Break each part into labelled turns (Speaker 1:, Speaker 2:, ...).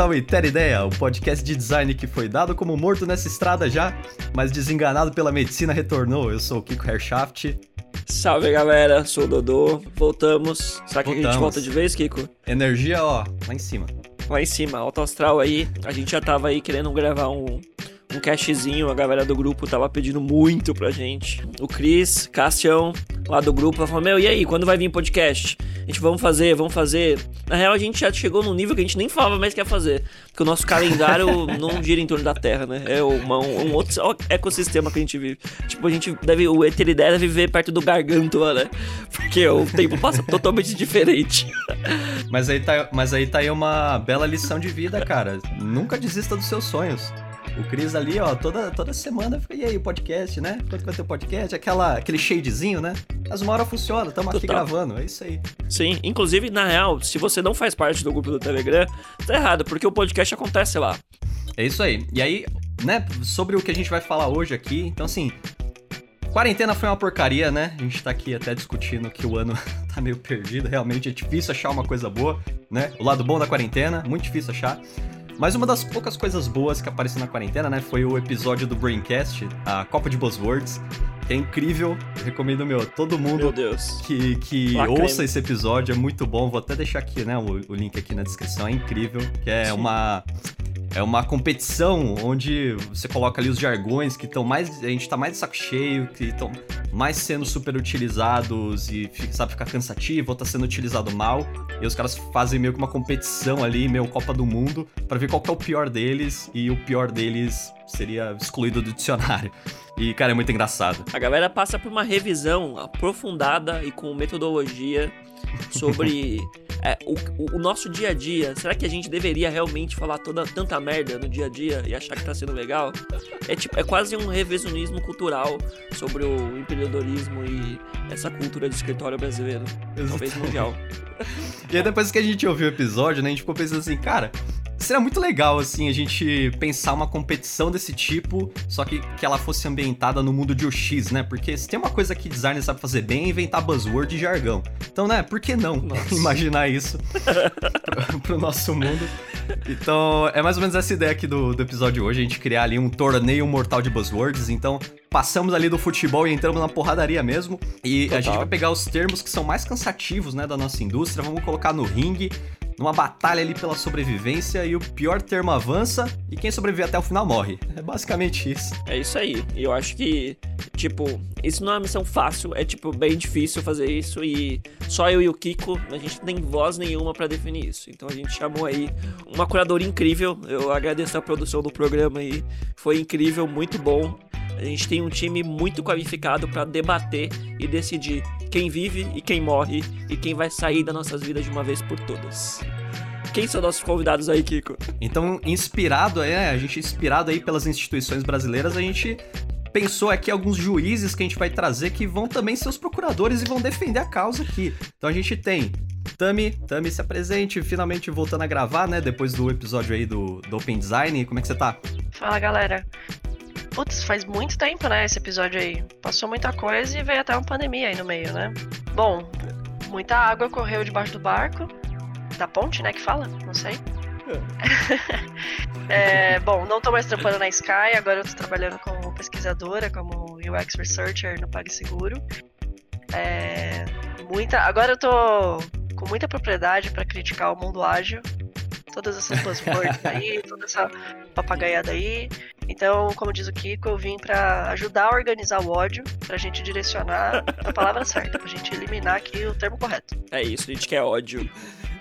Speaker 1: Ao Iter Ideia, o podcast de design que foi dado como morto nessa estrada já, mas desenganado pela medicina retornou. Eu sou o Kiko Herschaft.
Speaker 2: Salve galera, sou o Dodô, voltamos. Será que
Speaker 1: Voltamos.
Speaker 2: a gente volta de vez, Kiko?
Speaker 1: Energia, ó, lá em cima.
Speaker 2: Lá em cima, alto astral aí. A gente já tava aí querendo gravar um, um cashzinho, a galera do grupo tava pedindo muito pra gente. O Cris, Cassião, lá do grupo, falou: Meu, e aí, quando vai vir podcast? A gente vamos fazer, vamos fazer. Na real, a gente já chegou num nível que a gente nem falava mais que ia fazer. Porque o nosso calendário não gira em torno da Terra, né? É uma- um, outro ecossistema que a gente vive. Tipo, a gente deve. O Eteridé deve viver perto do Gargantua, né? Porque o tempo passa totalmente diferente.
Speaker 1: Mas aí, tá, mas aí tá aí uma bela lição de vida, cara. Nunca desista dos seus sonhos. O Cris ali, ó, toda, toda semana fica, e aí, o podcast, né? Quando vai ter o podcast? Aquela, aquele shadezinho, né? Mas uma hora funciona, tamo aqui gravando, é isso aí.
Speaker 2: Sim, inclusive, na real, se você não faz parte do grupo do Telegram, tá errado, porque o podcast acontece lá.
Speaker 1: É isso aí. E aí, né, sobre o que a gente vai falar hoje aqui, então assim, quarentena foi uma porcaria, né? A gente tá aqui até discutindo que o ano tá meio perdido, realmente é difícil achar uma coisa boa, né? O lado bom da quarentena, muito difícil achar. Mas uma das poucas coisas boas que apareceu na quarentena, né, foi o episódio do Braincast, a Copa de Buzzwords, é incrível, recomendo, meu, todo mundo
Speaker 2: Meu Deus.
Speaker 1: que, que ouça esse episódio, é muito bom. Vou até deixar aqui, né, o, o link aqui na descrição, é incrível. Que é
Speaker 2: Sim.
Speaker 1: uma. É uma competição onde você coloca ali os jargões que estão mais. A gente tá mais de saco cheio, que estão mais sendo super utilizados e sabe ficar cansativo ou tá sendo utilizado mal. E os caras fazem meio que uma competição ali, meio Copa do Mundo, pra ver qual que é o pior deles, e o pior deles seria excluído do dicionário. E, cara, é muito engraçado.
Speaker 2: A galera passa por uma revisão aprofundada e com metodologia sobre é, o, o- nosso dia a dia. Será que a gente deveria realmente falar toda tanta merda no dia a dia e achar que tá sendo legal? É tipo, é quase um revisionismo cultural sobre o empreendedorismo e essa cultura de escritório brasileiro, talvez mundial.
Speaker 1: E aí depois que a gente ouviu o episódio, né, a gente ficou pensando assim, cara, seria muito legal, assim, a gente pensar uma competição desse tipo, só que que ela fosse ambientada no mundo de UX, né? Porque se tem uma coisa que designer sabe fazer bem é inventar buzzword e jargão. Então, né, por que não
Speaker 2: Nossa.
Speaker 1: imaginar isso pro, pro nosso mundo? Então, é mais ou menos essa ideia aqui do, do episódio de hoje, a gente criar ali um torneio mortal de buzzwords, então passamos ali do futebol e entramos na porradaria mesmo, e a
Speaker 2: Total.
Speaker 1: gente vai pegar os termos que são mais cansativos, né, da nossa indústria, vamos colocar no ringue, numa batalha ali pela sobrevivência, e o pior termo avança, e quem sobreviver até o final morre. É basicamente isso.
Speaker 2: É isso aí. Eu acho que, tipo, isso não é uma missão fácil, é, tipo, bem difícil fazer isso e só eu e o Kiko, a gente não tem voz nenhuma pra definir isso. Então a gente chamou aí uma curadoria incrível. Eu agradeço a produção do programa aí. Foi incrível, muito bom. A gente tem um time muito qualificado pra debater e decidir quem vive e quem morre e quem vai sair das nossas vidas de uma vez por todas. Quem são nossos convidados aí, Kiko?
Speaker 1: Então, inspirado, é, a gente inspirado aí pelas instituições brasileiras, a gente pensou aqui alguns juízes que a gente vai trazer que vão também ser os procuradores e vão defender a causa aqui. Então a gente tem Tami, Tami se apresente, finalmente voltando a gravar, né, depois do episódio aí do, do Open Design, como é que você tá?
Speaker 3: Fala galera. Putz, faz muito tempo, né, esse episódio aí. Passou muita coisa e veio até uma pandemia aí no meio, né? Bom, muita água correu debaixo do barco. Da ponte, né, que fala? Não sei. É, bom, não tô mais trampando na Sky, agora eu tô trabalhando como pesquisadora, como UX Researcher no PagSeguro. É, muita, agora eu tô com muita propriedade pra criticar o mundo ágil. Todas essas buzzwords aí, toda essa papagaiada aí. Então, como diz o Kiko, eu vim pra ajudar a organizar o ódio, pra gente direcionar a palavra certa, pra gente eliminar aqui o termo correto.
Speaker 2: É isso, a gente quer ódio.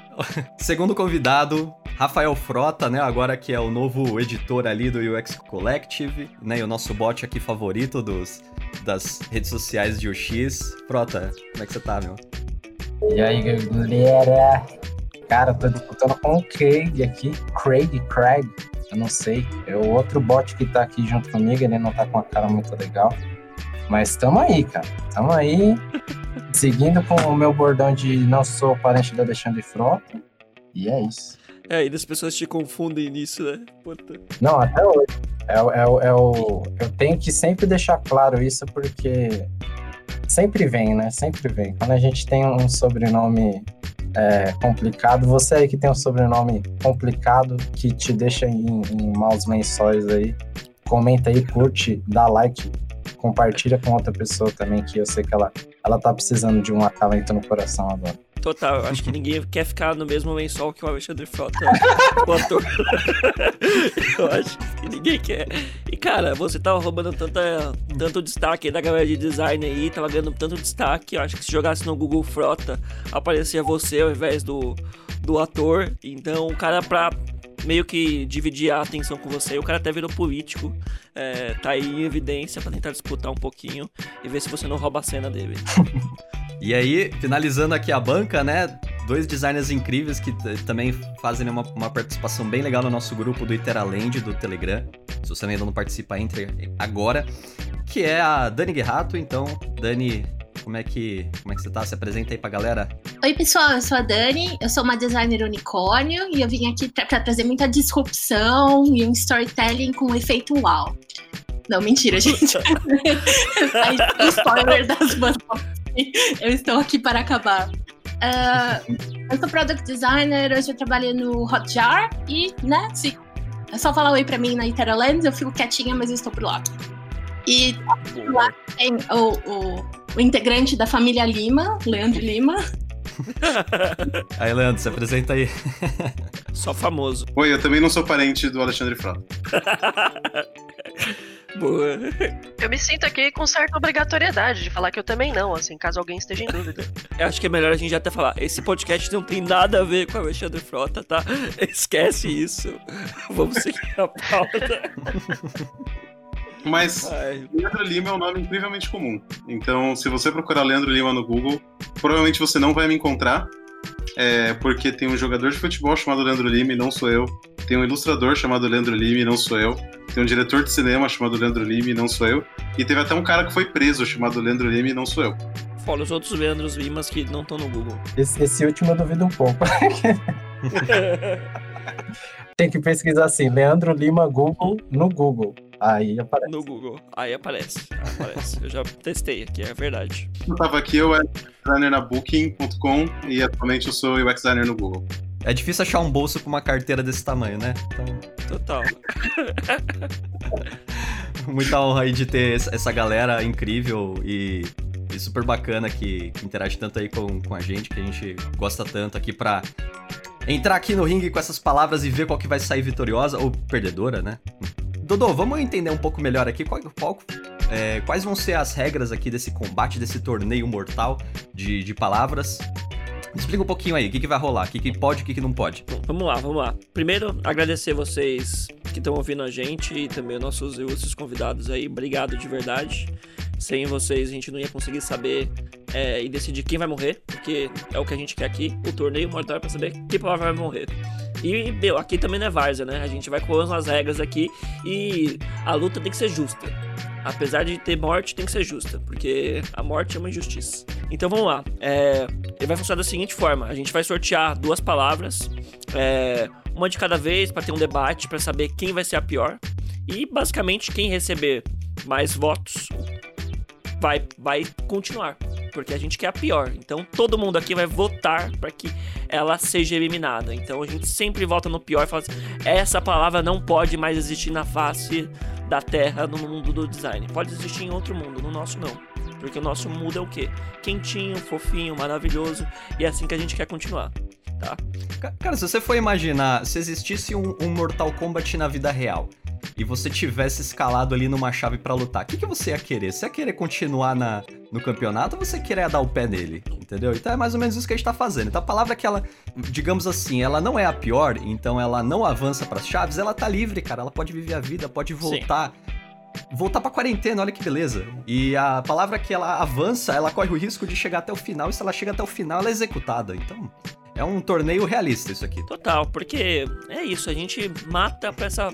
Speaker 1: Segundo convidado, Rafael Frota, né, agora que é o novo editor ali do UX Collective, né, e o nosso bot aqui favorito dos, das redes sociais de UX. Frota, como é que você tá, meu?
Speaker 4: E aí, galera? Cara, tô disputando com o Craig aqui. Craig, Craig, eu não sei. É o outro bot que tá aqui junto comigo, ele não tá com uma cara muito legal. Mas tamo aí, cara. Tamo aí. Seguindo com o meu bordão de não sou parente do Alexandre Frota. E é isso.
Speaker 2: É, ainda as pessoas te confundem nisso, né? Puta.
Speaker 4: Não, até hoje. É, é, é o, eu tenho que sempre deixar claro isso porque sempre vem, né? Sempre vem. Quando a gente tem um sobrenome é, complicado. Você aí que tem um sobrenome complicado, que te deixa em, em maus lençóis aí, comenta aí, curte, dá like, compartilha com outra pessoa também, que eu sei que ela, ela tá precisando de um acalento no coração agora.
Speaker 2: Total, acho que ninguém quer ficar no mesmo lençol que o Alexandre Frota, o ator. eu acho que ninguém quer. E cara, você tava roubando tanta, tanto destaque da galera de design aí, tava ganhando tanto destaque. Eu acho que se jogasse no Google Frota, aparecia você ao invés do, do ator. Então, o cara, pra meio que dividir a atenção com você. O cara até virou político, é, tá aí em evidência para tentar disputar um pouquinho e ver se você não rouba a cena dele.
Speaker 1: e aí, finalizando aqui a banca, né? Dois designers incríveis que também fazem uma, uma, participação bem legal no nosso grupo do Iteraland do Telegram. Se você ainda não participa, entre agora. Que é a Dani Guerrato. Então, Dani, como é que, como é que você tá? Se apresenta aí pra galera.
Speaker 5: Oi, pessoal, eu sou a Dani, eu sou uma designer unicórnio e eu vim aqui pra, pra trazer muita disrupção e um storytelling com um efeito uau. Não, mentira, gente. spoiler das bandas. Eu estou aqui para acabar. Uh, eu sou product designer, hoje eu trabalho no Hotjar e, né, se é só falar oi pra mim na Iteralands, eu fico quietinha, mas eu estou por lá. E lá tem o, o o integrante da família Lima, Leandro Lima.
Speaker 1: aí, Leandro, se apresenta aí.
Speaker 2: Só famoso.
Speaker 6: Oi, eu também não sou parente do Alexandre Frota.
Speaker 2: Boa.
Speaker 3: Eu me sinto aqui com certa obrigatoriedade de falar que eu também não, assim, caso alguém esteja em dúvida.
Speaker 2: Eu acho que é melhor a gente até falar. Esse podcast não tem nada a ver com o Alexandre Frota, tá? Esquece isso. Vamos seguir a pauta.
Speaker 6: Mas Ai. Leandro Lima é um nome incrivelmente comum. Então, se você procurar Leandro Lima no Google, provavelmente você não vai me encontrar. É, porque tem um jogador de futebol chamado Leandro Lima e não sou eu. Tem um ilustrador chamado Leandro Lima e não sou eu. Tem um diretor de cinema chamado Leandro Lima e não sou eu. E teve até um cara que foi preso chamado Leandro Lima e não sou eu.
Speaker 2: Fala os outros Leandros Limas que não estão no Google.
Speaker 4: Esse, esse último eu duvido um pouco. Tem que pesquisar assim, Leandro Lima Google no Google. Aí aparece.
Speaker 2: No Google. Aí aparece. Aparece. Eu já testei aqui, é verdade.
Speaker 6: Eu tava aqui, eu era designer na Booking.com e atualmente eu sou UX designer no Google.
Speaker 1: É difícil achar um bolso com uma carteira desse tamanho, né?
Speaker 2: Então... Total.
Speaker 1: Muita honra aí de ter essa galera incrível e, e super bacana que, que, interage tanto aí com, com a gente, que a gente gosta tanto aqui pra entrar aqui no ringue com essas palavras e ver qual que vai sair vitoriosa ou perdedora, né? Dodô, vamos entender um pouco melhor aqui qual, qual, é, quais vão ser as regras aqui desse combate, desse torneio mortal de, de palavras. Explica um pouquinho aí, o que, que vai rolar, o que, que pode o que, que não pode.
Speaker 2: Bom, vamos lá, vamos lá. Primeiro, agradecer vocês que estão ouvindo a gente e também os nossos ilustres convidados aí. Obrigado de verdade. Sem vocês a gente não ia conseguir saber é, e decidir quem vai morrer, porque é o que a gente quer aqui. O torneio mortal é pra saber que palavra vai morrer. E, meu, aqui também não é Varza, né? A gente vai com as regras aqui e a luta tem que ser justa. Apesar de ter morte, tem que ser justa, porque a morte é uma injustiça. Então vamos lá. É, ele vai funcionar da seguinte forma: a gente vai sortear duas palavras, é, uma de cada vez, para ter um debate, para saber quem vai ser a pior. E basicamente, quem receber mais votos vai, vai continuar porque a gente quer a pior. Então todo mundo aqui vai votar para que ela seja eliminada. Então a gente sempre vota no pior e fala assim: essa palavra não pode mais existir na face da Terra no mundo do design. Pode existir em outro mundo, no nosso não. Porque o nosso mundo é o quê? Quentinho, fofinho, maravilhoso. E é assim que a gente quer continuar. Tá?
Speaker 1: Cara, se você for imaginar, se existisse um, um Mortal Kombat na vida real, e você tivesse escalado ali numa chave para lutar, o que, que você ia querer? Você ia querer continuar na, no campeonato ou você queria dar o pé nele? Entendeu? Então é mais ou menos isso que a gente tá fazendo. Então a palavra que ela, digamos assim, ela não é a pior, então ela não avança para as chaves, ela tá livre, cara. Ela pode viver a vida, pode voltar. Sim voltar pra quarentena, olha que beleza. E a palavra que ela avança, ela corre o risco de chegar até o final, e se ela chega até o final, ela é executada. Então, é um torneio realista isso aqui.
Speaker 2: Total, porque é isso, a gente mata pra essa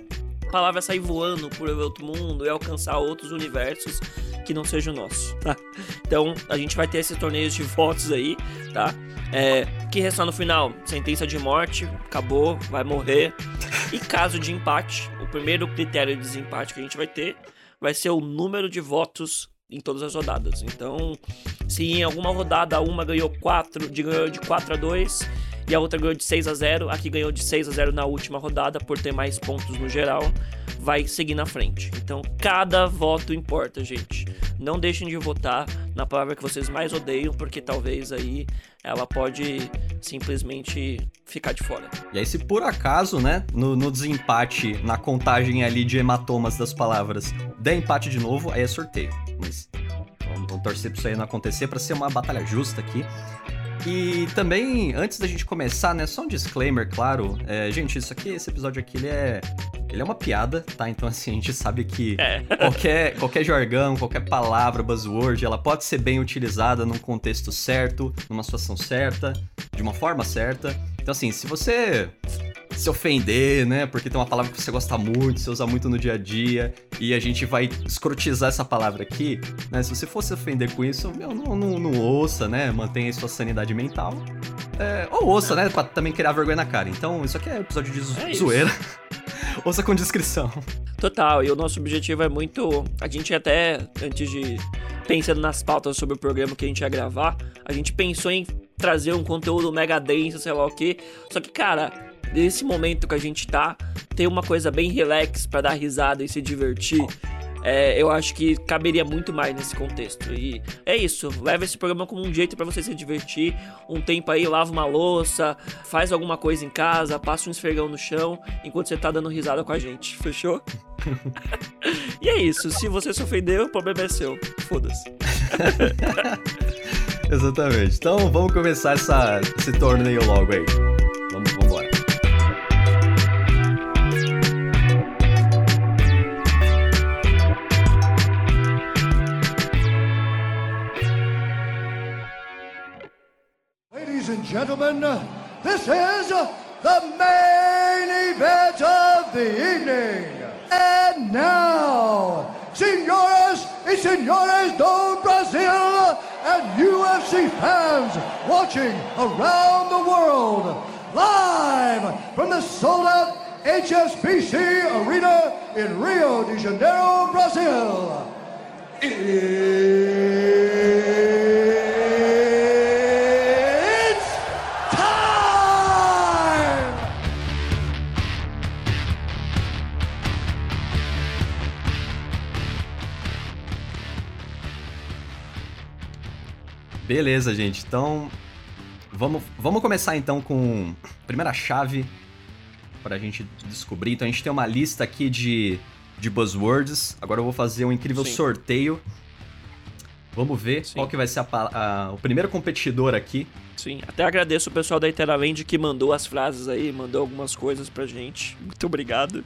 Speaker 2: palavra sair voando por outro mundo e alcançar outros universos que não seja o nosso, tá? Então a gente vai ter esses torneios de votos aí, tá? É, que restar no final? Sentença de morte, acabou, vai morrer. E caso de empate, primeiro critério de desempate que a gente vai ter vai ser o número de votos em todas as rodadas. Então, se em alguma rodada uma ganhou 4, de, ganhou de 4 a 2 e a outra ganhou de 6 a 0, a que ganhou de 6 a 0 na última rodada por ter mais pontos no geral, vai seguir na frente. Então, cada voto importa, gente. Não deixem de votar na palavra que vocês mais odeiam, porque talvez aí ela pode simplesmente ficar de fora.
Speaker 1: E aí, se por acaso, né, no, no desempate, na contagem ali de hematomas das palavras, der empate de novo, aí é sorteio. Mas vamos, vamos torcer pra isso aí não acontecer, pra ser uma batalha justa aqui. E também, antes da gente começar, né, só um disclaimer, claro. É, gente, isso aqui, esse episódio aqui, ele é. Ele é uma piada, tá? Então, assim, a gente sabe que
Speaker 2: É.
Speaker 1: qualquer, qualquer jargão, qualquer palavra, buzzword, ela pode ser bem utilizada num contexto certo, numa situação certa, de uma forma certa. Então, assim, se você se ofender, né? Porque tem uma palavra que você gosta muito, você usa muito no dia a dia, e a gente vai escrotizar essa palavra aqui, né? Se você fosse ofender com isso, meu, não, não, não ouça, né? Mantenha aí sua sanidade mental. É, ou ouça, né? Pra também criar vergonha na cara. Então, isso aqui é episódio de zo-
Speaker 2: É
Speaker 1: zoeira. ouça com descrição.
Speaker 2: Total, e o nosso objetivo é muito. A gente até, antes de. Pensando nas pautas sobre o programa que a gente ia gravar, a gente pensou em trazer um conteúdo mega denso, sei lá o quê. Só que, cara, nesse momento que a gente tá, ter uma coisa bem relax pra dar risada e se divertir. é, eu acho que caberia muito mais nesse contexto. E é isso. Leva esse programa como um jeito pra você se divertir. Um tempo aí, lava uma louça, faz alguma coisa em casa, passa um esfregão no chão, enquanto você tá dando risada com a gente. Fechou? e é isso. Se você se ofendeu, o problema é seu. Foda-se.
Speaker 1: Exatamente. Então, vamos começar essa, esse torneio logo aí.
Speaker 7: Ladies and gentlemen, this is the main event of the evening. And now, senhoras e senhores do Brasil and UFC fans watching around the world, live from the sold out HSBC Arena in Rio de Janeiro, Brazil. It's
Speaker 1: Beleza, gente. Então, vamos, vamos começar então com a primeira chave pra gente descobrir. Então, a gente tem uma lista aqui de, de buzzwords. Agora eu vou fazer um incrível
Speaker 2: Sim.
Speaker 1: sorteio. Vamos ver
Speaker 2: Sim.
Speaker 1: qual que vai ser a a- o primeiro competidor aqui.
Speaker 2: Sim, até agradeço o pessoal da Interaland que mandou as frases aí, mandou algumas coisas pra gente. Muito obrigado.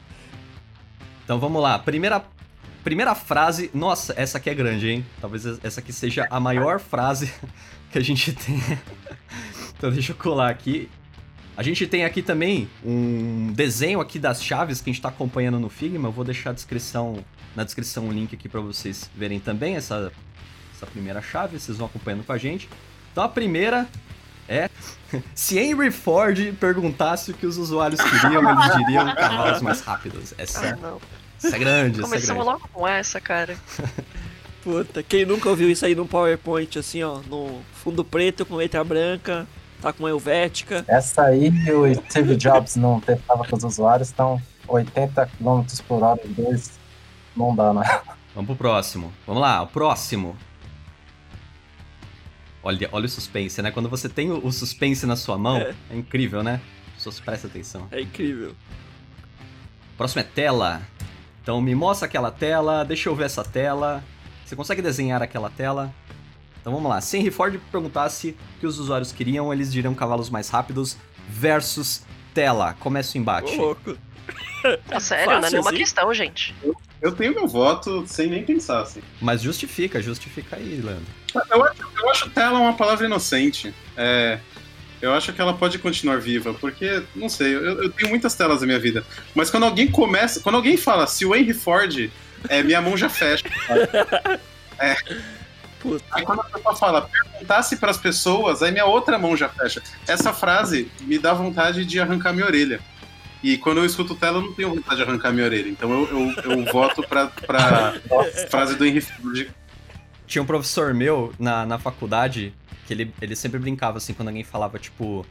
Speaker 1: Então vamos lá. Primeira, primeira frase. Nossa, essa aqui é grande, hein? Talvez essa aqui seja a maior frase que a gente tem. então deixa eu colar aqui. A gente tem aqui também um desenho aqui das chaves que a gente tá acompanhando no Figma. Eu vou deixar a descrição, na descrição o link aqui para vocês verem também essa, essa primeira chave. Vocês vão acompanhando com a gente. Então a primeira é se Henry Ford perguntasse o que os usuários queriam, eles diriam cavalos mais rápidos. Essa,
Speaker 3: Ah,
Speaker 1: essa é grande, essa é
Speaker 3: Começamos
Speaker 1: grande.
Speaker 3: logo com essa, cara.
Speaker 2: Puta, quem nunca ouviu isso aí no PowerPoint, assim, ó, no fundo preto com letra branca, tá com helvética.
Speaker 4: Essa aí o Steve Jobs não testava com os usuários, então 80 km por hora em dois não dá, né?
Speaker 1: Vamos pro próximo. Vamos lá, o próximo. Olha, olha o suspense, né? Quando você tem o o suspense na sua mão, é,
Speaker 2: É.
Speaker 1: incrível, né? Só presta atenção.
Speaker 2: É incrível.
Speaker 1: O próximo é tela. Então me mostra aquela tela, deixa eu ver essa tela. Você consegue desenhar aquela tela? Então vamos lá. Se Henry Ford perguntasse o que os usuários queriam, eles diriam cavalos mais rápidos versus tela. Começa o
Speaker 2: Ô,
Speaker 1: embate.
Speaker 2: louco.
Speaker 3: É sério, não é
Speaker 2: Fácil
Speaker 3: nenhuma
Speaker 2: assim?
Speaker 3: questão, gente.
Speaker 6: Eu tenho meu voto sem nem pensar, assim.
Speaker 1: Mas justifica, justifica aí, Leandro.
Speaker 6: Eu acho, eu acho tela uma palavra inocente. É, eu acho que ela pode continuar viva, porque, não sei, eu, eu tenho muitas telas na minha vida. Mas quando alguém começa, quando alguém fala se o Henry Ford, é, minha mão já fecha.
Speaker 2: Puta.
Speaker 6: Aí quando a pessoa fala, perguntasse pras pessoas, aí minha outra mão já fecha. Essa frase me dá vontade de arrancar minha orelha. E quando eu escuto tela, eu não tenho vontade de arrancar minha orelha. Então eu, eu, eu voto pra, pra frase do Henry Ford.
Speaker 1: Tinha um professor meu na, na faculdade que ele, ele sempre brincava assim quando alguém falava, tipo,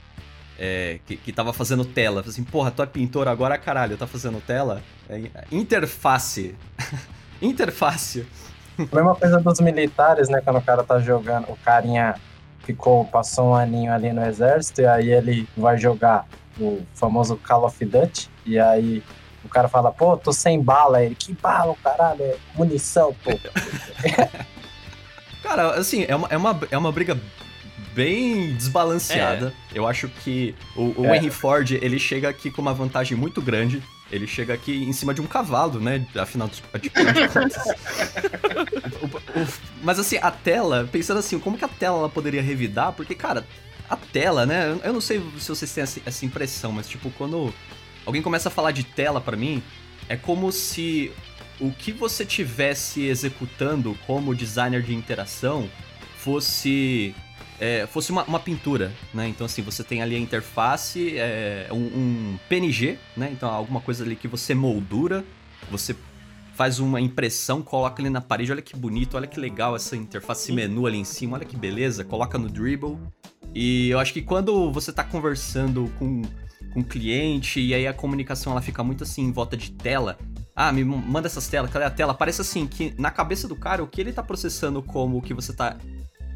Speaker 1: é, que, que tava fazendo tela. Assim, porra, tu é pintor agora, caralho, tá fazendo tela? É, interface. interface.
Speaker 4: Mesma coisa dos militares, né? Quando o cara tá jogando, o carinha ficou, passou um aninho ali no exército, e aí ele vai jogar o famoso Call of Duty, e aí o cara fala, pô, tô sem bala. Ele, que bala, caralho, é munição, pô.
Speaker 1: Cara, assim, é uma, é uma, é uma briga bem desbalanceada. É. Eu acho que o, o é. Henry Ford, ele chega aqui com uma vantagem muito grande. Ele chega aqui em cima de um cavalo, né? Afinal de contas. mas assim, a tela, pensando assim, como que a tela ela poderia revidar? Porque, cara, a tela, né? Eu não sei se vocês têm essa impressão, mas tipo, quando alguém começa a falar de tela para mim, é como se o que você tivesse executando como designer de interação fosse é, fosse uma, uma, pintura, né? Então, assim, você tem ali a interface, é, um, um, PNG, né? Então, alguma coisa ali que você moldura, você faz uma impressão, coloca ali na parede, olha que bonito, olha que legal essa interface menu ali em cima, olha que beleza, coloca no Dribble. E eu acho que quando você tá conversando com, com o cliente e aí a comunicação ela fica muito assim em volta de tela, ah, me manda essas telas, cadê a tela? Parece assim que na cabeça do cara o que ele tá processando como o que você tá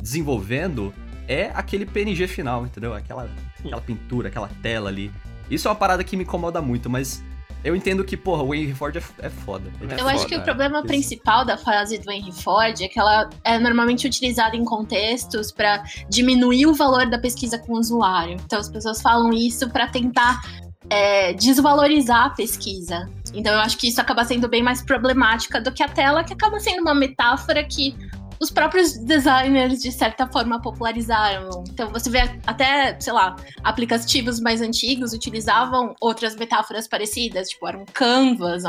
Speaker 1: desenvolvendo é aquele PNG final, entendeu? Aquela, aquela pintura, aquela tela ali. Isso é uma parada que me incomoda muito, mas eu entendo que, porra, o Henry Ford é, é foda.
Speaker 5: É
Speaker 1: eu
Speaker 5: foda, acho que o problema isso. principal da frase do Henry Ford é que ela é normalmente utilizada em contextos para diminuir o valor da pesquisa com o usuário. Então as pessoas falam isso para tentar é, desvalorizar a pesquisa. Então eu acho que isso acaba sendo bem mais problemática do que a tela, que acaba sendo uma metáfora que os próprios designers, de certa forma, popularizaram. Então, você vê até, sei lá, aplicativos mais antigos utilizavam outras metáforas parecidas, tipo, eram canvas,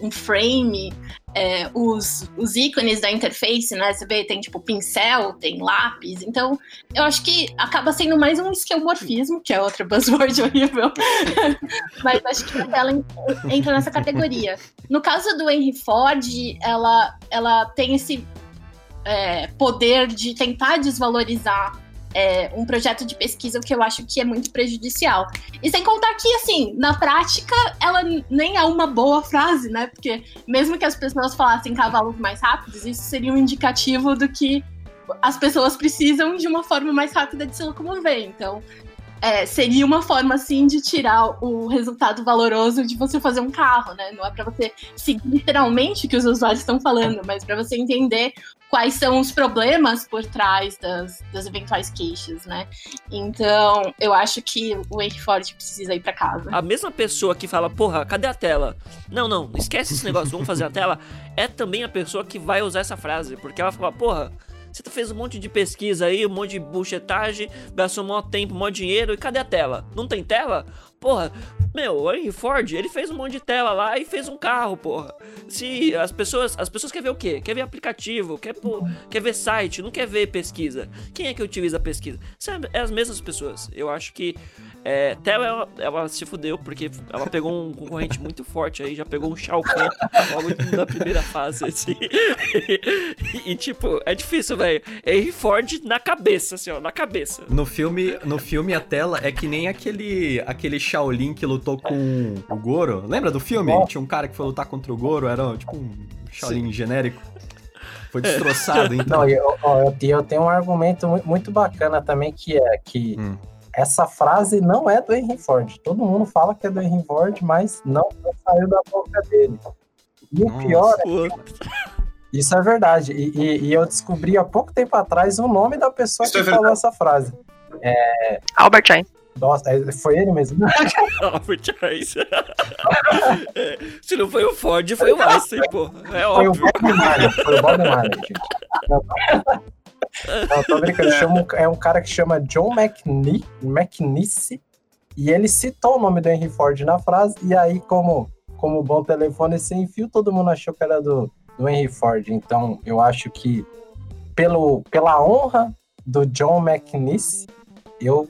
Speaker 5: um frame, é, os, os ícones da interface, né? Você vê, tem tipo pincel, tem lápis. Então, eu acho que acaba sendo mais um esquemorfismo, que é outra buzzword horrível. Mas acho que ela entra nessa categoria. No caso do Henry Ford, ela, ela tem esse é, poder de tentar desvalorizar é, um projeto de pesquisa que eu acho que é muito prejudicial. E sem contar que, assim, na prática, ela nem é uma boa frase, né? Porque mesmo que as pessoas falassem cavalos mais rápidos, isso seria um indicativo do que as pessoas precisam de uma forma mais rápida de se locomover. Então, é, seria uma forma, assim, de tirar o resultado valoroso de você fazer um carro, né? Não é para você seguir literalmente o que os usuários estão falando, mas para você entender quais são os problemas por trás das, das eventuais queixas, né? Então, eu acho que o Henry Ford precisa ir para casa.
Speaker 2: A mesma pessoa que fala, porra, cadê a tela? Não, não, esquece esse negócio, vamos fazer a tela. É também a pessoa que vai usar essa frase, porque ela fala, porra, você fez um monte de pesquisa aí, um monte de buchetagem, gastou maior tempo, maior dinheiro, e cadê a tela? Não tem tela? Porra, meu, o Henry Ford, ele fez um monte de tela lá e fez um carro, porra. Se as pessoas, as pessoas querem ver o quê? Quer ver aplicativo, quer, quer ver site, não quer ver pesquisa. Quem é que utiliza a pesquisa? Sabe, é as mesmas pessoas. Eu acho que é, Tela, ela, ela, se fudeu, porque ela pegou um concorrente muito forte aí, já pegou um Shao Kahn logo na primeira fase, assim. e, tipo, é difícil, velho. Henry Ford na cabeça, assim, ó, na cabeça.
Speaker 1: No filme, no filme, a tela é que nem aquele, aquele Shaolin que lutou com o Goro. Lembra do filme? Tinha um cara que foi lutar contra o Goro, era tipo um Shaolin Sim. genérico. Foi destroçado, então.
Speaker 4: Não, eu, eu, eu, tenho um argumento muito bacana também, que é que hum essa frase não é do Henry Ford. Todo mundo fala que é do Henry Ford, mas não saiu da boca dele. E o pior é que, Isso é verdade. E, e, e, eu descobri há pouco tempo atrás o nome da pessoa isso que é falou essa frase. É...
Speaker 3: Albert Einstein.
Speaker 4: Nossa, é, foi ele mesmo.
Speaker 2: Albert Einstein. Se não foi o Ford, foi o Einstein, pô. É foi óbvio. O Bob Marley, foi o Bob Marley,
Speaker 4: gente. Não, tô brincando. Chama, é um cara que chama John McNe McNice. E ele citou o nome do Henry Ford na frase. E aí, como, como bom telefone sem fio, todo mundo achou que era do, do Henry Ford. Então, eu acho que pelo, pela honra do John McNice, eu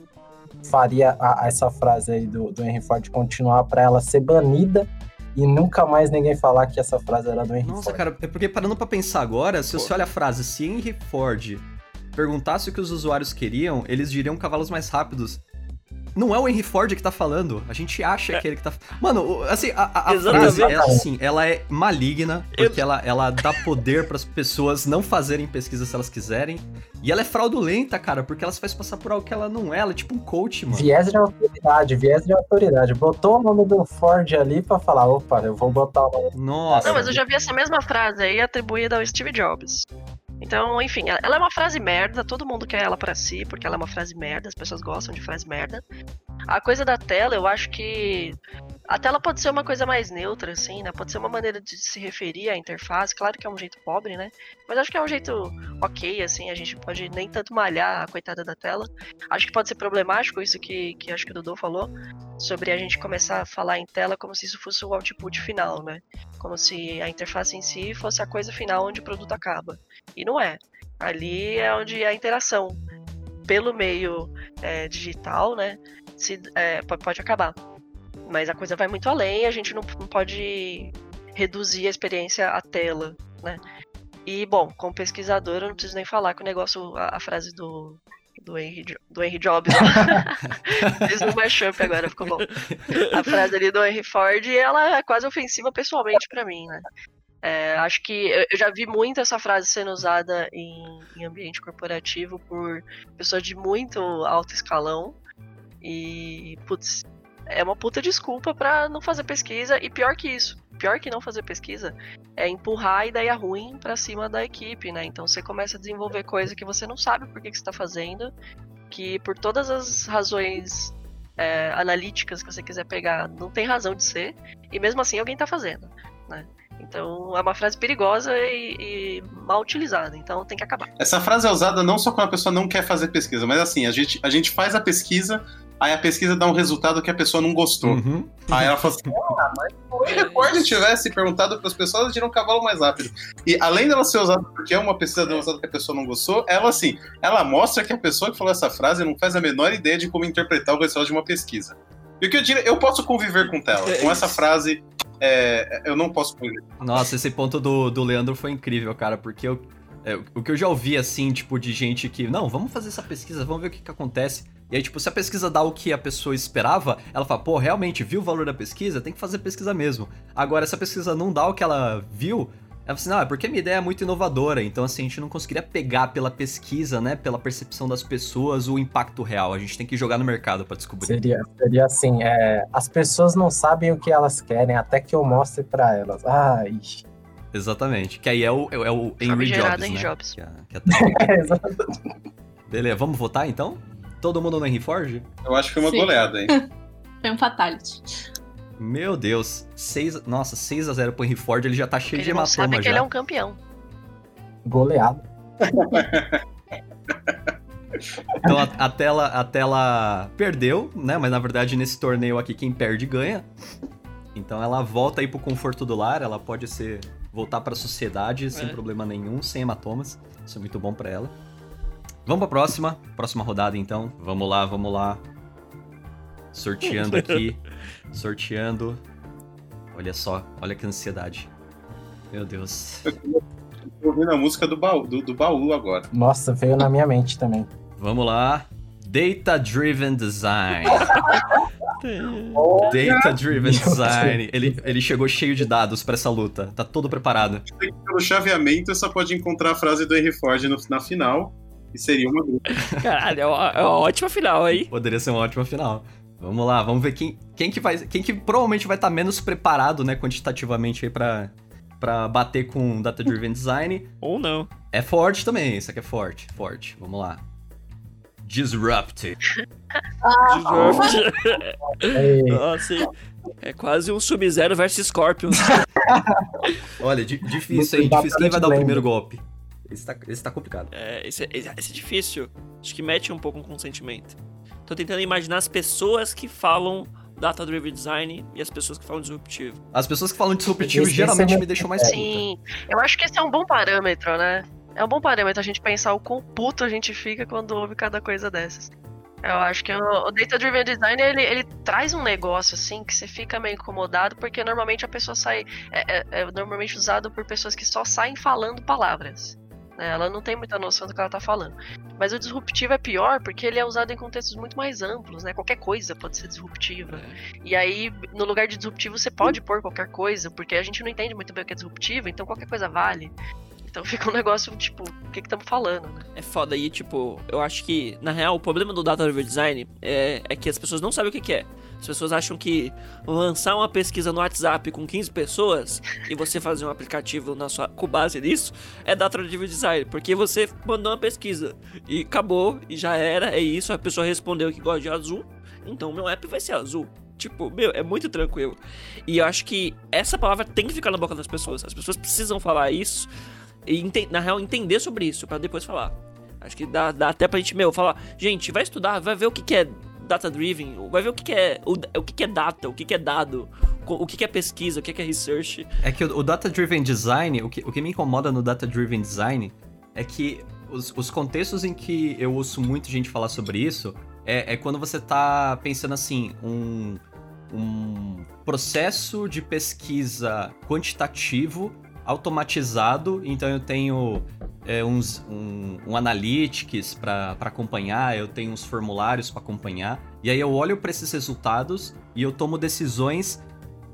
Speaker 4: faria a, essa frase aí do, do Henry Ford continuar para ela ser banida e nunca mais ninguém falar que essa frase era do Henry
Speaker 1: Nossa,
Speaker 4: Ford.
Speaker 1: cara, é porque parando pra pensar agora, se
Speaker 2: Pô.
Speaker 1: você olha a frase, se Henry Ford perguntasse o que os usuários queriam, eles diriam cavalos mais rápidos. Não é o Henry Ford que tá falando, a gente acha que é ele que tá. Mano, assim, a, a- frase, ela, assim, ela é maligna, porque ela, ela dá poder pras pessoas não fazerem pesquisa se elas quiserem. E ela é fraudulenta, cara, porque ela se faz passar por algo que ela não é, ela é tipo um coach, mano.
Speaker 4: Viés de autoridade, viés de autoridade. Botou o nome do Ford ali pra falar, opa, eu vou botar o nome.
Speaker 1: Nossa.
Speaker 3: Não, mas eu já vi essa mesma frase aí atribuída ao Steve Jobs. Então, enfim, ela é uma frase merda, todo mundo quer ela pra si, porque ela é uma frase merda, as pessoas gostam de frase merda. A coisa da tela, eu acho que a tela pode ser uma coisa mais neutra, assim, né? Pode ser uma maneira de se referir à interface, claro que é um jeito pobre, né? Mas acho que é um jeito ok, assim, a gente pode nem tanto malhar a coitada da tela. Acho que pode ser problemático isso que, que acho que o Dudu falou, sobre a gente começar a falar em tela como se isso fosse o output final, né? Como se a interface em si fosse a coisa final onde o produto acaba. E não é. Ali é onde a interação pelo meio é, digital, né, se, é, po- pode acabar. Mas a coisa vai muito além, a gente não, não pode reduzir a experiência à tela, né? E, bom, como pesquisador, eu não preciso nem falar que o negócio, a, a frase do, do, Henry, do Henry Jobs, ó. fiz um mashup agora, ficou bom. A frase ali do Henry Ford, ela é quase ofensiva pessoalmente pra mim, né? É, acho que eu eu já vi muito essa frase sendo usada em, em ambiente corporativo por pessoas de muito alto escalão. E, putz, é uma puta desculpa pra não fazer pesquisa. E pior que isso, pior que não fazer pesquisa, é empurrar a ideia ruim pra cima da equipe, né? Então você começa a desenvolver coisa que você não sabe por que, que você tá fazendo, que por todas as razões é, analíticas que você quiser pegar, não tem razão de ser, e mesmo assim alguém tá fazendo, né? Então é uma frase perigosa e, e mal utilizada, então tem que acabar.
Speaker 6: Essa frase é usada não só quando a pessoa não quer fazer pesquisa, mas assim, a gente, a gente faz a pesquisa, aí a pesquisa dá um resultado que a pessoa não gostou.
Speaker 1: Uhum.
Speaker 6: Aí ela fala assim: ah, mas se o Ford tivesse perguntado para as pessoas, eles diriam um cavalo mais rápido. E além dela ser usada porque é uma pesquisa usada que a pessoa não gostou, ela assim, ela mostra que a pessoa que falou essa frase não faz a menor ideia de como interpretar o resultado de uma pesquisa. E o que eu diria, eu posso conviver com tela. Com essa frase, é, eu não posso conviver.
Speaker 1: Nossa, esse ponto do, do Leandro foi incrível, cara, porque eu, é, o que eu já ouvi, assim, tipo, de gente que, não, vamos fazer essa pesquisa, vamos ver o que, que acontece. E aí, tipo, se a pesquisa dá o que a pessoa esperava, ela fala, pô, realmente, viu o valor da pesquisa? Tem que fazer pesquisa mesmo. Agora, se a pesquisa não dá o que ela viu, ela fala assim, não, é porque a minha ideia é muito inovadora, então, assim, a gente não conseguiria pegar pela pesquisa, né, pela percepção das pessoas, o impacto real. A gente tem que jogar no mercado pra descobrir.
Speaker 4: Seria, seria assim, é, as pessoas não sabem o que elas querem até que eu mostre pra elas. Ai,
Speaker 1: Exatamente. Que aí é o, é o Henry Jobs, né?
Speaker 3: Jobs.
Speaker 1: Que é- que é-. Beleza, vamos votar então? Todo mundo no Henry Ford?
Speaker 6: Eu acho que foi uma
Speaker 5: Sim.
Speaker 6: goleada, hein?
Speaker 5: Foi um fatality.
Speaker 1: Meu Deus. Seis, nossa, 6 a 0 pro Henry Ford, ele já tá cheio
Speaker 3: Ele
Speaker 1: de
Speaker 3: sabe
Speaker 1: hematoma
Speaker 3: que
Speaker 1: já.
Speaker 3: ele é um campeão.
Speaker 4: Goleado.
Speaker 1: Então a, a tela, a tela perdeu, né? Mas na verdade nesse torneio aqui quem perde ganha. Então ela volta aí pro conforto do lar, ela pode ser voltar pra sociedade sem
Speaker 2: É.
Speaker 1: problema nenhum, sem hematomas. Isso é muito bom pra ela. Vamos pra próxima, próxima rodada então. Vamos lá, vamos lá. Sorteando aqui, sorteando. Olha só, olha que ansiedade. Meu Deus.
Speaker 6: Tô ouvindo a música do baú, do, do baú agora.
Speaker 4: Nossa, veio na minha mente também.
Speaker 1: Vamos lá. Data Driven Design. Data Driven Design. Ele, ele chegou cheio de dados pra essa luta. Tá todo preparado.
Speaker 6: Pelo chaveamento, você só pode encontrar a frase do Henry Ford no- na final. E seria uma dupla.
Speaker 2: Caralho, é uma, é uma ótima final aí.
Speaker 1: Poderia ser uma ótima final. Vamos lá, vamos ver quem, quem que vai. Quem que provavelmente vai estar menos preparado, né, quantitativamente aí pra, pra bater com Data Driven Design.
Speaker 2: Ou não.
Speaker 1: É forte também, isso aqui é forte, forte. Vamos lá. Disrupt.
Speaker 4: Ei,
Speaker 2: Nossa, hein? é quase um Sub-Zero versus Scorpion.
Speaker 1: Olha, di- difícil, hein? Difícil. Quem vai dar o primeiro golpe? Esse tá, esse tá complicado.
Speaker 2: É, esse, é- esse é difícil. Acho que mete um pouco com o sentimento. Tô tentando imaginar as pessoas que falam Data Driven Design e as pessoas que falam disruptivo.
Speaker 1: As pessoas que falam disruptivo
Speaker 4: Esse- esse
Speaker 1: geralmente
Speaker 4: é
Speaker 1: me deixam mais puta.
Speaker 3: Sim, eu acho que esse é um bom parâmetro, né? É um bom parâmetro a gente pensar o quão puto a gente fica quando ouve cada coisa dessas. Eu acho que o, o Data Driven Design ele, ele traz um negócio assim que você fica meio incomodado porque normalmente a pessoa sai. É, é- é normalmente usado por pessoas que só saem falando palavras. Né? Ela não tem muita noção do que ela tá falando. Mas o disruptivo é pior porque ele é usado em contextos muito mais amplos, né? Qualquer coisa pode ser disruptiva. E aí, no lugar de disruptivo, você pode pôr qualquer coisa, porque a gente não entende muito bem o que é disruptivo, então qualquer coisa vale. Então fica um negócio, tipo, o que que estamos falando, né?
Speaker 2: É foda aí, tipo, eu acho que, na real, o problema do Data Driven Design é, é que as pessoas não sabem o que, que é. As pessoas acham que lançar uma pesquisa no WhatsApp com 15 pessoas e você fazer um aplicativo na sua, com base nisso é Data Driven Design. Porque você mandou uma pesquisa e acabou, e já era, é isso, a pessoa respondeu que gosta de azul, então meu app vai ser azul. Tipo, meu, é muito tranquilo. E eu acho que essa palavra tem que ficar na boca das pessoas. As pessoas precisam falar isso e, na real, entender sobre isso pra depois falar. Acho que dá, dá até pra gente, meu, falar, gente, vai estudar, vai ver o que, que é data driven, vai ver o que, que é o, o que, que é data, o que, que é dado, o que, que é pesquisa, o que, que é research.
Speaker 1: É que o, o Data Driven Design, o que, o que me incomoda no Data Driven Design é que os, os contextos em que eu ouço muito gente falar sobre isso é, é quando você tá pensando assim, um, um processo de pesquisa quantitativo automatizado, então eu tenho é, uns, um, um analytics para acompanhar, eu tenho uns formulários para acompanhar, e aí eu olho para esses resultados e eu tomo decisões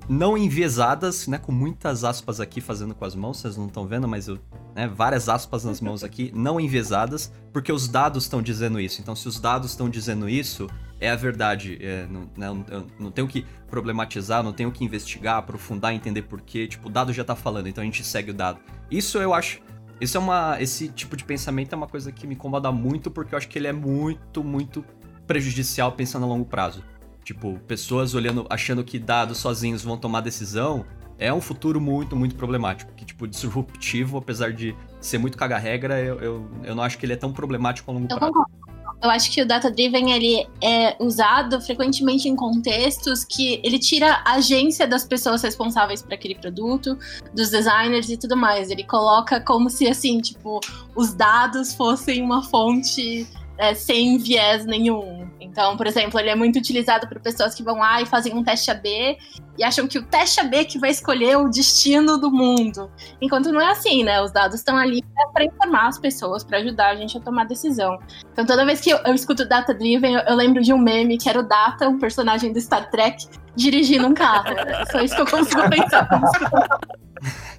Speaker 1: não enviesadas, né, com muitas aspas aqui fazendo com as mãos, vocês não estão vendo, mas eu, né, várias aspas nas mãos aqui, não enviesadas, porque os dados estão dizendo isso. Então, se os dados estão dizendo isso, é a verdade. É, não, não, eu não tenho que problematizar, não tenho que investigar, aprofundar, entender porquê. Tipo, o dado já tá falando, então a gente segue o dado. Isso eu acho. Isso é uma. Esse tipo de pensamento é uma coisa que me incomoda muito, porque eu acho que ele é muito, muito prejudicial pensando a longo prazo. Tipo, pessoas olhando, achando que dados sozinhos vão tomar decisão, é um futuro muito, muito problemático. Que, tipo, disruptivo, apesar de ser muito caga-regra, eu, eu, eu não acho que ele é tão problemático a longo
Speaker 5: Eu
Speaker 1: prazo.
Speaker 5: concordo. Eu acho que o data driven ele é usado frequentemente em contextos que ele tira a agência das pessoas responsáveis por aquele produto, dos designers e tudo mais. Ele coloca como se assim, tipo, os dados fossem uma fonte é, sem viés nenhum. Então, por exemplo, ele é muito utilizado por pessoas que vão lá e fazem um teste AB e acham que o teste AB que vai escolher o destino do mundo. Enquanto não é assim, né? Os dados estão ali para informar as pessoas, para ajudar a gente a tomar decisão. Então, toda vez que eu, eu escuto Data Driven, eu, eu lembro de um meme que era o Data, um personagem do Star Trek, dirigindo um carro. É só isso que eu consigo pensar.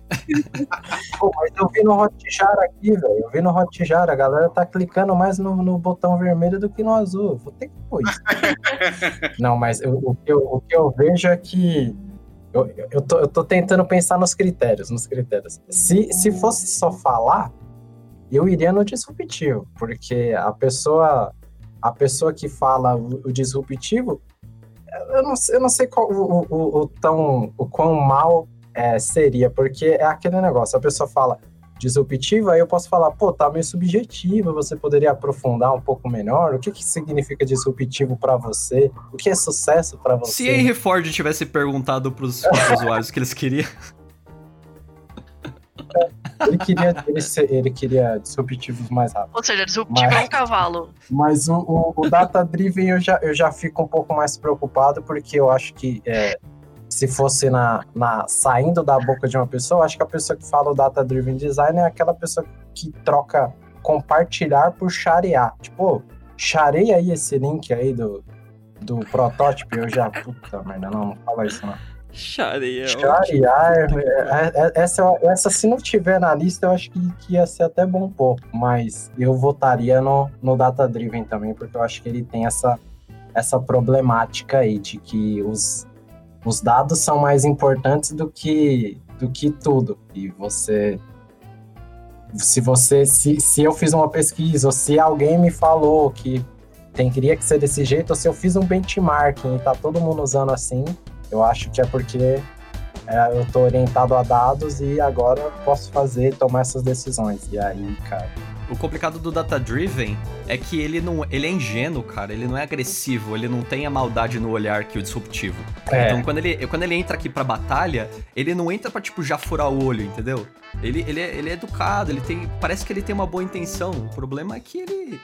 Speaker 4: Pô, mas eu vi no Hotjar aqui, velho. Eu vi no Hotjar, a galera tá clicando mais no, no botão vermelho do que no azul. Vou ter que pôr isso. Não, mas eu- o, que eu, o que eu vejo é que. Eu, eu, tô, eu tô tentando pensar nos critérios, nos critérios. Se, se fosse só falar, eu iria no disruptivo, porque a pessoa, a pessoa que fala o, o disruptivo, eu não, sei- eu não sei qual, o, o, o tão, o quão mal é, seria, porque é aquele negócio, a pessoa fala disruptivo, aí eu posso falar, pô, tá meio subjetivo, você poderia aprofundar um pouco melhor, o que que significa disruptivo pra você, o que é sucesso pra você?
Speaker 1: Se Henry Ford tivesse perguntado pros, pros usuários o que eles queriam.
Speaker 4: Ele queria, ele, ser- ele queria disruptivos mais rápidos.
Speaker 3: Ou seja, disruptivo
Speaker 4: Mas-
Speaker 3: é um cavalo.
Speaker 4: Mas o, o, o Data Driven eu já, eu já fico um pouco mais preocupado, porque eu acho que é, se fosse na, na saindo da boca de uma pessoa, acho que a pessoa que fala o Data Driven Design é aquela pessoa que troca compartilhar por sharear. Tipo, "Ô, sharei aí esse link aí do, do protótipo, eu já. Puta merda, não, não fala isso não.
Speaker 2: Shareia.
Speaker 4: Sharear, é, é, essa, essa, se não tiver na lista, eu acho que, que ia ser até bom pouco. Mas eu votaria no, no Data Driven também, porque eu acho que ele tem essa, essa problemática aí de que os, os dados são mais importantes do que, do que tudo. E você. Se você. Se, se eu fiz uma pesquisa, ou se alguém me falou que tem, queria que ser desse jeito, ou se eu fiz um benchmarking e tá todo mundo usando assim, eu acho que é porque é, eu tô orientado a dados e agora posso fazer, tomar essas decisões. E aí, cara.
Speaker 1: O complicado do Data Driven é que ele não. Ele é ingênuo, cara. Ele não é agressivo, ele não tem a maldade no olhar que o disruptivo.
Speaker 4: É,
Speaker 1: Então, quando ele, quando ele entra aqui pra batalha, ele não entra pra, tipo, já furar o olho, entendeu? Ele, ele, é, ele é educado, ele tem. Parece que ele tem uma boa intenção. O problema é que ele.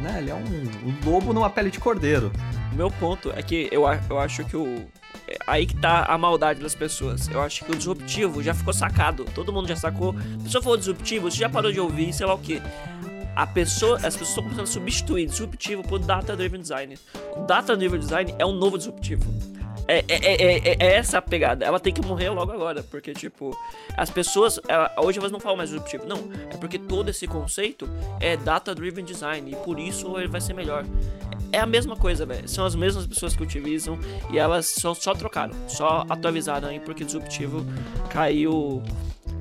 Speaker 1: né? Ele é um, um lobo numa pele de cordeiro.
Speaker 2: O meu ponto é que eu, eu acho que o. é Aí que tá a maldade das pessoas. Eu acho que o disruptivo já ficou sacado. Todo mundo já sacou. A pessoa falou disruptivo, você já parou de ouvir, sei lá o que. A pessoa, as pessoas estão começando a substituir disruptivo por data-driven design. O data-driven design é um novo disruptivo. É, é, é, é- é essa a pegada. Ela tem que morrer logo agora. Porque, tipo, as pessoas. ela- hoje elas não falam mais disruptivo. Não. É porque todo esse conceito é data-driven design. E por isso ele vai ser melhor. É a mesma coisa, velho. São as mesmas pessoas que utilizam e elas só, só trocaram, só atualizaram aí porque disruptivo caiu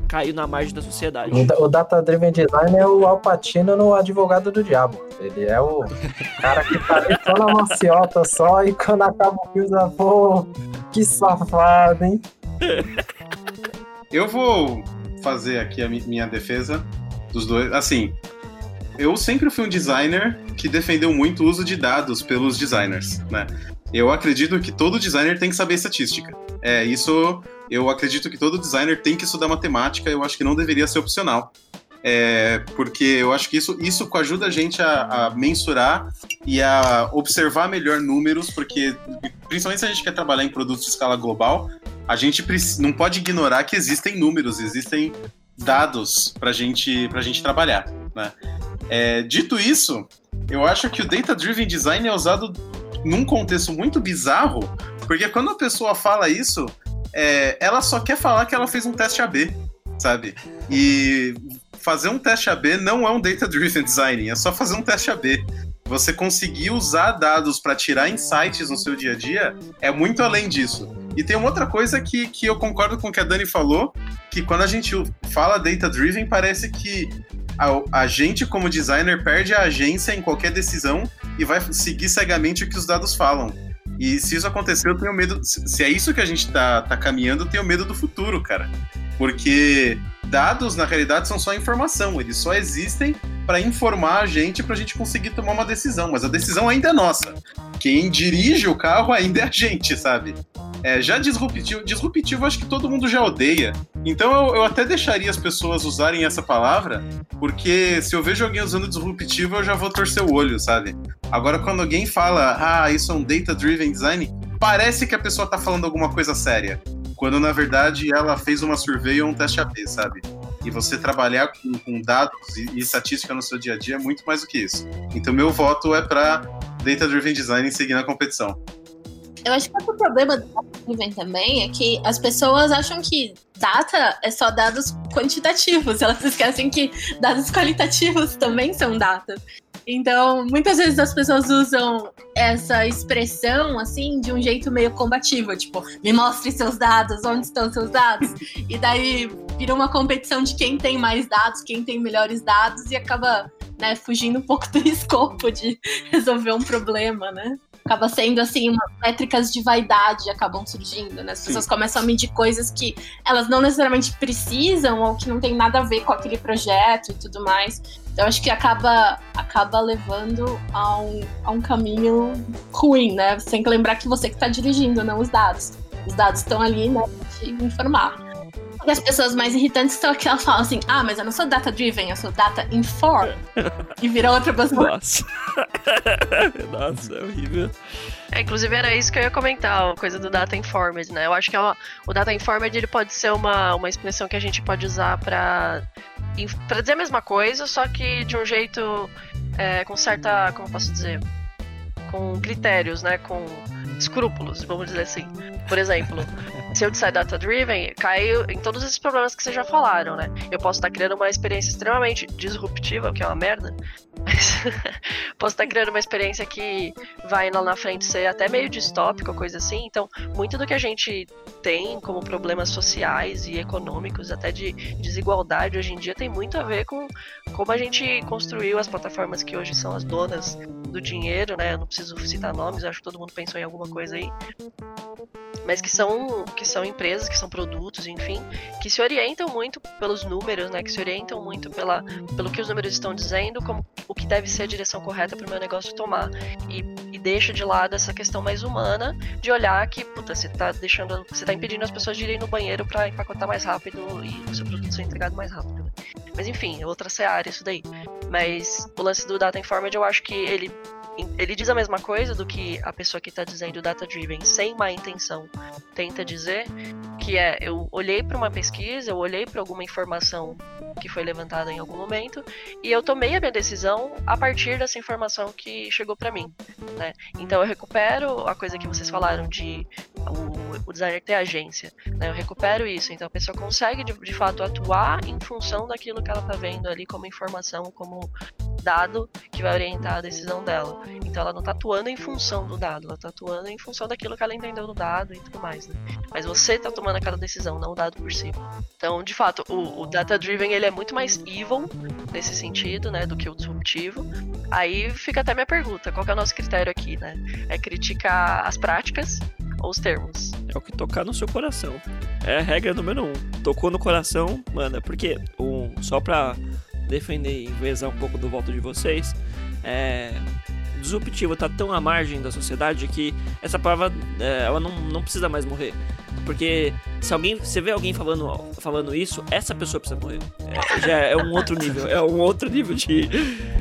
Speaker 2: caiu na margem da sociedade.
Speaker 4: O, da- o Data Driven Design é o Alpatino no Advogado do Diabo. Ele é o cara que tá ali só na maciota só e quando acaba o filme, já, pô, que safado, hein?
Speaker 6: Eu vou fazer aqui a mi- minha defesa dos dois. Assim, eu sempre fui um designer que defendeu muito o uso de dados pelos designers, né? Eu acredito que todo designer tem que saber estatística. É, isso eu acredito que todo designer tem que estudar matemática, eu acho que não deveria ser opcional. É, porque eu acho que isso, isso ajuda a gente a, a mensurar e a observar melhor números, porque principalmente se a gente quer trabalhar em produtos de escala global, a gente não pode ignorar que existem números, existem dados para gente, a gente trabalhar. Né? É, dito isso, eu acho que o Data Driven Design é usado num contexto muito bizarro, porque quando a pessoa fala isso, é, ela só quer falar que ela fez um teste AB, sabe? E fazer um teste AB não é um Data Driven Design, é só fazer um teste AB. Você conseguir usar dados para tirar insights no seu dia a dia é muito além disso. E tem uma outra coisa que, que eu concordo com o que a Dani falou, que quando a gente fala data driven, parece que a, a gente, como designer, perde a agência em qualquer decisão e vai seguir cegamente o que os dados falam. E se isso acontecer, eu tenho medo. Se é isso que a gente tá, tá caminhando, eu tenho medo do futuro, cara. Porque dados, na realidade, são só informação. Eles só existem para informar a gente para a gente conseguir tomar uma decisão. Mas a decisão ainda é nossa. Quem dirige o carro ainda é a gente, sabe? É, já disruptivo, disruptivo acho que todo mundo já odeia. Então eu, eu até deixaria as pessoas usarem essa palavra, porque se eu vejo alguém usando disruptivo, eu já vou torcer o olho, sabe? Agora, quando alguém fala, ah, isso é um data-driven design, parece que a pessoa tá falando alguma coisa séria. Quando na verdade ela fez uma survey ou um teste AB, sabe? E você trabalhar com, com dados e, e estatística no seu dia a dia é muito mais do que isso. Então meu voto é para data-driven design seguir na competição.
Speaker 5: Eu acho que outro problema do data driven também é que as pessoas acham que data é só dados quantitativos. Elas esquecem que dados qualitativos também são data. Então, muitas vezes as pessoas usam essa expressão assim de um jeito meio combativo, tipo, me mostre seus dados, onde estão seus dados? E daí vira uma competição de quem tem mais dados, quem tem melhores dados e acaba, né, fugindo um pouco do escopo de resolver um problema, né? acaba sendo assim, umas métricas de vaidade acabam surgindo, né? As pessoas começam a medir coisas que elas não necessariamente precisam ou que não tem nada a ver com aquele projeto e tudo mais. Então acho que acaba, acaba levando a um, a um caminho ruim, né? Você tem que lembrar que você que está dirigindo, não os dados. Os dados estão ali, né, pra te informar. E as pessoas mais irritantes são aquelas que falam assim: ah, mas eu não sou data driven, eu sou data inform. e vira outra pessoa.
Speaker 2: Nossa. Nossa, é horrível.
Speaker 3: É, inclusive era isso que eu ia comentar, a coisa do data informed, né? Eu acho que é uma- o data informed ele pode ser uma, uma expressão que a gente pode usar para para dizer a mesma coisa, só que de um jeito é, com certa, como eu posso dizer, com critérios, né? Com escrúpulos, vamos dizer assim. Por exemplo, se eu disser data driven, cai em todos esses problemas que vocês já falaram, né? Eu posso estar criando uma experiência extremamente disruptiva, o que é uma merda, posso estar criando uma experiência que vai lá na frente ser até meio distópica, coisa assim. Então, muito do que a gente tem como problemas sociais e econômicos, até de desigualdade hoje em dia, tem muito a ver com como a gente construiu as plataformas que hoje são as donas do dinheiro, né? Eu não preciso citar nomes, acho que todo mundo pensou em alguma coisa aí. Mas que são, que são empresas, que são produtos, enfim, que se orientam muito pelos números, né? Que se orientam muito pela, pelo que os números estão dizendo, como o que deve ser a direção correta para o meu negócio tomar. E, e deixa de lado essa questão mais humana de olhar que, puta, você tá deixando. Você tá impedindo as pessoas de irem no banheiro para empacotar mais rápido e o seu produto ser entregado mais rápido. né? Mas enfim, é outra seara isso daí. Mas o lance do Data Informed, eu acho que ele, ele diz a mesma coisa do que a pessoa que está dizendo Data Driven sem má intenção tenta dizer, que é, eu olhei para uma pesquisa, eu olhei para alguma informação que foi levantada em algum momento e eu tomei a minha decisão a partir dessa informação que chegou para mim, né? Então eu recupero a coisa que vocês falaram de o, o designer ter agência, né? Eu recupero isso, então a pessoa consegue de, de fato atuar em função daquilo que ela tá vendo ali como informação, como dado que vai orientar a decisão dela. Então ela não tá atuando em função do dado, ela tá atuando em função daquilo que ela entendeu do dado e tudo mais, né? Mas você tá tomando aquela decisão, não o dado por si. Então, de fato, o, o data driven ele é muito mais evil nesse sentido, né, do que o disruptivo. Aí fica até minha pergunta, qual é o nosso critério aqui, né? É criticar as práticas ou os termos?
Speaker 2: É o que tocar no seu coração. É a regra número um. Tocou no coração, manda. Porque, um, só pra defender e vezar um pouco do voto de vocês, é, disruptivo tá tão à margem da sociedade que essa palavra é, ela não, não precisa mais morrer. Porque se alguém, você vê alguém falando, falando isso, essa pessoa precisa morrer. É, já é um outro nível, é um outro nível de,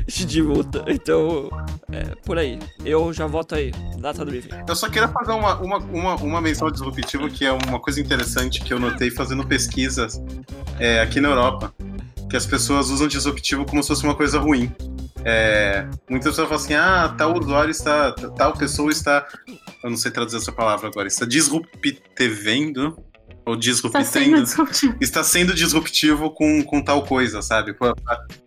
Speaker 2: de, luta. Então, é, por aí. Eu já voto aí, data driven.
Speaker 6: Eu só queria fazer uma, uma, uma, uma menção disruptiva que é uma coisa interessante que eu notei fazendo pesquisas é, aqui na Europa. Que as pessoas usam disruptivo como se fosse uma coisa ruim. É, muitas pessoas falam assim, ah, tal usuário está, tal pessoa está, eu não sei traduzir essa palavra agora, está disruptivendo ou
Speaker 5: Está sendo
Speaker 6: disruptendo, está sendo disruptivo com, com tal coisa, sabe? Pra-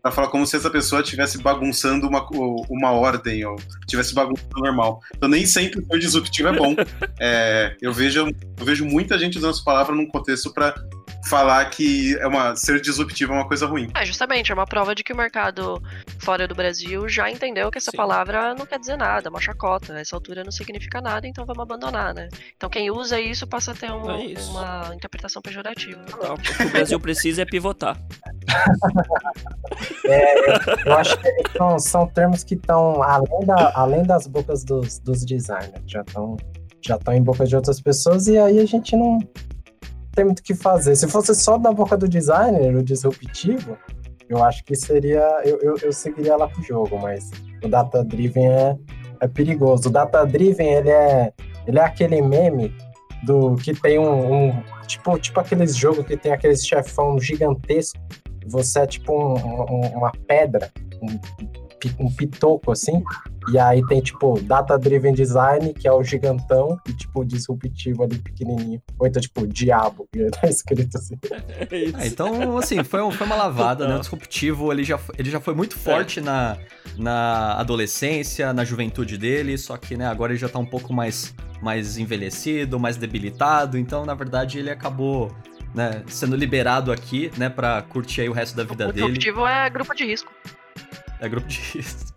Speaker 6: pra falar como se essa pessoa estivesse bagunçando uma, uma ordem ou estivesse bagunçando normal. Então nem sempre ser disruptivo é bom. É, eu, vejo, eu vejo muita gente usando essa palavra num contexto para falar que é uma, ser disruptivo é uma coisa ruim.
Speaker 3: É, justamente, é uma prova de que o mercado fora do Brasil já entendeu que essa
Speaker 2: Sim.
Speaker 3: palavra não quer dizer nada, é uma chacota. Essa altura não significa nada, então vamos abandonar, né? Então quem usa isso passa a ter um-
Speaker 2: É
Speaker 3: uma interpretação pejorativa.
Speaker 2: Não, o que o Brasil precisa é pivotar.
Speaker 4: Eu acho que são, são termos que estão além, da- além das bocas dos, dos designers, já estão já estão em boca de outras pessoas e aí a gente não tem muito o que fazer. Se fosse só da boca do designer, o disruptivo, eu acho que seria. Eu, eu, eu seguiria lá pro jogo, mas o data driven é, é perigoso. O data driven ele é, ele é aquele meme do que tem um, um- tipo, tipo aqueles jogos que tem aqueles chefão gigantesco você é tipo um- um- uma pedra, um, um pitoco assim, e aí tem tipo Data Driven Design, que é o gigantão, e tipo disruptivo ali pequenininho. Ou então tipo Diabo, que tá escrito assim.
Speaker 2: É.
Speaker 1: Ah, então, assim, foi, um- foi uma lavada, né? O disruptivo, ele já, foi- ele já foi muito forte na, na adolescência, na juventude dele, só que, né, agora ele já tá um pouco mais, mais envelhecido, mais debilitado, então, na verdade, ele acabou, né, sendo liberado aqui, né, pra curtir aí o resto da vida
Speaker 3: o
Speaker 1: dele.
Speaker 3: disruptivo é grupo de risco.
Speaker 1: É grupo de risco.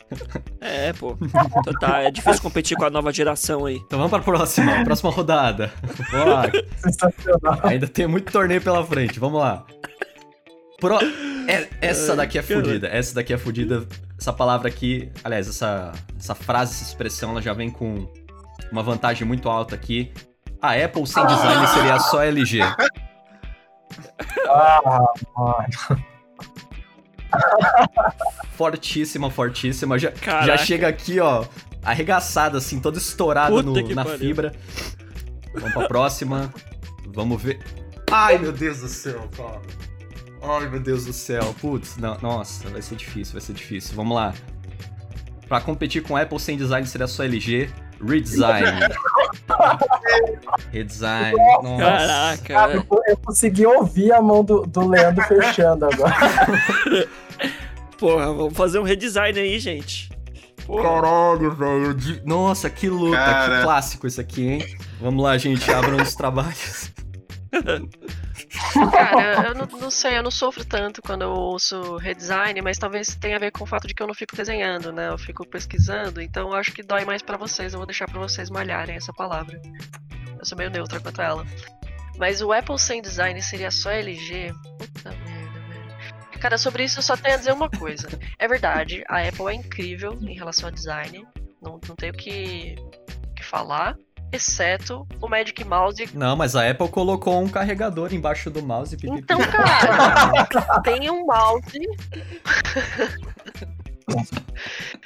Speaker 2: É, pô. Então tá, é difícil competir com a nova geração aí.
Speaker 1: Então vamos pra próxima, próxima rodada. Vamos lá,
Speaker 4: Sensacional.
Speaker 1: Ainda tem muito torneio pela frente, vamos lá. Pro... é- essa daqui é fodida, essa daqui é fodida. Essa palavra aqui, aliás, essa, essa frase, essa expressão, ela já vem com uma vantagem muito alta aqui. A Apple sem design seria só LG.
Speaker 4: Ah, mano.
Speaker 1: Fortíssima, fortíssima. Já,
Speaker 2: Caraca.
Speaker 1: já chega aqui, ó, arregaçada, assim, toda estourada no- na
Speaker 2: pariu.
Speaker 1: fibra. Vamos pra próxima. Vamos ver. Ai, meu Deus do céu, cara. Ai, meu Deus do céu. Putz, não, nossa, vai ser difícil, vai ser difícil. Vamos lá. Pra competir com Apple sem design seria só LG. Redesign. Redesign. Nossa.
Speaker 2: Caraca,
Speaker 4: eu, eu consegui ouvir a mão do, do Leandro fechando agora.
Speaker 2: Porra, vamos fazer um redesign aí, gente.
Speaker 1: Caralho, velho. de- Nossa, que luta,
Speaker 6: Cara.
Speaker 1: que clássico isso aqui, hein? Vamos lá, gente, abram os trabalhos.
Speaker 3: Cara, eu não, não sei, eu não sofro tanto quando eu ouço redesign, mas talvez tenha a ver com o fato de que eu não fico desenhando, né? Eu fico pesquisando, então eu acho que dói mais pra vocês. Eu vou deixar pra vocês malharem essa palavra. Eu sou meio neutra quanto a ela. Mas o Apple sem design seria só LG? Puta merda. Cara, sobre isso eu só tenho a dizer uma coisa. É verdade, a Apple é incrível em relação a design. Não, não tenho o que, que falar. Exceto o Magic Mouse
Speaker 1: Não, mas a Apple colocou um carregador embaixo do mouse. pipipi.
Speaker 3: então, cara, tem um mouse.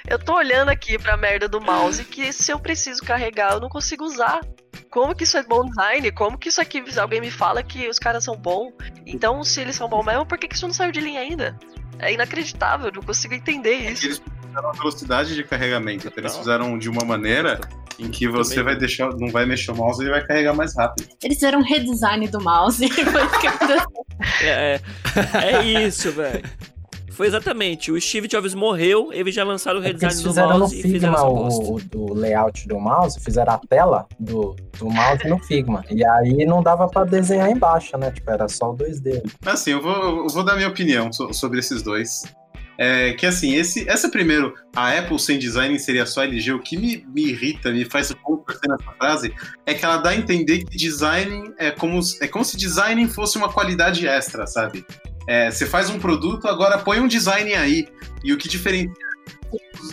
Speaker 3: Eu tô olhando aqui pra merda do mouse que se eu preciso carregar, eu não consigo usar. Como que isso é bom design? Como que isso aqui, alguém me fala que os caras são bons? Então, se eles são bons mesmo, por que, que isso não saiu de linha ainda? É inacreditável, eu não consigo entender isso.
Speaker 6: Eles fizeram a velocidade de carregamento. então Eles fizeram de uma maneira em que você vai deixar, não vai mexer o mouse e ele vai carregar mais rápido.
Speaker 5: Eles fizeram um redesign do mouse.
Speaker 2: É, é, é isso, velho. Foi exatamente. O Steve Jobs morreu, eles já lançaram o
Speaker 4: É
Speaker 2: redesign
Speaker 4: eles
Speaker 2: do
Speaker 4: fizeram no
Speaker 2: mouse e fizeram essa
Speaker 4: Figma
Speaker 2: bosta.
Speaker 4: o, o, o layout do mouse, fizeram a tela do, do mouse no Figma. E aí não dava pra desenhar embaixo, né? Tipo, era só o 2D.
Speaker 6: Mas assim, eu vou, eu vou dar minha opinião so- sobre esses dois. É que assim, esse, essa primeiro, a Apple sem design seria só LG, o que me, me irrita, me faz contorcer nessa frase, é que ela dá a entender que design é como, é como se design fosse uma qualidade extra, sabe? É, você faz um produto, agora põe um design aí. E o que diferencia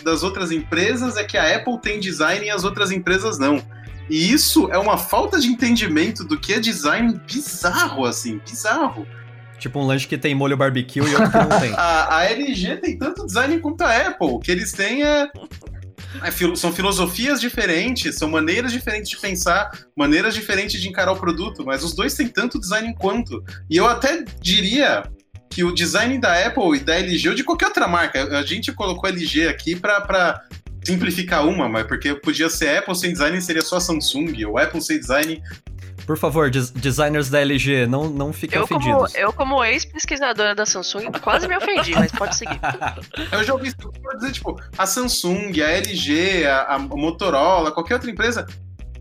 Speaker 6: das outras empresas é que a Apple tem design e as outras empresas não. E isso é uma falta de entendimento do que é design bizarro, assim, bizarro.
Speaker 1: Tipo um lanche que tem molho barbecue e outro que não tem.
Speaker 6: A, a LG tem tanto design quanto a Apple. O que eles têm é, é filo- são filosofias diferentes, são maneiras diferentes de pensar, maneiras diferentes de encarar o produto, mas os dois têm tanto design quanto. E eu até diria que o design da Apple e da LG, ou de qualquer outra marca, a gente colocou LG aqui pra, pra simplificar uma, mas porque podia ser Apple sem design seria só Samsung, ou Apple sem design
Speaker 1: Por favor, des- designers da LG, não, não fiquem
Speaker 3: Eu como,
Speaker 1: ofendidos.
Speaker 3: eu, como ex-pesquisadora da Samsung, quase me ofendi, mas pode seguir.
Speaker 6: Eu já ouvi isso dizer, tipo, a Samsung, a LG, a, a Motorola, qualquer outra empresa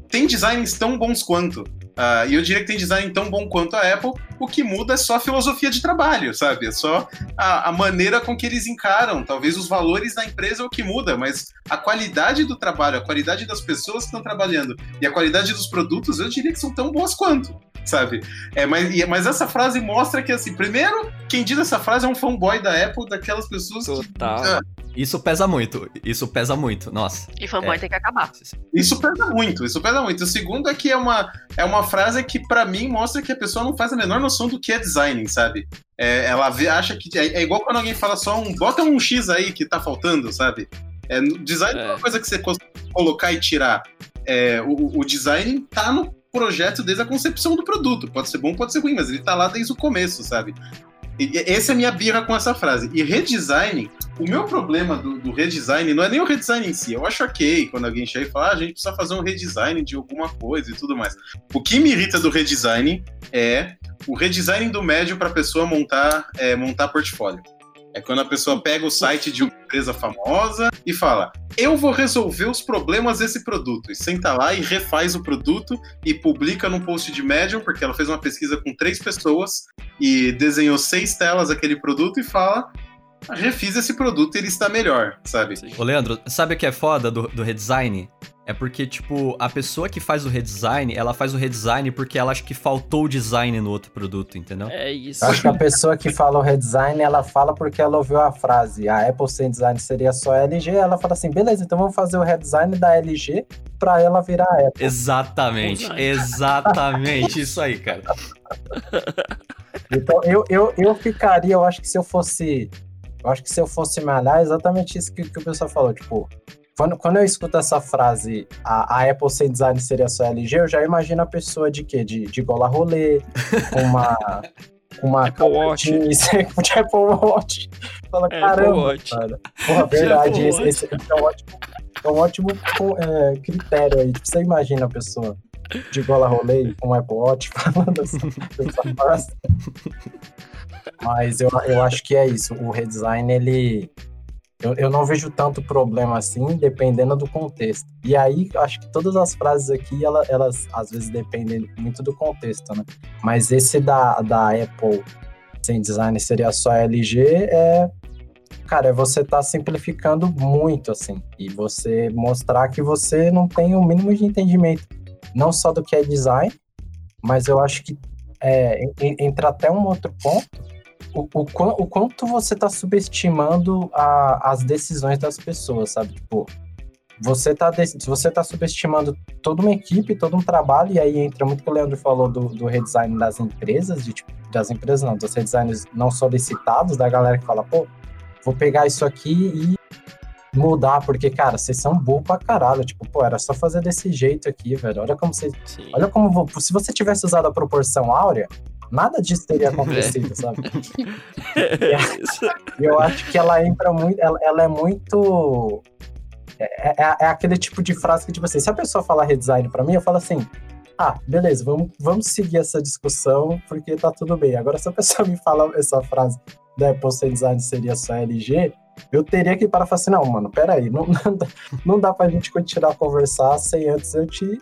Speaker 6: tem designs tão bons quanto. Ah, e eu diria que tem design tão bom quanto a Apple. O que muda é só a filosofia de trabalho, sabe? É só a, a maneira com que eles encaram. Talvez os valores da empresa é o que muda, mas a qualidade do trabalho, a qualidade das pessoas que estão trabalhando e a qualidade dos produtos, eu diria que são tão boas quanto. Sabe? É, mas, mas essa frase mostra que, assim, primeiro, quem diz essa frase é um fanboy da Apple, daquelas pessoas que
Speaker 2: Total.
Speaker 1: Isso pesa muito. Isso pesa muito. Nossa.
Speaker 3: E fanboy
Speaker 1: É.
Speaker 3: tem que acabar.
Speaker 6: Isso pesa muito, isso pesa muito. O segundo é que é uma, é uma frase que, pra mim, mostra que a pessoa não faz a menor noção do que é design, sabe? É, ela vê- acha que. É, é igual quando alguém fala só um. Bota um X aí que tá faltando, sabe? É, design não é
Speaker 2: É.
Speaker 6: uma coisa que você consegue colocar e tirar. É, o, o design tá no projeto desde a concepção do produto. Pode ser bom, pode ser ruim, mas ele tá lá desde o começo, sabe? Essa é a minha birra com essa frase. E redesign, o meu problema do, do redesign não é nem o redesign em si. Eu acho ok quando alguém chega e fala, ah, a gente precisa fazer um redesign de alguma coisa e tudo mais. O que me irrita do redesign é o redesign do médio para a pessoa montar, é, montar portfólio. É quando a pessoa pega o site de uma empresa famosa e fala: Eu vou resolver os problemas desse produto. E senta lá e refaz o produto e publica num post de Medium, porque ela fez uma pesquisa com três pessoas e desenhou seis telas daquele produto e fala: Refiz esse produto e ele está melhor, sabe?
Speaker 2: Sim.
Speaker 1: Ô, Leandro, sabe o que é foda do, do redesign? É porque, tipo, a pessoa que faz o redesign, ela faz o redesign porque ela acha que faltou design no outro produto, entendeu?
Speaker 2: É isso.
Speaker 4: Eu acho que a pessoa que fala o redesign, ela fala porque ela ouviu a frase, a Apple sem design seria só LG, ela fala assim, beleza, então vamos fazer o redesign da LG pra ela virar a Apple.
Speaker 1: Exatamente, exatamente isso aí, cara.
Speaker 4: Então eu, eu, eu ficaria, eu acho que se eu fosse. Eu acho que se eu fosse malhar, é exatamente isso que, que o pessoal falou. Tipo, quando, quando eu escuto essa frase, a, a Apple sem design seria só LG, eu já imagino a pessoa de quê? De, de gola rolê, com uma. com uma
Speaker 2: Apple Watch.
Speaker 4: jeans, de Apple Watch. Fala,
Speaker 2: Apple
Speaker 4: caramba,
Speaker 2: Watch.
Speaker 4: cara. Porra, verdade, esse, esse, é um ótimo, é um ótimo é, critério aí. Tipo, você imagina a pessoa de gola rolê com um Apple Watch falando assim, essa frase. Mas eu, eu acho que é isso. O redesign, ele. Eu, eu não vejo tanto problema assim, dependendo do contexto. E aí, acho que todas as frases aqui, ela- elas às vezes dependem muito do contexto, né? Mas esse da, da Apple sem design seria só LG, é. Cara, é você tá simplificando muito, assim. E você mostrar que você não tem o mínimo de entendimento, não só do que é design, mas eu acho que é, en- entra até um outro ponto, o, o, o quanto você está subestimando a- as decisões das pessoas, sabe? Tipo, você está você tá subestimando toda uma equipe, todo um trabalho, e aí entra muito o que o Leandro falou do, do redesign das empresas, de, tipo, das empresas não, dos redesigners não solicitados, da galera que fala, pô, vou pegar isso aqui e mudar, porque, cara, vocês são burro pra caralho. Tipo, pô, era só fazer desse jeito aqui, velho. Olha como vocês. Olha como. Se você tivesse usado a proporção áurea, nada disso teria acontecido, sabe? E eu acho que ela entra muito. Ela, ela é muito. É, é- é aquele tipo de frase que, tipo assim, se a pessoa falar redesign pra mim, eu falo assim. Ah, beleza, vamos, vamos seguir essa discussão, porque tá tudo bem. Agora, se a pessoa me fala essa frase da Apple sem design seria só LG, eu teria que parar e falar assim, não, mano, peraí, não, não, dá, não dá pra gente continuar a conversar sem antes eu te.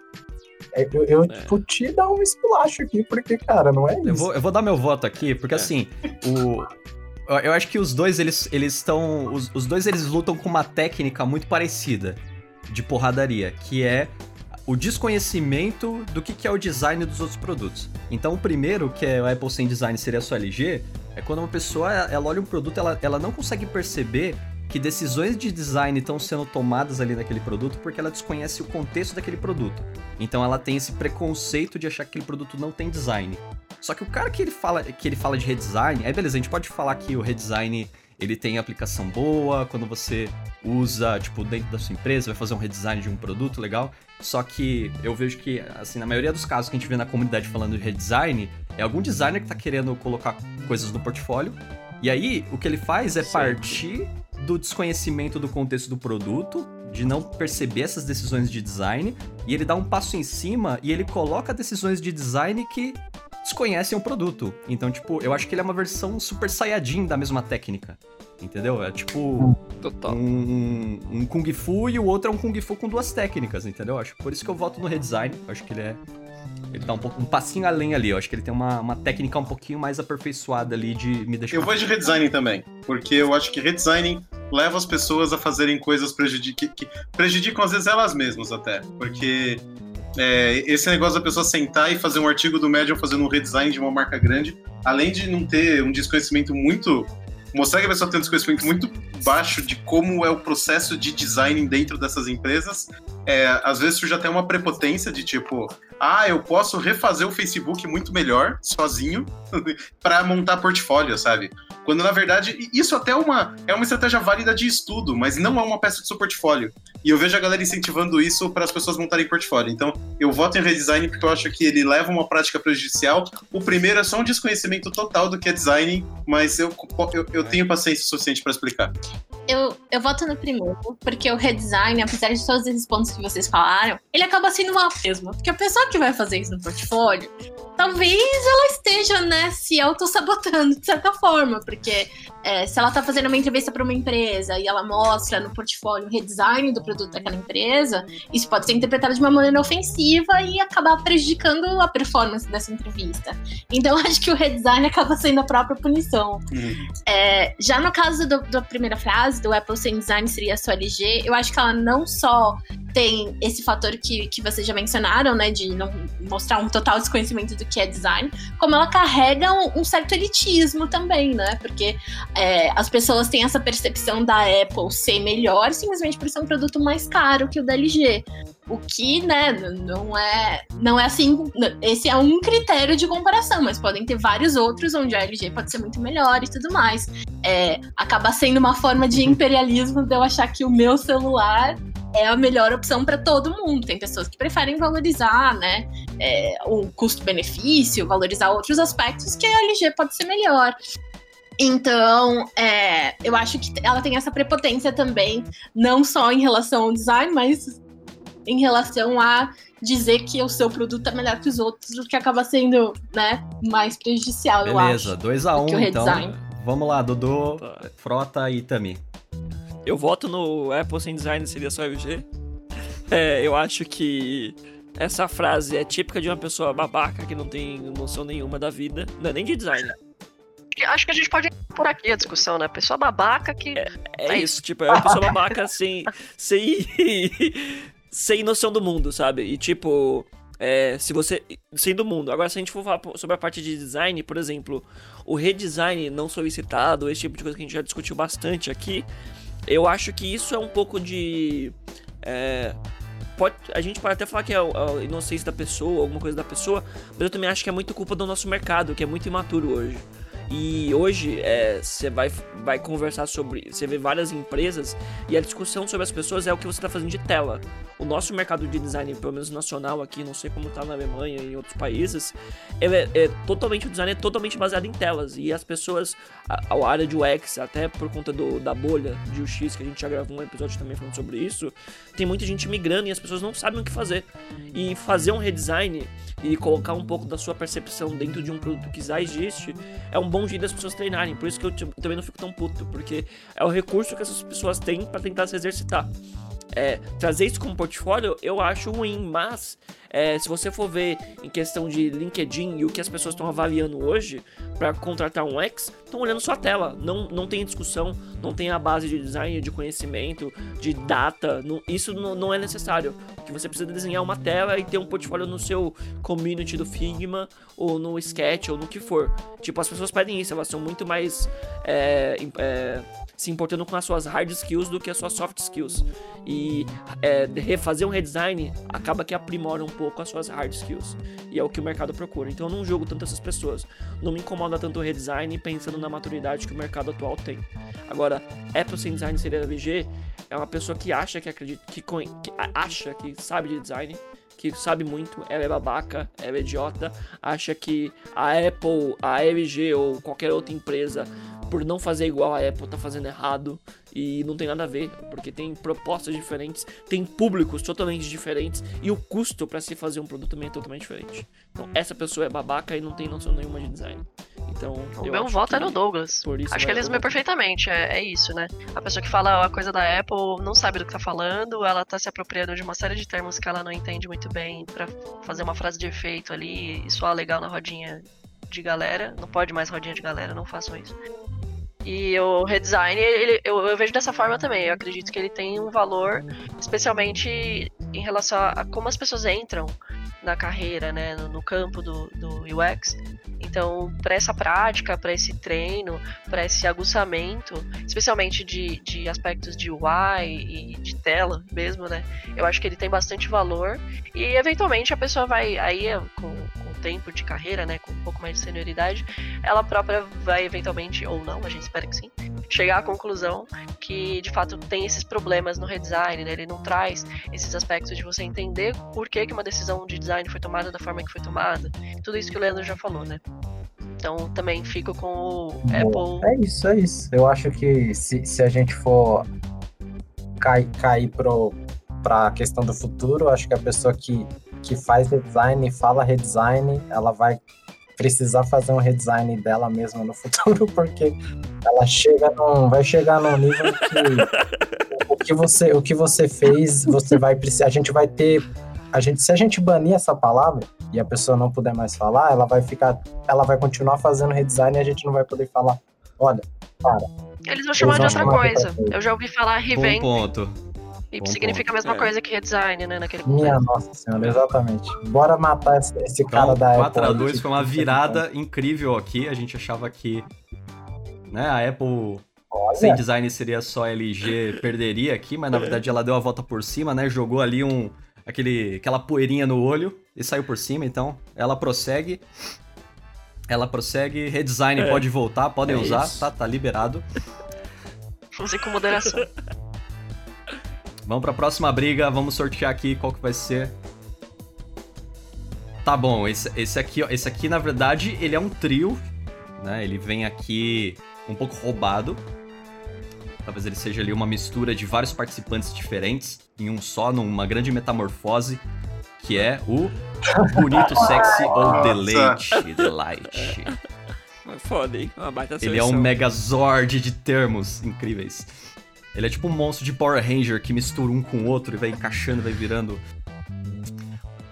Speaker 4: Eu, eu
Speaker 2: É.
Speaker 4: tipo, te dar um esculacho aqui, porque, cara, não é isso.
Speaker 1: Eu vou, eu vou dar meu voto aqui, porque
Speaker 2: É.
Speaker 1: assim, o. eu- acho que os dois, eles eles estão. Os, os dois eles lutam com uma técnica muito parecida de porradaria, que é o desconhecimento do que, que é o design dos outros produtos. Então, o primeiro, que é o Apple sem design seria só LG, é quando uma pessoa ela olha um produto, ela, ela não consegue perceber que decisões de design estão sendo tomadas ali naquele produto porque ela desconhece o contexto daquele produto. Então ela tem esse preconceito de achar que aquele produto não tem design. Só que o cara que ele fala que ele fala de redesign, aí beleza, a gente pode falar que o redesign ele tem aplicação boa, quando você usa, tipo, dentro da sua empresa, vai fazer um redesign de um produto legal. Só que eu vejo que, assim, na maioria dos casos que a gente vê na comunidade falando de redesign, é algum designer que tá querendo colocar coisas no portfólio. E aí, o que ele faz é
Speaker 2: Sempre.
Speaker 1: partir do desconhecimento do contexto do produto, de não perceber essas decisões de design, e ele dá um passo em cima e ele coloca decisões de design que desconhecem o produto. Então, tipo, eu acho que ele é uma versão super saiyajin da mesma técnica. Entendeu? É tipo
Speaker 2: Total.
Speaker 1: um, um Kung Fu e o outro é um Kung Fu com duas técnicas, entendeu? Acho por isso que eu voto no redesign. Acho que ele é. Ele dá um, pouco, um passinho além ali. Eu acho que ele tem uma, uma técnica um pouquinho mais aperfeiçoada ali de me deixar.
Speaker 6: Eu vou de redesign também, porque eu acho que redesign leva as pessoas a fazerem coisas prejudi- que, que prejudicam às vezes elas mesmas até, porque é, esse negócio da pessoa sentar e fazer um artigo do Medium fazendo um redesign de uma marca grande, além de não ter um desconhecimento muito mostrar que a pessoa tem um desconhecimento muito baixo de como é o processo de design dentro dessas empresas, é, às vezes surge até uma prepotência de tipo, ah, eu posso refazer o Facebook muito melhor, sozinho, para montar portfólio, sabe? Quando na verdade, isso até é uma, é uma estratégia válida de estudo, mas não é uma peça do seu portfólio. E eu vejo a galera incentivando isso para as pessoas montarem portfólio. Então, eu voto em redesign porque eu acho que ele leva uma prática prejudicial. O primeiro é só um desconhecimento total do que é design, mas eu, eu, eu tenho paciência suficiente para explicar.
Speaker 5: Eu, eu voto no primeiro, porque o redesign, apesar de todos esses pontos que vocês falaram, ele acaba sendo mal mesmo. Porque a pessoa que vai fazer isso no portfólio, talvez ela esteja, né, se auto-sabotando de certa forma. Porque é, se ela tá fazendo uma entrevista para uma empresa e ela mostra no portfólio o redesign do produto daquela empresa, isso pode ser interpretado de uma maneira ofensiva e acabar prejudicando a performance dessa entrevista. Então, acho que o redesign acaba sendo a própria punição. É, já no caso do- da primeira frase, do Apple sem design seria só LG, eu acho que ela não só tem esse fator que, que vocês já mencionaram, né, de não mostrar um total desconhecimento do que é design, como ela carrega um, um certo elitismo também, né, porque é, as pessoas têm essa percepção da Apple ser melhor simplesmente por ser um produto mais caro que o da LG. O que, né, não é, não é assim. Esse é um critério de comparação, mas podem ter vários outros onde a LG pode ser muito melhor e tudo mais. É, acaba sendo uma forma de imperialismo de eu achar que o meu celular é a melhor opção para todo mundo. Tem pessoas que preferem valorizar, né, é, o custo-benefício, valorizar outros aspectos que a LG pode ser melhor. Então, é, eu acho que ela tem essa prepotência também, não só em relação ao design, mas em relação a dizer que o seu produto é melhor que os outros, o que acaba sendo, né, mais prejudicial, eu
Speaker 1: Beleza,
Speaker 5: acho.
Speaker 1: 2x1
Speaker 5: que o
Speaker 1: então.
Speaker 5: redesign.
Speaker 1: Vamos lá, Dodô,
Speaker 2: Tá.
Speaker 1: Frota e Tami.
Speaker 2: Eu voto no Apple sem design, seria só LG. É, eu acho que essa frase é típica de uma pessoa babaca que não tem noção nenhuma da vida. Não é nem de design.
Speaker 3: Acho que a gente pode por aqui a discussão, né? Pessoa babaca que.
Speaker 2: É
Speaker 3: É
Speaker 2: isso, tipo, é uma pessoa babaca sem. sem. sem noção do mundo, sabe? E tipo. É, se você. Sem do mundo. Agora, se a gente for falar sobre a parte de design, por exemplo, o redesign não solicitado, esse tipo de coisa que a gente já discutiu bastante aqui, eu acho que isso é um pouco de. é, pode, a gente pode até falar que é a, a inocência da pessoa, alguma coisa da pessoa, mas eu também acho que é muito culpa do nosso mercado, que é muito imaturo hoje. E hoje é, você vai, vai conversar sobre. Você vê várias empresas e a discussão sobre as pessoas é o que você está fazendo de tela. O nosso mercado de design, pelo menos nacional aqui, não sei como tá na Alemanha e em outros países, ele é, é totalmente o design é totalmente baseado em telas. E as pessoas, a, a área de UX, até por conta do, da bolha de UX, que a gente já gravou um episódio também falando sobre isso, tem muita gente migrando e as pessoas não sabem o que fazer. E fazer um redesign e colocar um pouco da sua percepção dentro de um produto que já existe é um bom jeito das pessoas treinarem. Por isso que eu também não fico tão puto, porque é o recurso que essas pessoas têm para tentar se exercitar. É, trazer isso como portfólio eu acho ruim, mas é, se você for ver em questão de LinkedIn e o que as pessoas estão avaliando hoje para contratar um ex, estão olhando sua tela. Não, não tem discussão, não tem a base de design, de conhecimento, de data. Não, isso não, não é necessário. Que você precisa desenhar uma tela e ter um portfólio no seu community do Figma, ou no Sketch, ou no que for. Tipo, as pessoas pedem isso, elas são muito mais. É, é, se importando com as suas hard skills do que as suas soft skills. E é, refazer um redesign acaba que aprimora um pouco as suas hard skills. E é o que o mercado procura. Então eu não jogo tanto essas pessoas. Não me incomoda tanto o redesign pensando na maturidade que o mercado atual tem. Agora, Apple sem design seria LG é uma pessoa que acha que acredita, que, que acha que sabe de design que sabe muito, ela é babaca, ela é idiota, acha que a Apple, a LG ou qualquer outra empresa por não fazer igual a Apple tá fazendo errado e não tem nada a ver, porque tem propostas diferentes, tem públicos totalmente diferentes e o custo para se fazer um produto também é totalmente diferente. Então essa pessoa é babaca e não tem noção nenhuma de design. Então,
Speaker 3: o meu voto é no Douglas. acho que ele resumiu perfeitamente, é, é, isso, né? A pessoa que fala a coisa da Apple não sabe do que tá falando, ela tá se apropriando de uma série de termos que ela não entende muito bem para fazer uma frase de efeito ali e soar legal na rodinha de galera. Não pode mais rodinha de galera, não façam isso. E o redesign, ele, eu, eu, vejo dessa forma também. Eu acredito que ele tem um valor, especialmente em relação a, como as pessoas entram na carreira, né, no, no campo do, do UX. Então, para essa prática, para esse treino, para esse aguçamento, especialmente de, de aspectos de UI e de tela mesmo, né, eu acho que ele tem bastante valor. E eventualmente a pessoa vai, aí com, com o tempo de carreira, né, com um pouco mais de senioridade, ela própria vai eventualmente, ou não, a gente espera que sim, chegar à conclusão que de fato tem esses problemas no redesign, né? ele não traz esses aspectos de você entender por que, que uma decisão de design foi tomada da forma que foi tomada, tudo isso que o Leandro já falou, né? Então também fico com o Apple.
Speaker 4: É isso, é isso. Eu acho que se, se a gente for cair, cair pro, pra questão do futuro, acho que a pessoa que, que faz redesign e fala redesign, ela vai precisar fazer um redesign dela mesma no futuro, porque ela chega num, vai chegar num nível que o que você, o que você fez, você vai precisar, a gente vai ter, a gente, se a gente banir essa palavra e a pessoa não puder mais falar, ela vai ficar, ela vai continuar fazendo redesign e a gente não vai poder falar, olha, para.
Speaker 3: Eles vão chamar Eles de outra coisa. Eu já ouvi falar revamp.
Speaker 1: Um ponto.
Speaker 3: E Bom significa ponto. a mesma é. coisa que redesign, né? Naquele
Speaker 4: Minha nossa senhora, exatamente. Bora matar esse, esse então, cara da 4
Speaker 1: Apple. 4x2 foi uma virada incrível aqui. A gente achava que né, a Apple Olha. sem design seria só LG, perderia aqui, mas na verdade ela deu a volta por cima, né? Jogou ali um aquele, aquela poeirinha no olho e saiu por cima, então ela prossegue. Ela prossegue, redesign é. pode voltar, podem é usar, tá, tá liberado.
Speaker 3: Use com moderação.
Speaker 1: Vamos pra próxima briga, vamos sortear aqui qual que vai ser. Tá bom, esse, esse aqui, ó, esse aqui na verdade ele é um trio, né? Ele vem aqui um pouco roubado. Talvez ele seja ali uma mistura de vários participantes diferentes em um só, numa grande metamorfose, que é o bonito, sexy ou deleite, delight.
Speaker 2: Foda, hein? Uma baita
Speaker 1: Ele é um megazord de termos incríveis. Ele é tipo um monstro de Power Ranger que mistura um com o outro e vai encaixando, vai virando.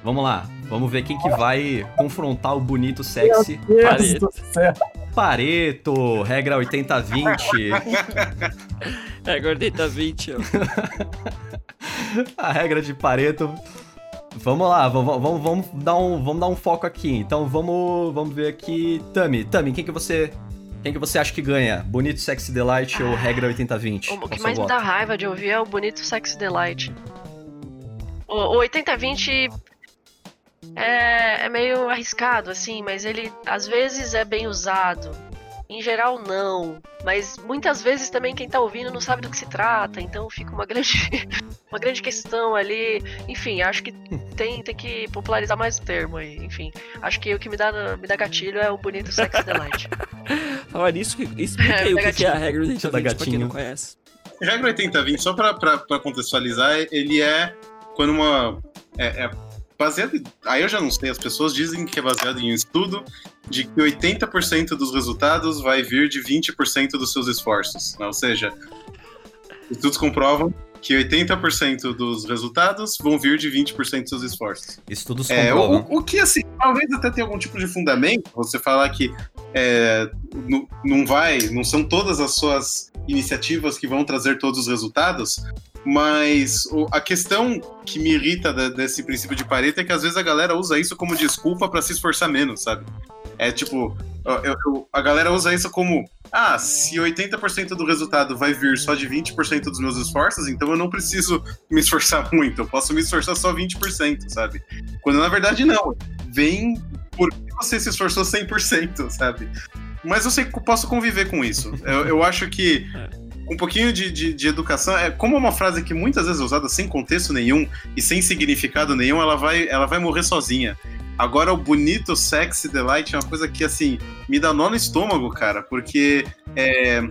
Speaker 1: Vamos lá, vamos ver quem que vai confrontar o bonito sexy.
Speaker 4: Pareto.
Speaker 1: Pareto, regra 80-20.
Speaker 2: regra 80-20,
Speaker 1: A regra de Pareto. Vamos lá, vamos, vamos, vamos, dar um, vamos dar um foco aqui. Então vamos, vamos ver aqui. Tami, Tami, quem que você quem que você acha que ganha? Bonito Sexy Delight ou Regra 80-20?
Speaker 3: O, que mais me dá raiva de ouvir é o Bonito Sexy Delight. O, o 80-20 é, é meio arriscado, assim, mas ele às vezes é bem usado. Em geral, não. Mas muitas vezes também quem tá ouvindo não sabe do que se trata, então fica uma grande, uma grande questão ali. Enfim, acho que tem, tem que popularizar mais o termo aí. Enfim, acho que o que me dá, me dá gatilho é o bonito Sex Delight.
Speaker 2: Falar nisso, explica aí o que, que é a regra do
Speaker 1: Deixa eu dar
Speaker 2: 80 pra quem não
Speaker 1: gatinho.
Speaker 2: conhece.
Speaker 6: Regra 80-20, só pra, pra, pra contextualizar, ele é quando uma. É, é baseado. em- Aí eu já não sei, as pessoas dizem que é baseado em um estudo de que 80% dos resultados vai vir de 20% dos seus esforços. né? Ou seja, estudos comprovam que 80% dos resultados vão vir de 20% dos seus esforços.
Speaker 1: Estudos
Speaker 6: É, o, o que, assim, talvez até tenha algum tipo de fundamento, você falar que é, não, não vai, não são todas as suas iniciativas que vão trazer todos os resultados, mas o- a questão que me irrita da- desse princípio de Pareto é que às vezes a galera usa isso como desculpa para se esforçar menos, sabe? É tipo, eu- eu- a galera usa isso como, ah, se 80% do resultado vai vir só de 20% dos meus esforços, então eu não preciso me esforçar muito, eu posso me esforçar só 20%, sabe? Quando na verdade não, vem porque você se esforçou 100%, sabe? Mas eu sei que posso conviver com isso. Eu, eu acho que um pouquinho de, de, de educação, é como é uma frase que muitas vezes é usada sem contexto nenhum e sem significado nenhum, ela vai, ela vai morrer sozinha. Agora, o bonito, sexy, delight é uma coisa que, assim, me dá nó no estômago, cara, porque é,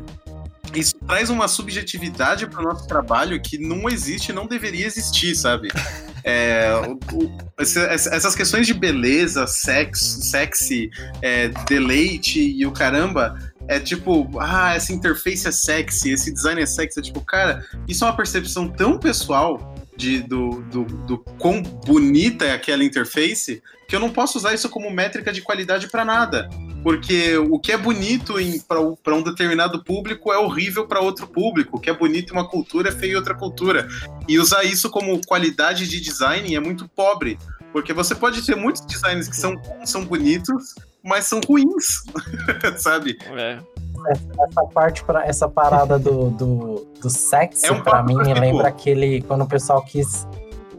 Speaker 6: isso traz uma subjetividade para o nosso trabalho que não existe, não deveria existir, sabe? É, o- o- essas questões de beleza, sexo, sexy, é, deleite e o caramba, é tipo, ah, essa interface é sexy, esse design é sexy, é tipo, cara, isso é uma percepção tão pessoal de, do, do, do quão bonita é aquela interface que eu não posso usar isso como métrica de qualidade para nada. Porque o que é bonito para um determinado público é horrível para outro público. O que é bonito em uma cultura é feio em outra cultura. E usar isso como qualidade de design é muito pobre. Porque você pode ter muitos designs que são, são bonitos, mas são ruins. sabe?
Speaker 2: É.
Speaker 4: essa parte para essa parada do, do, do sexy
Speaker 6: É um
Speaker 4: pra
Speaker 6: papo
Speaker 4: mim me lembra aquele quando o pessoal quis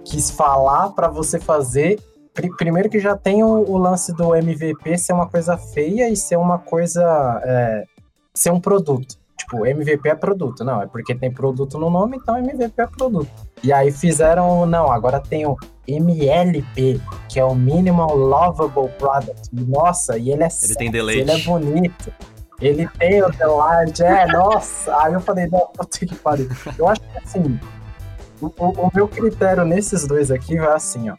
Speaker 4: quis falar pra você fazer primeiro que já tem o, o lance do MVP ser uma coisa feia e ser uma coisa é, ser um produto tipo MVP é produto não é porque tem produto no nome então MVP é produto e aí fizeram não agora tem o MLP que é o Minimal Lovable Product nossa e ele é
Speaker 1: Ele tem
Speaker 4: sexy,
Speaker 1: deleite.
Speaker 4: ele é bonito ele tem o Delight, é, nossa. Aí eu falei, não, puta que pariu. Eu acho que assim, o, o- o meu critério nesses dois aqui vai assim, ó.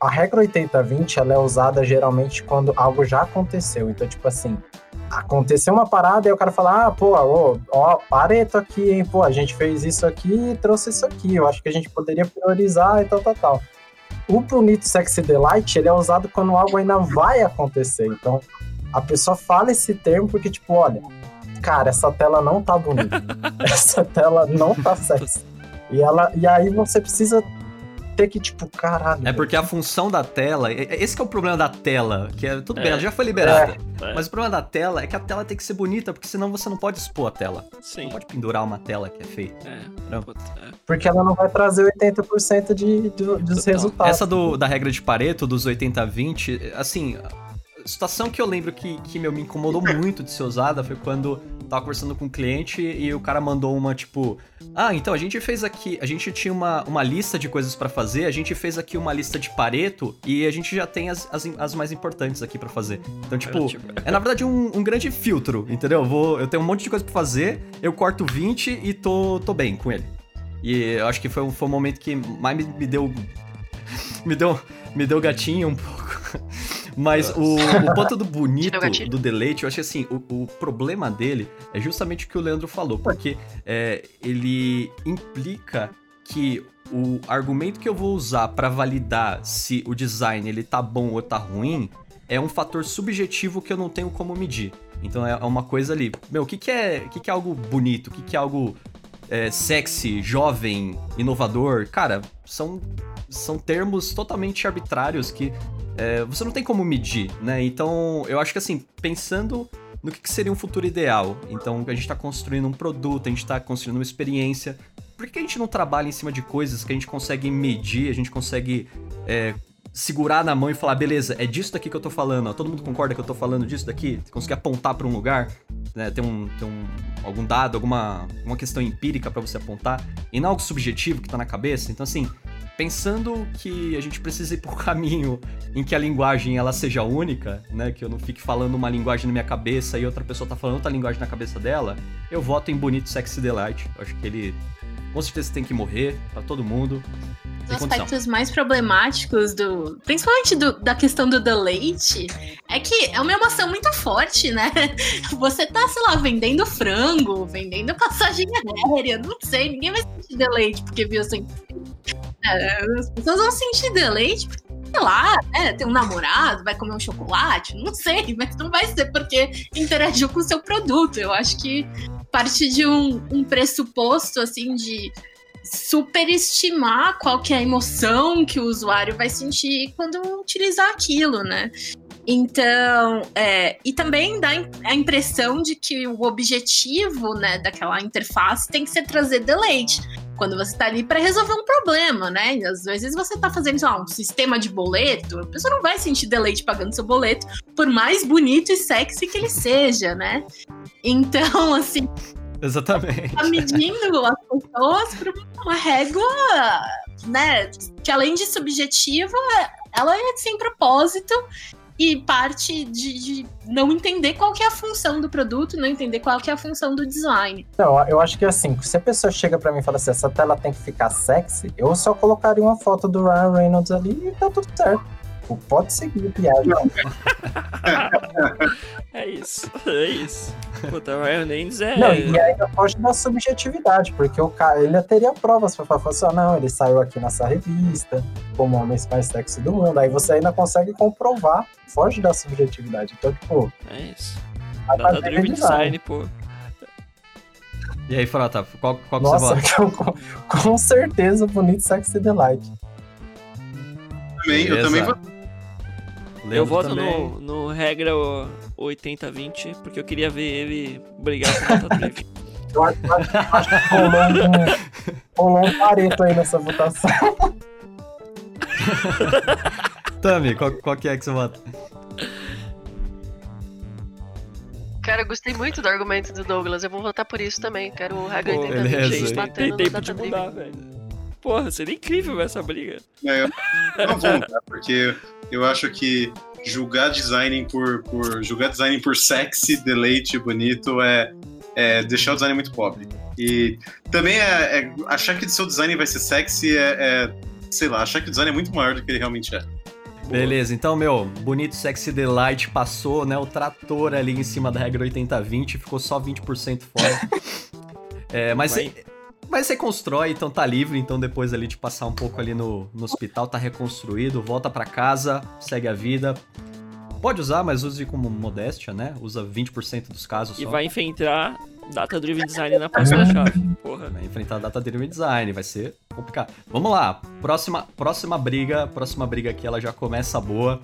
Speaker 4: A regra 80-20, ela é usada geralmente quando algo já aconteceu. Então, tipo assim, aconteceu uma parada e o cara fala, ah, pô, ó, ó, pareto aqui, hein, pô, a gente fez isso aqui e trouxe isso aqui. Eu acho que a gente poderia priorizar e tal, tal, tal. O bonito sexy delight, ele é usado quando algo ainda vai acontecer. Então, a pessoa fala esse termo porque, tipo, olha, cara, essa tela não tá bonita. essa tela não tá sexy. E, ela, e aí você precisa ter que, tipo, caralho.
Speaker 1: É porque a função da tela, e- e- esse que é o problema da tela, que é tudo bem,
Speaker 2: É.
Speaker 1: ela já foi liberada.
Speaker 2: É.
Speaker 1: Mas o problema da tela é que a tela tem que ser bonita, porque senão você não pode expor a tela. Você
Speaker 2: Sim.
Speaker 1: não pode pendurar uma tela que é feia.
Speaker 2: É.
Speaker 1: Não.
Speaker 2: É.
Speaker 4: Porque ela não vai trazer 80% de, de, dos
Speaker 2: Total.
Speaker 4: resultados.
Speaker 1: Essa do, da regra de Pareto, dos 80-20, assim, a situação que eu lembro que, que meu, me incomodou muito de ser usada foi quando tava conversando com um cliente e o cara mandou uma, tipo, ah, então a gente fez aqui, a gente tinha uma, uma lista de coisas pra fazer, a gente fez aqui uma lista de Pareto e a gente já tem as, as, as mais importantes aqui pra fazer. Então, tipo, é na verdade um, um grande filtro, entendeu? Eu, vou, eu tenho um monte de coisa pra fazer, eu corto 20 e tô, tô bem com ele. E eu acho que foi, um- foi um momento que mais me, me deu. Me deu, me deu gatinho um pouco. Mas o, o ponto do bonito, do deleite, eu acho que assim, o, o problema dele é justamente o que o Leandro falou, porque é, ele implica que o argumento que eu vou usar pra validar se o design ele tá bom ou tá ruim é um fator subjetivo que eu não tenho como medir. Então é uma coisa ali. Meu, o que, que, é, o que, que é algo bonito? O que, que é algo é, sexy, jovem, inovador? Cara, são, são termos totalmente arbitrários que é, você não tem como medir, né? Então eu acho que assim, pensando no que, que seria um futuro ideal, então a gente tá construindo um produto, a gente tá construindo uma experiência. Por que que a gente não trabalha em cima de coisas que a gente consegue medir, a gente consegue é, segurar na mão e falar, beleza, é disso daqui que eu tô falando, ó, todo mundo concorda que eu tô falando disso daqui? Conseguir apontar pra um lugar? Né, tem, um, tem um, algum dado, alguma uma questão empírica para você apontar, e não algo subjetivo que tá na cabeça. Então, assim, pensando que a gente precisa ir por um caminho em que a linguagem ela seja única, né, que eu não fique falando uma linguagem na minha cabeça e outra pessoa tá falando outra linguagem na cabeça dela, eu voto em Bonito Sexy Delight. Eu acho que ele com certeza tem que morrer para todo mundo.
Speaker 5: Os aspectos mais problemáticos do. Principalmente do, da questão do deleite, é que é uma emoção muito forte, né? Você tá, sei lá, vendendo frango, vendendo passagem aérea, não sei, ninguém vai sentir deleite porque viu assim. É, as pessoas vão sentir deleite porque sei lá, né, tem um namorado, vai comer um chocolate, não sei, mas não vai ser porque interagiu com o seu produto. Eu acho que parte de um, um pressuposto, assim, de superestimar qual que é a emoção que o usuário vai sentir quando utilizar aquilo, né? Então, é, e também dá a impressão de que o objetivo né, daquela interface tem que ser trazer deleite. Quando você está ali para resolver um problema, né? Às vezes você está fazendo lá, um sistema de boleto, a pessoa não vai sentir deleite pagando seu boleto, por mais bonito e sexy que ele seja, né? Então, assim,
Speaker 1: Exatamente.
Speaker 5: Tá medindo as pessoas por uma régua, né? Que além de subjetiva, ela é sem propósito e parte de, de, não entender qual que é a função do produto, não entender qual que é a função do design.
Speaker 4: Não, eu acho que assim, se a pessoa chega para mim e fala assim, essa tela tem que ficar sexy, eu só colocaria uma foto do Ryan Reynolds ali e tá tudo certo. Pode seguir, piada.
Speaker 2: é isso, é isso. Puta, o Ryan Reynolds é.
Speaker 4: Não, e ainda foge da subjetividade, porque o cara, ele teria provas pra falar assim, não, ele saiu aqui nessa revista, como o homem mais sexy do mundo. Aí você ainda consegue comprovar, foge da subjetividade. Então, tipo.
Speaker 2: É isso. Data Driven Design, pô.
Speaker 1: E aí, Frota, qual, qual
Speaker 4: Nossa,
Speaker 1: que você
Speaker 4: vota? Com, com certeza, bonito Sexy Delight.
Speaker 6: Também, eu também vou
Speaker 2: eu voto no, no regra 80-20, porque eu queria ver ele brigar com o Data Driven.
Speaker 4: Eu acho, que rolou um, um pareto aí nessa votação.
Speaker 1: Tami, qual, qual que é que você vota?
Speaker 3: Cara, eu gostei muito do argumento do Douglas. Eu vou votar por isso também. Quero o regra 80
Speaker 1: beleza.
Speaker 3: 20 batendo
Speaker 2: Tem tempo de mudar, velho. Porra, seria incrível essa briga.
Speaker 6: É, eu não vou mudar, porque eu acho que julgar design por, por julgar design por sexy, deleite, bonito é, é deixar o design muito pobre. E também é, é achar que o seu design vai ser sexy é, é, sei lá, achar que o design é muito maior do que ele realmente é.
Speaker 1: Beleza, então, meu, bonito Sexy Delight passou, né? O trator ali em cima da regra 80-20, ficou só 20% fora. é, mas,
Speaker 2: Vai.
Speaker 1: Mas você constrói, então tá livre, então depois ali de passar um pouco ali no, no hospital, tá reconstruído, volta pra casa, segue a vida. Pode usar, mas use como modéstia, né? Usa 20% dos casos
Speaker 2: E
Speaker 1: só.
Speaker 2: vai enfrentar Data Driven Design na próxima chave. Porra.
Speaker 1: Vai enfrentar data driven design, vai ser complicado. Vamos lá, próxima, próxima briga, próxima briga aqui, ela já começa boa,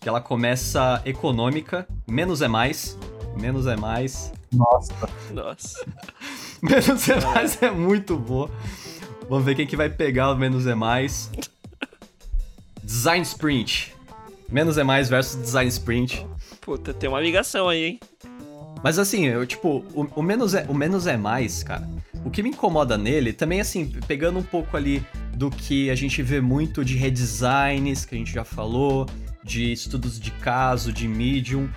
Speaker 1: que ela começa econômica, menos é mais, menos é mais,
Speaker 4: Nossa.
Speaker 2: Nossa.
Speaker 1: menos é mais é muito boa. Vamos ver quem que vai pegar o menos é mais. Design Sprint. Menos é mais versus Design Sprint.
Speaker 2: Puta, tem uma ligação aí, hein?
Speaker 1: Mas assim, eu, tipo, o, o menos é, o menos é mais, cara. O que me incomoda nele, também assim, pegando um pouco ali do que a gente vê muito de redesigns, que a gente já falou, de estudos de caso, de medium.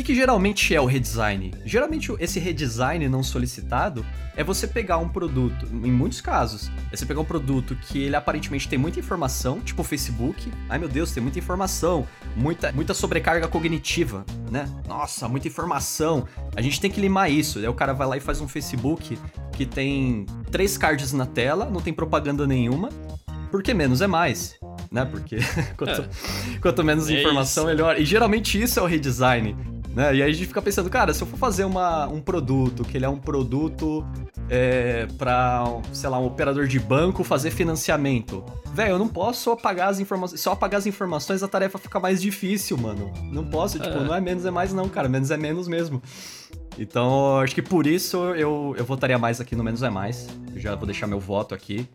Speaker 1: O que, que geralmente é o redesign? Geralmente esse redesign não solicitado é você pegar um produto, em muitos casos, é você pegar um produto que ele aparentemente tem muita informação, tipo o Facebook. Ai meu Deus, tem muita informação, muita, muita sobrecarga cognitiva, né? Nossa, muita informação. A gente tem que limar isso. Aí o cara vai lá e faz um Facebook que tem três cards na tela, não tem propaganda nenhuma, porque menos é mais. Né? Porque quanto, quanto menos
Speaker 2: É
Speaker 1: informação,
Speaker 2: isso.
Speaker 1: melhor. E geralmente isso é o redesign. Né? E aí a gente fica pensando, cara, se eu for fazer uma, um produto, que ele é um produto é, para, sei lá, um operador de banco fazer financiamento. Velho, eu não posso apagar as informações. Se eu apagar as informações, a tarefa fica mais difícil, mano. Não posso, tipo,
Speaker 2: É.
Speaker 1: não é menos é mais, não, cara. Menos é menos mesmo. Então, acho que por isso eu, eu votaria mais aqui no menos é mais. Eu já vou deixar meu voto aqui.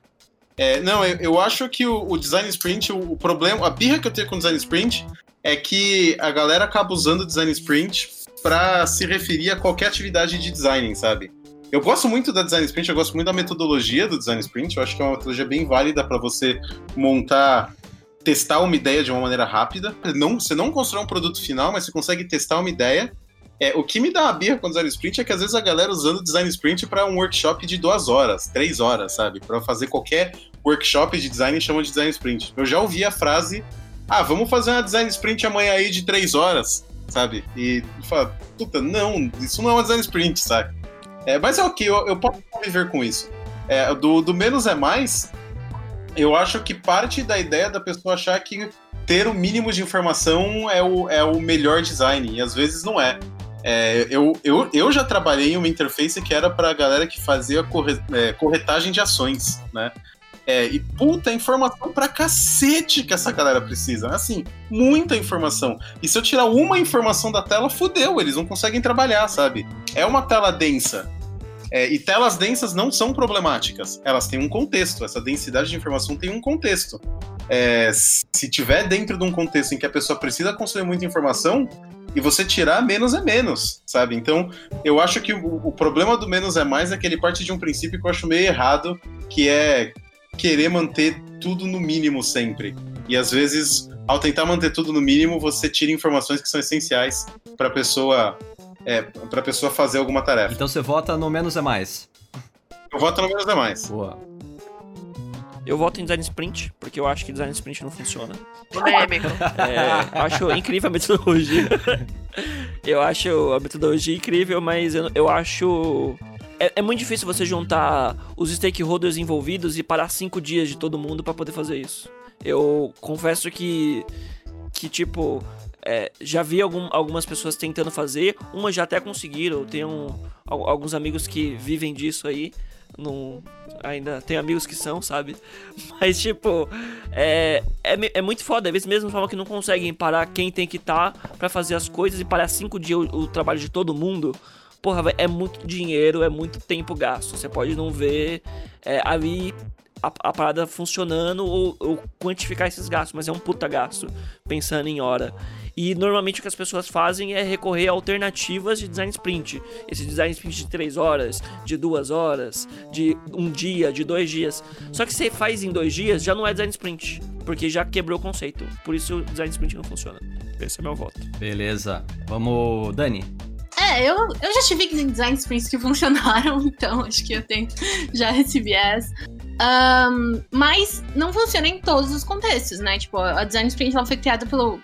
Speaker 6: É, não, eu, eu acho que o, o design sprint, o, o problema, a birra que eu tenho com o design sprint é que a galera acaba usando o design sprint para se referir a qualquer atividade de design, sabe? Eu gosto muito da Design Sprint, eu gosto muito da metodologia do Design Sprint, eu acho que é uma metodologia bem válida para você montar, testar uma ideia de uma maneira rápida. Não, você não constrói um produto final, mas você consegue testar uma ideia. É, o que me dá uma birra com o Design Sprint é que às vezes a galera usando Design Sprint para um workshop de duas horas, três horas, sabe? Para fazer qualquer workshop de design chama de Design Sprint. Eu já ouvi a frase, ah, vamos fazer uma Design Sprint amanhã aí de três horas, sabe? E fala, puta, não, isso não é uma Design Sprint, sabe? É, mas é ok, eu, eu posso conviver com isso. É, do, do menos é mais, eu acho que parte da ideia da pessoa achar que ter o mínimo de informação é o, é o melhor design, e às vezes não é. é eu, eu, eu já trabalhei em uma interface que era para a galera que fazia corre, é, corretagem de ações, né? É, e puta informação pra cacete que essa galera precisa. Assim, muita informação. E se eu tirar uma informação da tela, fudeu, eles não conseguem trabalhar, sabe? É uma tela densa. É, e telas densas não são problemáticas, elas têm um contexto, essa densidade de informação tem um contexto. É, se tiver dentro de um contexto em que a pessoa precisa consumir muita informação, e você tirar menos é menos, sabe? Então, eu acho que o, o, problema do menos é mais é que ele parte de um princípio que eu acho meio errado, que é querer manter tudo no mínimo sempre. E às vezes, ao tentar manter tudo no mínimo, você tira informações que são essenciais para a pessoa é, pra pessoa fazer alguma tarefa.
Speaker 1: Então você vota no menos é mais.
Speaker 6: Eu voto no menos é mais.
Speaker 1: Boa.
Speaker 2: Eu voto em design sprint, porque eu acho que design sprint não funciona.
Speaker 3: Polêmico.
Speaker 2: É, acho incrível a metodologia. eu acho a metodologia incrível, mas eu, eu acho. É, é, muito difícil você juntar os stakeholders envolvidos e parar cinco dias de todo mundo para poder fazer isso. Eu confesso que. Que, tipo, é, já vi algum, algumas pessoas tentando fazer, umas já até conseguiram. Tenho alguns amigos que vivem disso aí. Ainda tem amigos que são, sabe? Mas, tipo, é, é, é muito foda. Às vezes mesmo falam que não conseguem parar quem tem que estar tá para fazer as coisas e parar cinco dias o, o trabalho de todo mundo. Porra, é muito dinheiro, é muito tempo gasto. Você pode não ver é, ali a, a, parada funcionando ou, ou, quantificar esses gastos, mas é um puta gasto pensando em hora. E normalmente o que as pessoas fazem é recorrer a alternativas de design sprint. Esse design sprint de 3 horas, de 2 horas, de um dia, de dois dias. Só que você faz em dois dias já não é design sprint, porque já quebrou o conceito. Por isso o design sprint não funciona. Esse é meu voto.
Speaker 1: Beleza. Vamos, Dani.
Speaker 5: É, eu, eu já tive design sprints que funcionaram, então acho que eu tenho já esse viés. Um, mas não funciona em todos os contextos, né? Tipo, a design sprint ela foi criada pelo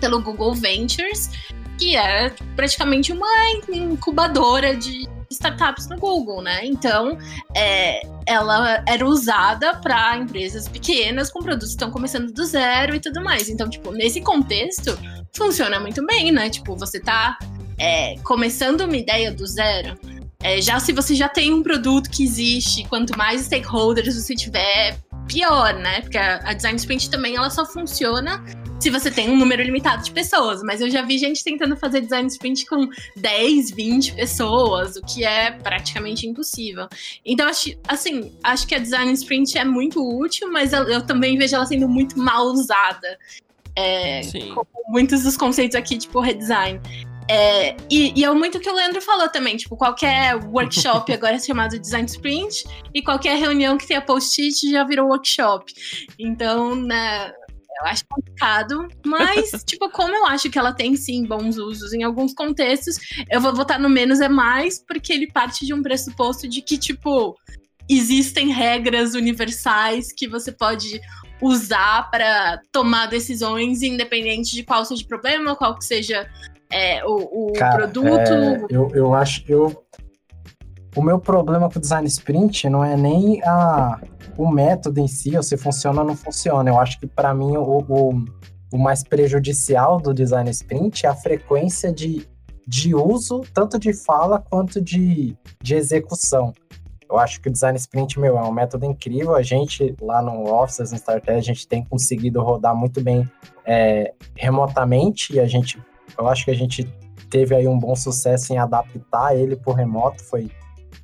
Speaker 5: pelo Google Ventures, que é praticamente uma incubadora de startups no Google, né? Então, é, ela era usada para empresas pequenas com produtos que estão começando do zero e tudo mais. Então, tipo, nesse contexto, funciona muito bem, né? Tipo, você tá é, começando uma ideia do zero. É, já se você já tem um produto que existe, quanto mais stakeholders você tiver, pior, né? Porque a, a Design Sprint também ela só funciona se você tem um número limitado de pessoas. Mas eu já vi gente tentando fazer design sprint com 10, 20 pessoas, o que é praticamente impossível. Então, assim, acho que a design sprint é muito útil, mas eu, eu também vejo ela sendo muito mal usada. É, com muitos dos conceitos aqui, tipo redesign. É, e, e, é muito o que o Leandro falou também, tipo, qualquer workshop agora é chamado Design Sprint e qualquer reunião que tenha post-it já virou workshop. Então, né, eu acho complicado, mas, tipo, como eu acho que ela tem sim bons usos em alguns contextos, eu vou votar no menos é mais, porque ele parte de um pressuposto de que, tipo, existem regras universais que você pode usar para tomar decisões, independente de qual seja o problema, qual que seja é, o, o Cara, produto.
Speaker 4: É, eu, eu acho que eu. O meu problema com o design sprint não é nem a, o método em si, ou se funciona ou não funciona. Eu acho que para mim o, o, o, mais prejudicial do design sprint é a frequência de, de uso, tanto de fala quanto de, de execução. Eu acho que o design sprint, meu, é um método incrível. A gente lá no Office, no StarTech, a gente tem conseguido rodar muito bem é, remotamente e a gente, eu acho que a gente teve aí um bom sucesso em adaptar ele por remoto. Foi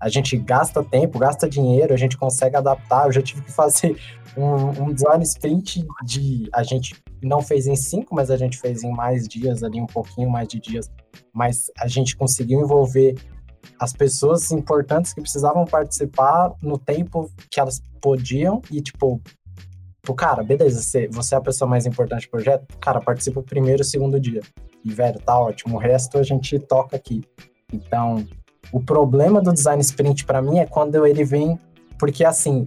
Speaker 4: a gente gasta tempo, gasta dinheiro, a gente consegue adaptar. Eu já tive que fazer um, um design sprint de. A gente não fez em cinco, mas a gente fez em mais dias ali, um pouquinho mais de dias. Mas a gente conseguiu envolver as pessoas importantes que precisavam participar no tempo que elas podiam e, tipo, cara, beleza, você, você é a pessoa mais importante do projeto, cara, participa o primeiro e segundo dia. E, velho, tá ótimo, o resto a gente toca aqui. Então, o problema do design sprint para mim é quando ele vem, porque assim,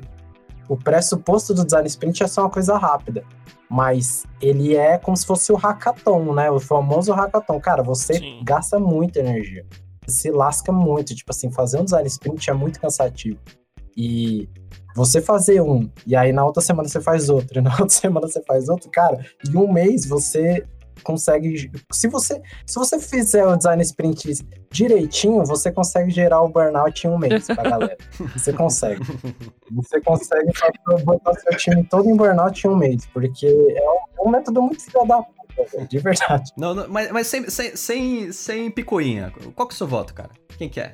Speaker 4: o pressuposto do design sprint é só uma coisa rápida, mas ele é como se fosse o hackathon, né? O famoso hackathon. Cara, você
Speaker 2: Sim.
Speaker 4: gasta muita energia, se lasca muito. Tipo assim, fazer um design sprint é muito cansativo. E você fazer um, e aí na outra semana você faz outro, e na outra semana você faz outro, cara, em um mês você consegue. Se você, se você fizer o design sprint direitinho, você consegue gerar o burnout em um mês pra galera. Você consegue. Você consegue botar seu time todo em burnout em um mês, porque é um, é um método muito filho da puta, de verdade.
Speaker 1: Não, não, mas, mas sem, sem, sem, sem picuinha. Qual que é o seu voto, cara? Quem que é?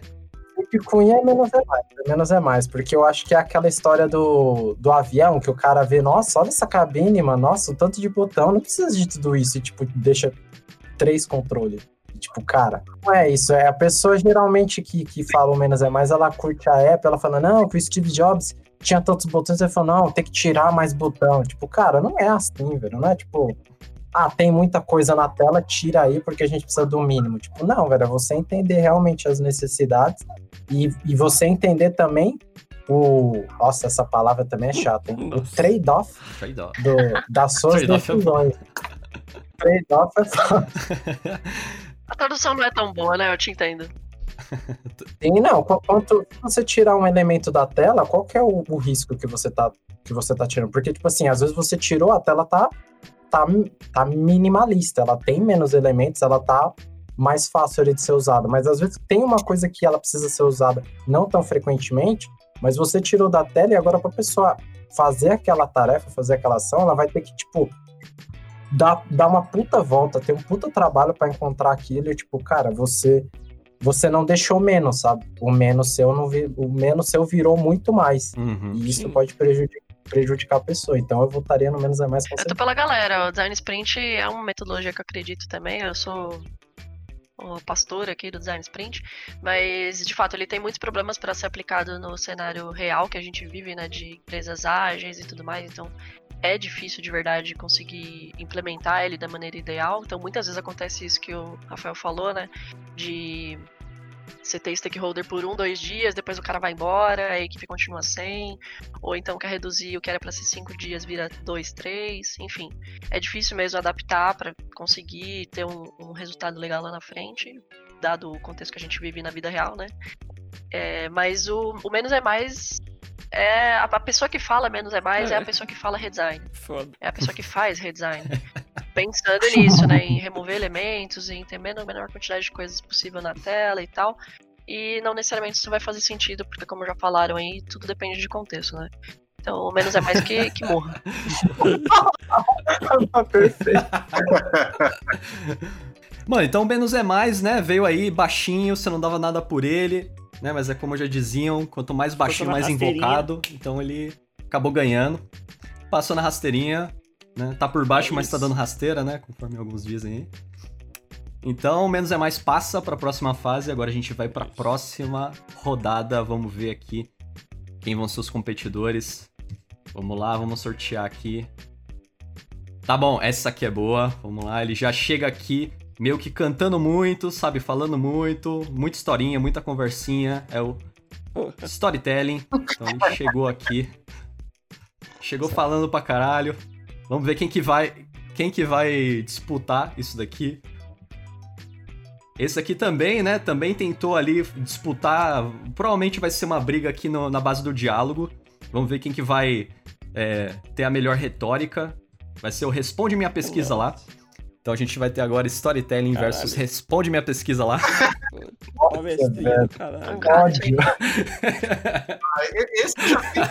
Speaker 4: Cunha é menos é mais, é menos é mais, porque eu acho que é aquela história do, do avião que o cara vê, nossa, olha essa cabine, mano, nossa, o tanto de botão, não precisa de tudo isso, e tipo, deixa três controles. Tipo, cara, não é isso. É a pessoa geralmente que, que fala o menos é mais, ela curte a Apple, ela fala, não, que o Steve Jobs tinha tantos botões, ele fala, não, tem que tirar mais botão. Tipo, cara, não é assim, velho. Não é tipo, ah, tem muita coisa na tela, tira aí porque a gente precisa do mínimo. Tipo, não, velho, é você entender realmente as necessidades e, e você entender também o. Nossa, essa palavra também é chata, hein? O
Speaker 2: Nossa.
Speaker 4: trade-off
Speaker 1: Trade-off.
Speaker 4: do- das suas
Speaker 1: Trade-off é
Speaker 4: decisões. Trade-off é foda.
Speaker 3: A tradução não é tão boa, né? Eu te entendo.
Speaker 4: Sim, não. qu- Quanto se você tirar um elemento da tela, qual que é o, o risco que você tá que você tá tirando? Porque tipo assim, às vezes você tirou a tela tá tá, tá minimalista, ela tem menos elementos, ela tá mais fácil ali de ser usada, mas às vezes tem uma coisa que ela precisa ser usada não tão frequentemente, mas você tirou da tela e agora para pessoa fazer aquela tarefa, fazer aquela ação, ela vai ter que tipo dar, dar uma puta volta, ter um puta trabalho para encontrar aquilo, e tipo, cara, você você não deixou menos, sabe? O menos seu não vi, o menos seu virou muito mais.
Speaker 1: Uhum.
Speaker 4: E isso
Speaker 2: Sim.
Speaker 4: pode prejudicar, prejudicar a pessoa. Então eu votaria no menos é mais com
Speaker 3: Eu tô pela galera. O Design Sprint é uma metodologia que eu acredito também. Eu sou o pastor aqui do Design Sprint, mas de fato ele tem muitos problemas para ser aplicado no cenário real que a gente vive, né, de empresas ágeis e tudo mais. Então é difícil de verdade conseguir implementar ele da maneira ideal. Então muitas vezes acontece isso que o Rafael falou, né, de você ter stakeholder por um, dois dias, depois o cara vai embora, a equipe continua sem, ou então quer reduzir o que era para ser cinco dias, vira dois, três, enfim. É difícil mesmo adaptar para conseguir ter um, um resultado legal lá na frente, dado o contexto que a gente vive na vida real, né? É, mas o, o menos é mais. É, a, a pessoa que fala menos é mais é,
Speaker 2: É.
Speaker 3: a pessoa que fala redesign.
Speaker 2: Foda.
Speaker 3: É a pessoa que faz redesign. Pensando nisso, né? Em remover elementos, em ter menor, menor quantidade de coisas possível na tela e tal. E não necessariamente isso vai fazer sentido, porque como já falaram aí, tudo depende de contexto, né? Então, o menos é mais que, que morra.
Speaker 4: Perfeito.
Speaker 1: Mano, então o menos é mais, né? Veio aí baixinho, você não dava nada por ele, né? Mas é como já diziam, quanto mais baixinho, mais
Speaker 2: rasteirinha.
Speaker 1: invocado. Então ele acabou ganhando. Passou na rasteirinha, né? Tá por baixo,
Speaker 2: É
Speaker 1: mas tá dando rasteira, né? Conforme alguns dizem aí. Então, menos é mais passa pra próxima fase. Agora a gente vai pra próxima rodada. Vamos ver aqui quem vão ser os competidores. Vamos lá, vamos sortear aqui. Tá bom, essa aqui é boa. Vamos lá, ele já chega aqui meio que cantando muito, sabe? Falando muito, muita historinha, muita conversinha. É o storytelling. Então ele chegou aqui. Chegou falando pra caralho. Vamos ver quem que vai, quem que vai disputar isso daqui. Esse aqui também, né? Também tentou ali disputar. Provavelmente vai ser uma briga aqui no- na base do diálogo. Vamos ver quem que vai é, ter a melhor retórica. Vai ser o Responde Minha Pesquisa lá. Então a gente vai ter agora Storytelling
Speaker 2: Caralho.
Speaker 1: versus Responde Minha Pesquisa lá.
Speaker 4: velho.
Speaker 2: caralho.
Speaker 4: Ódio.
Speaker 6: Esse eu já fiz.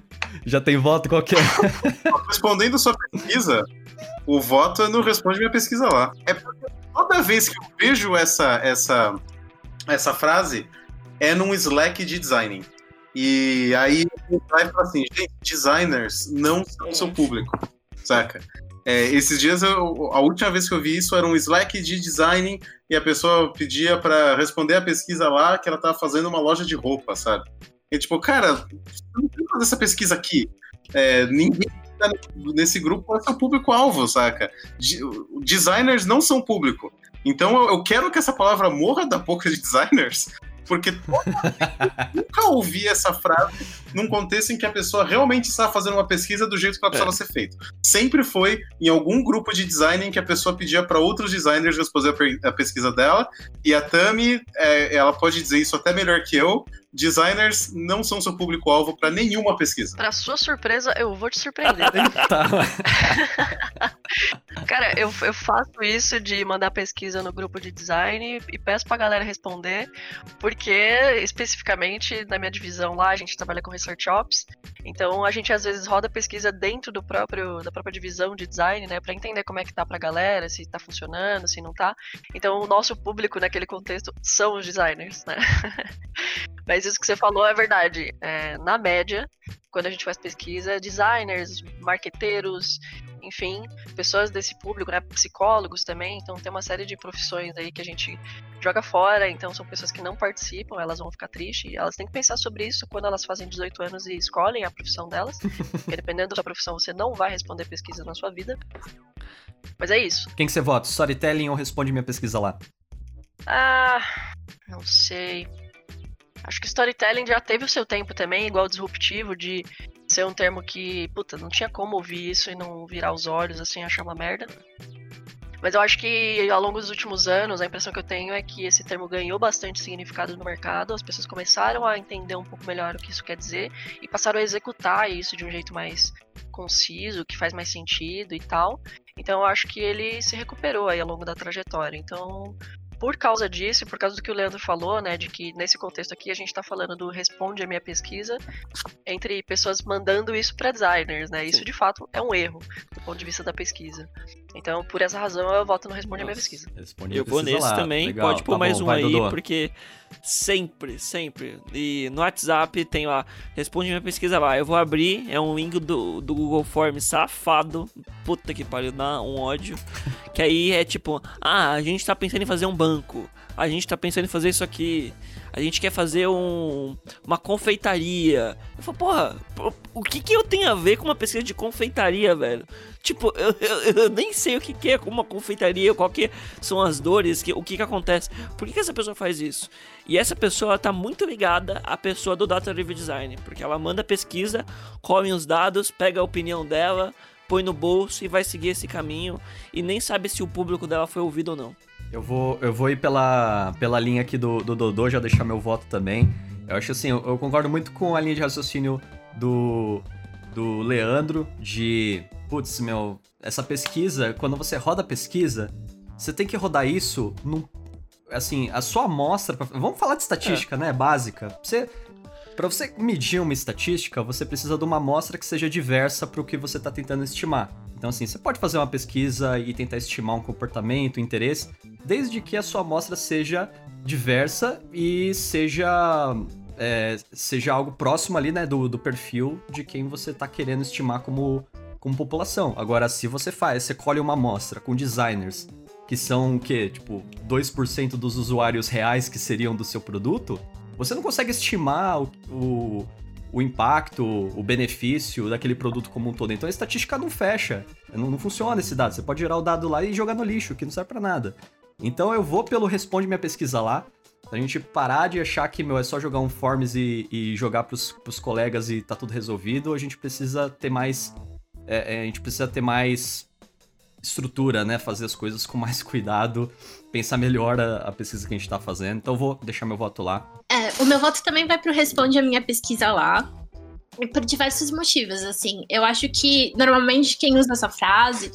Speaker 1: Já tem voto? Qual que é?
Speaker 6: Respondendo sua pesquisa, o voto no Responde Minha Pesquisa lá. É porque toda vez que eu vejo essa, essa, essa frase é num Slack de designing. E aí ele vai falar assim, gente, designers não são seu público, saca? É, esses dias, eu, a última vez que eu vi isso era um Slack de designing e a pessoa pedia para responder a pesquisa lá que ela tava fazendo uma loja de roupa, sabe? E tipo, cara, não tem fazer essa pesquisa aqui. É, ninguém tá nesse grupo é seu público-alvo, saca? De- Designers não são público. Então eu- quero que essa palavra morra da boca de designers, porque nunca ouvi essa frase num contexto em que a pessoa realmente está fazendo uma pesquisa do jeito que ela precisava ser feita. Sempre foi em algum grupo de design em que a pessoa pedia para outros designers responder a pesquisa dela, e a Tami, é, ela pode dizer isso até melhor que eu, designers não são seu público-alvo para nenhuma pesquisa.
Speaker 3: Pra sua surpresa, eu vou te surpreender.
Speaker 1: Tá.
Speaker 3: Cara, eu, eu faço isso de mandar pesquisa no grupo de design e peço pra galera responder, porque especificamente na minha divisão lá, a gente trabalha com Research Ops, então a gente às vezes roda pesquisa dentro do próprio, da própria divisão de design, né, pra entender como é que tá pra galera, se tá funcionando, se não tá. Então o nosso público naquele contexto são os designers, né? Mas isso que você falou é verdade. É, na média, quando a gente faz pesquisa, designers, marqueteiros, enfim, pessoas desse público, né, psicólogos também, então tem uma série de profissões aí que a gente joga fora, então são pessoas que não participam, elas vão ficar tristes, e elas têm que pensar sobre isso quando elas fazem 18 anos e escolhem a profissão delas, porque dependendo da sua profissão você não vai responder pesquisa na sua vida. Mas é isso.
Speaker 1: Quem que você vota? Storytelling ou responde minha pesquisa lá?
Speaker 3: Ah, não sei. Acho que storytelling já teve o seu tempo também, igual disruptivo, de ser um termo que, puta, não tinha como ouvir isso e não virar os olhos assim, achar uma merda. Mas eu acho que ao longo dos últimos anos, a impressão que eu tenho é que esse termo ganhou bastante significado no mercado, as pessoas começaram a entender um pouco melhor o que isso quer dizer e passaram a executar isso de um jeito mais conciso, que faz mais sentido e tal. Então eu acho que ele se recuperou aí ao longo da trajetória. Então, por causa disso, e por causa do que o Leandro falou, né, de que nesse contexto aqui a gente está falando do responde a minha pesquisa entre pessoas mandando isso para designers, né? Isso de fato é um erro do ponto de vista da pesquisa. Então, por essa razão, eu voto no responde a minha
Speaker 1: Nossa,
Speaker 3: pesquisa.
Speaker 1: responde
Speaker 2: Eu vou nesse
Speaker 1: lá.
Speaker 2: também.
Speaker 1: Legal,
Speaker 2: Pode pôr
Speaker 1: tá
Speaker 2: mais
Speaker 1: bom,
Speaker 2: um
Speaker 1: vai,
Speaker 2: aí,
Speaker 1: Dodô.
Speaker 2: porque sempre, sempre. E no WhatsApp tem lá, responde minha pesquisa lá. Eu vou abrir, é um link do, do Google Forms safado. Puta que pariu, dá um ódio. Que aí é tipo, ah, a gente tá pensando em fazer um banco. A gente tá pensando em fazer isso aqui. A gente quer fazer um, uma confeitaria. Eu falo, porra, o que que eu tenho a ver com uma pesquisa de confeitaria, velho? Tipo, eu, eu, eu nem sei o que, que é uma confeitaria, qual que são as dores, que, o que que acontece. Por que, que essa pessoa faz isso? E essa pessoa tá muito ligada à pessoa do Data Driven Design, porque ela manda pesquisa, come os dados, pega a opinião dela, põe no bolso e vai seguir esse caminho e nem sabe se o público dela foi ouvido ou não.
Speaker 1: Eu vou, eu vou ir pela, pela linha aqui do, do Dodô, já deixar meu voto também. Eu acho assim, eu, eu concordo muito com a linha de raciocínio do, do Leandro, de, putz, meu, essa pesquisa, quando você roda a pesquisa, você tem que rodar isso num, assim, a sua amostra, pra- vamos falar de estatística, né, básica. Você, Pra você medir uma estatística, você precisa de uma amostra que seja diversa para o que você está tentando estimar. Então, assim, você pode fazer uma pesquisa e tentar estimar um comportamento, um interesse, desde que a sua amostra seja diversa e seja, é, seja algo próximo ali, né, do, do perfil de quem você está querendo estimar como, como população. Agora, se você faz, você colhe uma amostra com designers que são o quê? Tipo, 2% dos usuários reais que seriam do seu produto, você não consegue estimar o, o, o impacto, o benefício daquele produto como um todo. Então a estatística não fecha. Não, não funciona esse dado. Você pode gerar o dado lá e jogar no lixo, que não serve pra nada. Então eu vou pelo responde minha pesquisa lá. Pra gente parar de achar que, meu, é só jogar um forms e, e jogar pros, pros colegas e tá tudo resolvido. A gente precisa ter mais. é, é, a gente precisa ter mais estrutura, né? Fazer as coisas com mais cuidado, pensar melhor a, a pesquisa que a gente tá fazendo. Então vou deixar meu voto lá.
Speaker 5: É, o meu voto também vai pro Responde a minha pesquisa lá. Por diversos motivos, assim. Eu acho que normalmente quem usa essa frase.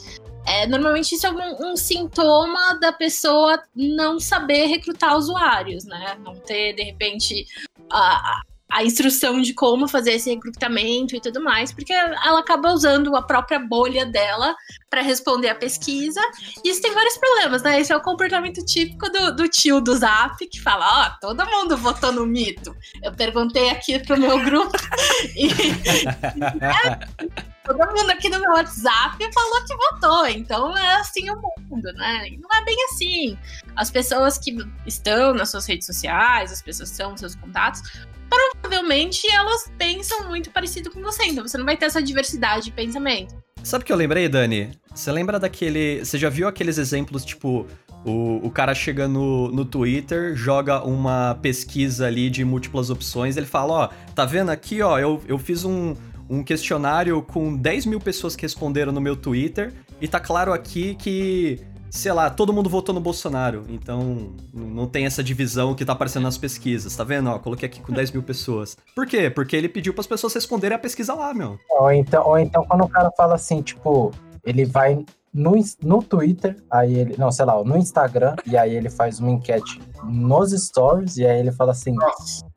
Speaker 5: É, normalmente isso é um, um sintoma da pessoa não saber recrutar usuários, né? Não ter, de repente, a, a instrução de como fazer esse recrutamento e tudo mais, porque ela acaba usando a própria bolha dela para responder a pesquisa. E isso tem vários problemas, né? Esse é o comportamento típico do, do tio do Zap, que fala: Ó, oh, todo mundo votou no mito. Eu perguntei aqui pro meu grupo e. todo mundo aqui no meu WhatsApp falou que votou, então é assim o mundo, né? E não é bem assim. As pessoas que estão nas suas redes sociais, as pessoas que estão nos seus contatos, provavelmente elas pensam muito parecido com você, então você não vai ter essa diversidade de pensamento.
Speaker 1: Sabe o que eu lembrei, Dani? Você lembra daquele. Você já viu aqueles exemplos, tipo, o, o cara chega no, no Twitter, joga uma pesquisa ali de múltiplas opções, ele fala, ó, tá vendo aqui, ó, eu, eu fiz um, um questionário com 10 mil pessoas que responderam no meu Twitter, e tá claro aqui que sei lá, todo mundo votou no Bolsonaro, então não tem essa divisão que tá aparecendo nas pesquisas, tá vendo? Ó, coloquei aqui com 10 mil pessoas. Por quê? Porque ele pediu para as pessoas responderem a pesquisa lá, meu.
Speaker 4: Ou então, ou então quando o cara fala assim, tipo, ele vai no, no Twitter, aí ele, não, sei lá, no Instagram, e aí ele faz uma enquete nos stories, e aí ele fala assim,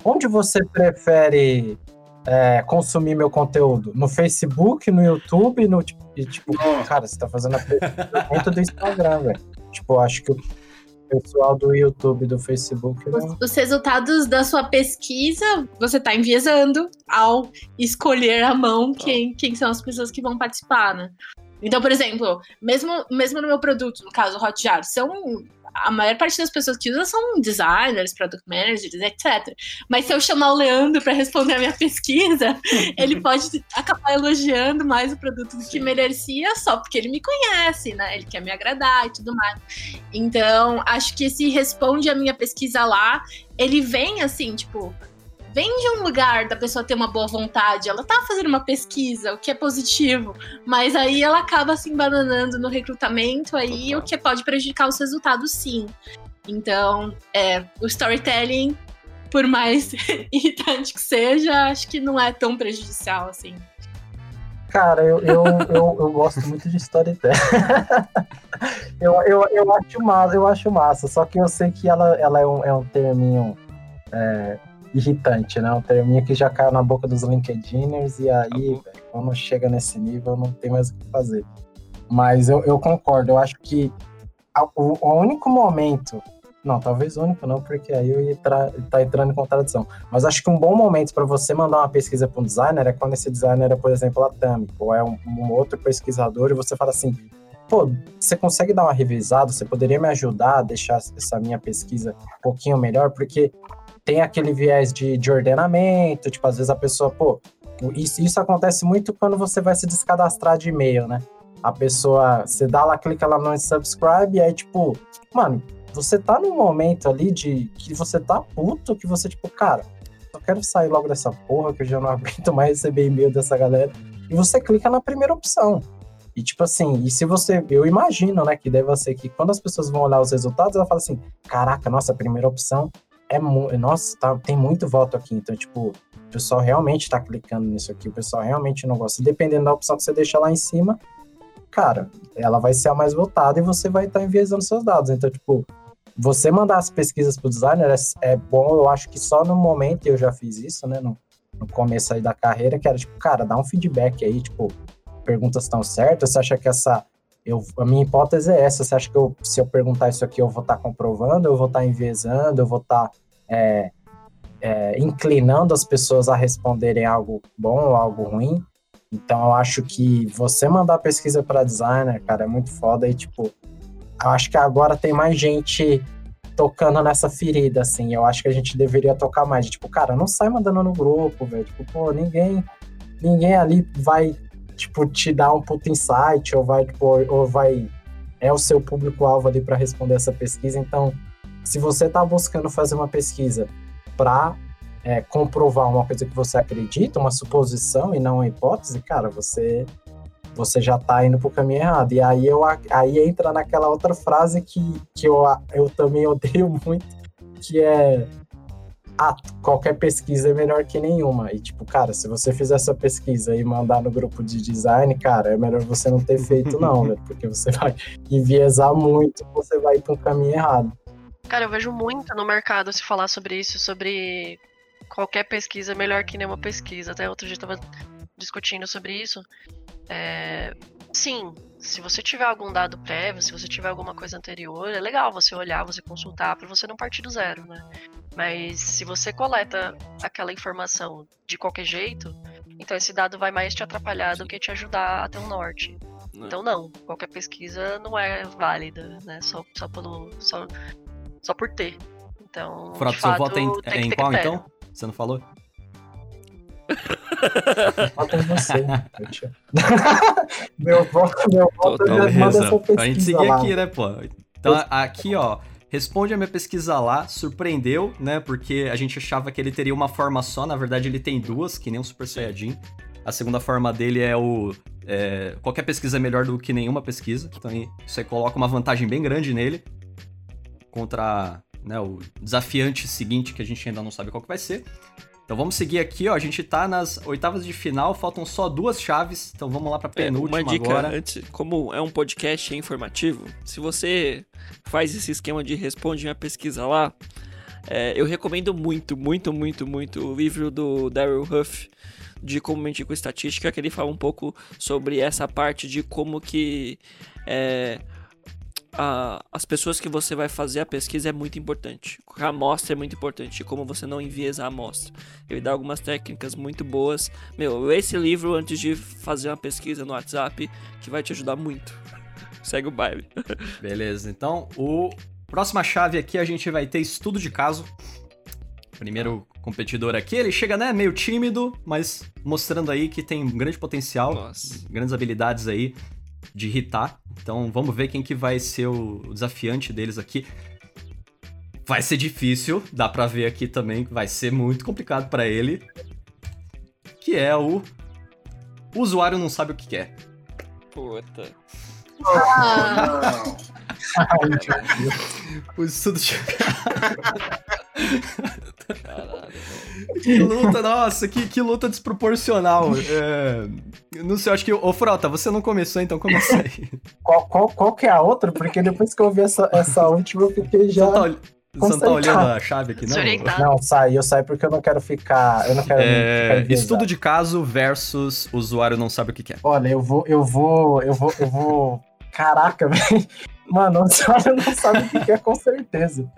Speaker 4: onde você prefere é, consumir meu conteúdo? No Facebook, no YouTube, no tipo, e, tipo cara, você tá fazendo a pergunta do Instagram, velho. Tipo, acho que o pessoal do YouTube, do Facebook.
Speaker 5: Não... Os resultados da sua pesquisa, você tá enviesando ao escolher a mão quem, quem são as pessoas que vão participar, né? Então, por exemplo, mesmo, mesmo no meu produto, no caso Hotjar, são a maior parte das pessoas que usam são designers, product managers, etc. Mas se eu chamar o Leandro para responder a minha pesquisa, ele pode acabar elogiando mais o produto do que merecia só porque ele me conhece, né? Ele quer me agradar e tudo mais. Então, acho que se responde a minha pesquisa lá, ele vem assim, tipo, vem de um lugar da pessoa ter uma boa vontade, ela tá fazendo uma pesquisa, o que é positivo, mas aí ela acaba se embananando no recrutamento aí, o que pode prejudicar os resultados sim. Então, é, o storytelling, por mais irritante que seja, acho que não é tão prejudicial assim.
Speaker 4: Cara, eu, eu, eu, eu gosto muito de storytelling. eu, eu, eu, acho massa, eu acho massa, só que eu sei que ela, ela é, um, é um terminho é, irritante, né? Um terminho que já caiu na boca dos LinkedIners e aí, véio, quando chega nesse nível, não tem mais o que fazer. Mas eu, eu concordo, eu acho que a, o, o, único momento, não, talvez o único não, porque aí eu ia estar tá entrando em contradição, mas acho que um bom momento para você mandar uma pesquisa para um designer é quando esse designer é, por exemplo, a Tami, ou é um, um outro pesquisador e você fala assim, pô, você consegue dar uma revisada? Você poderia me ajudar a deixar essa minha pesquisa um pouquinho melhor? Porque tem aquele viés de, de ordenamento, tipo, às vezes a pessoa, pô, isso, isso acontece muito quando você vai se descadastrar de e-mail, né? A pessoa, você dá lá, clica lá no subscribe e aí, tipo, mano, você tá num momento ali de que você tá puto, que você, tipo, cara, eu quero sair logo dessa porra, que eu já não aguento mais receber e-mail dessa galera. E você clica na primeira opção. E tipo assim, e se você, eu imagino, né, que deve ser que quando as pessoas vão olhar os resultados, ela fala assim: "Caraca, nossa, primeira opção é nossa, tá, tem muito voto aqui, então, tipo, o pessoal realmente tá clicando nisso aqui, o pessoal realmente não gosta. Dependendo da opção que você deixa lá em cima, cara, ela vai ser a mais votada e você vai estar tá enviesando seus dados. Então, tipo, você mandar as pesquisas pro designer é, é, bom, eu acho que só no momento, eu já fiz isso, né, no, no começo aí da carreira, que era, tipo, cara, dá um feedback aí, tipo, perguntas estão certas, você acha que essa eu, a minha hipótese é essa. Você acha que eu, se eu perguntar isso aqui, eu vou estar tá comprovando, eu vou estar tá enviesando, eu vou estar tá, é, é, inclinando as pessoas a responderem algo bom ou algo ruim? Então, eu acho que você mandar pesquisa para designer, cara, é muito foda. E, tipo, eu acho que agora tem mais gente tocando nessa ferida, assim. Eu acho que a gente deveria tocar mais. Tipo, cara, não sai mandando no grupo, velho. Tipo, pô, ninguém, ninguém ali vai tipo, te dá um puto insight, ou vai, tipo, ou vai. É o seu público-alvo ali para responder essa pesquisa. Então, se você está buscando fazer uma pesquisa para é, comprovar uma coisa que você acredita, uma suposição e não uma hipótese, cara, você você já está indo para o caminho errado. E aí eu aí entra naquela outra frase que, que eu, eu também odeio muito, que é ah, qualquer pesquisa é melhor que nenhuma. E, tipo, cara, se você fizer essa pesquisa e mandar no grupo de design, cara, é melhor você não ter feito, não, né? Porque você vai enviesar muito, você vai ir para um caminho errado.
Speaker 3: Cara, eu vejo muito no mercado se falar sobre isso, sobre qualquer pesquisa é melhor que nenhuma pesquisa. Até outro dia eu tava discutindo sobre isso. É, sim, se você tiver algum dado prévio, se você tiver alguma coisa anterior, é legal você olhar, você consultar, para você não partir do zero, né? Mas se você coleta aquela informação de qualquer jeito, então esse dado vai mais te atrapalhar do que te ajudar a ter um norte. Então não, qualquer pesquisa não é válida, né? Só, só pelo. Só, só por ter. Então.
Speaker 1: Frota,
Speaker 3: de
Speaker 1: seu
Speaker 3: fato,
Speaker 1: voto é em,
Speaker 3: tem
Speaker 1: é em qual
Speaker 3: critério.
Speaker 1: então? Você não falou?
Speaker 4: Voto em você. meu voto, meu voto essa
Speaker 1: Beleza. Pra gente seguir
Speaker 4: lá.
Speaker 1: aqui, né, pô? Então, aqui, ó. Responde a minha pesquisa lá, surpreendeu, né? Porque a gente achava que ele teria uma forma só, na verdade ele tem duas, que nem um Super Saiyajin. A segunda forma dele é o. é, qualquer pesquisa é melhor do que nenhuma pesquisa. Então aí você coloca uma vantagem bem grande nele. Contra né, o desafiante seguinte, que a gente ainda não sabe qual que vai ser. Então vamos seguir aqui, ó. A gente tá nas oitavas de final, faltam só duas chaves. Então vamos lá pra
Speaker 2: É,
Speaker 1: penúltima
Speaker 2: uma dica
Speaker 1: agora.
Speaker 2: antes, como é um podcast informativo, se você faz esse esquema de responde minha pesquisa lá, é, eu recomendo muito, muito, muito, muito o livro do Daryl Huff de como mentir com estatística, que ele fala um pouco sobre essa parte de como que é, a- as pessoas que você vai fazer a pesquisa é muito importante. A amostra é muito importante, como você não enviesa a amostra. Ele dá algumas técnicas muito boas. Meu, esse livro antes de fazer uma pesquisa no WhatsApp, que vai te ajudar muito. Segue o baile.
Speaker 1: Beleza, então o próxima chave aqui a gente vai ter estudo de caso. Primeiro competidor aqui, ele chega, né, meio tímido, mas mostrando aí que tem um grande potencial,
Speaker 2: Nossa.
Speaker 1: grandes habilidades aí de irritar. Então vamos ver quem que vai ser o desafiante deles aqui. Vai ser difícil, dá pra ver aqui também que vai ser muito complicado pra ele. Que é o... o usuário não sabe o que quer.
Speaker 2: Puta.
Speaker 5: Ah,
Speaker 1: O estudo de
Speaker 2: Caralho.
Speaker 1: Que luta, nossa, que, que luta desproporcional. É, não sei, eu acho que. Ô, Frota, você não começou, então começa aí.
Speaker 4: Qual, qual, qual que é a outra? Porque depois que eu vi essa, essa última, eu fiquei já.
Speaker 1: tá, você não tá
Speaker 4: Consertar.
Speaker 1: olhando a chave aqui, não?
Speaker 4: Não, sai, eu saio porque eu não quero ficar. Eu não quero
Speaker 1: É,
Speaker 4: ficar
Speaker 1: estudo de caso versus usuário não sabe o que quer.
Speaker 4: Olha, eu vou, eu vou, eu vou, eu vou. Caraca, velho. Mano, o senhora não sabe o que quer com certeza.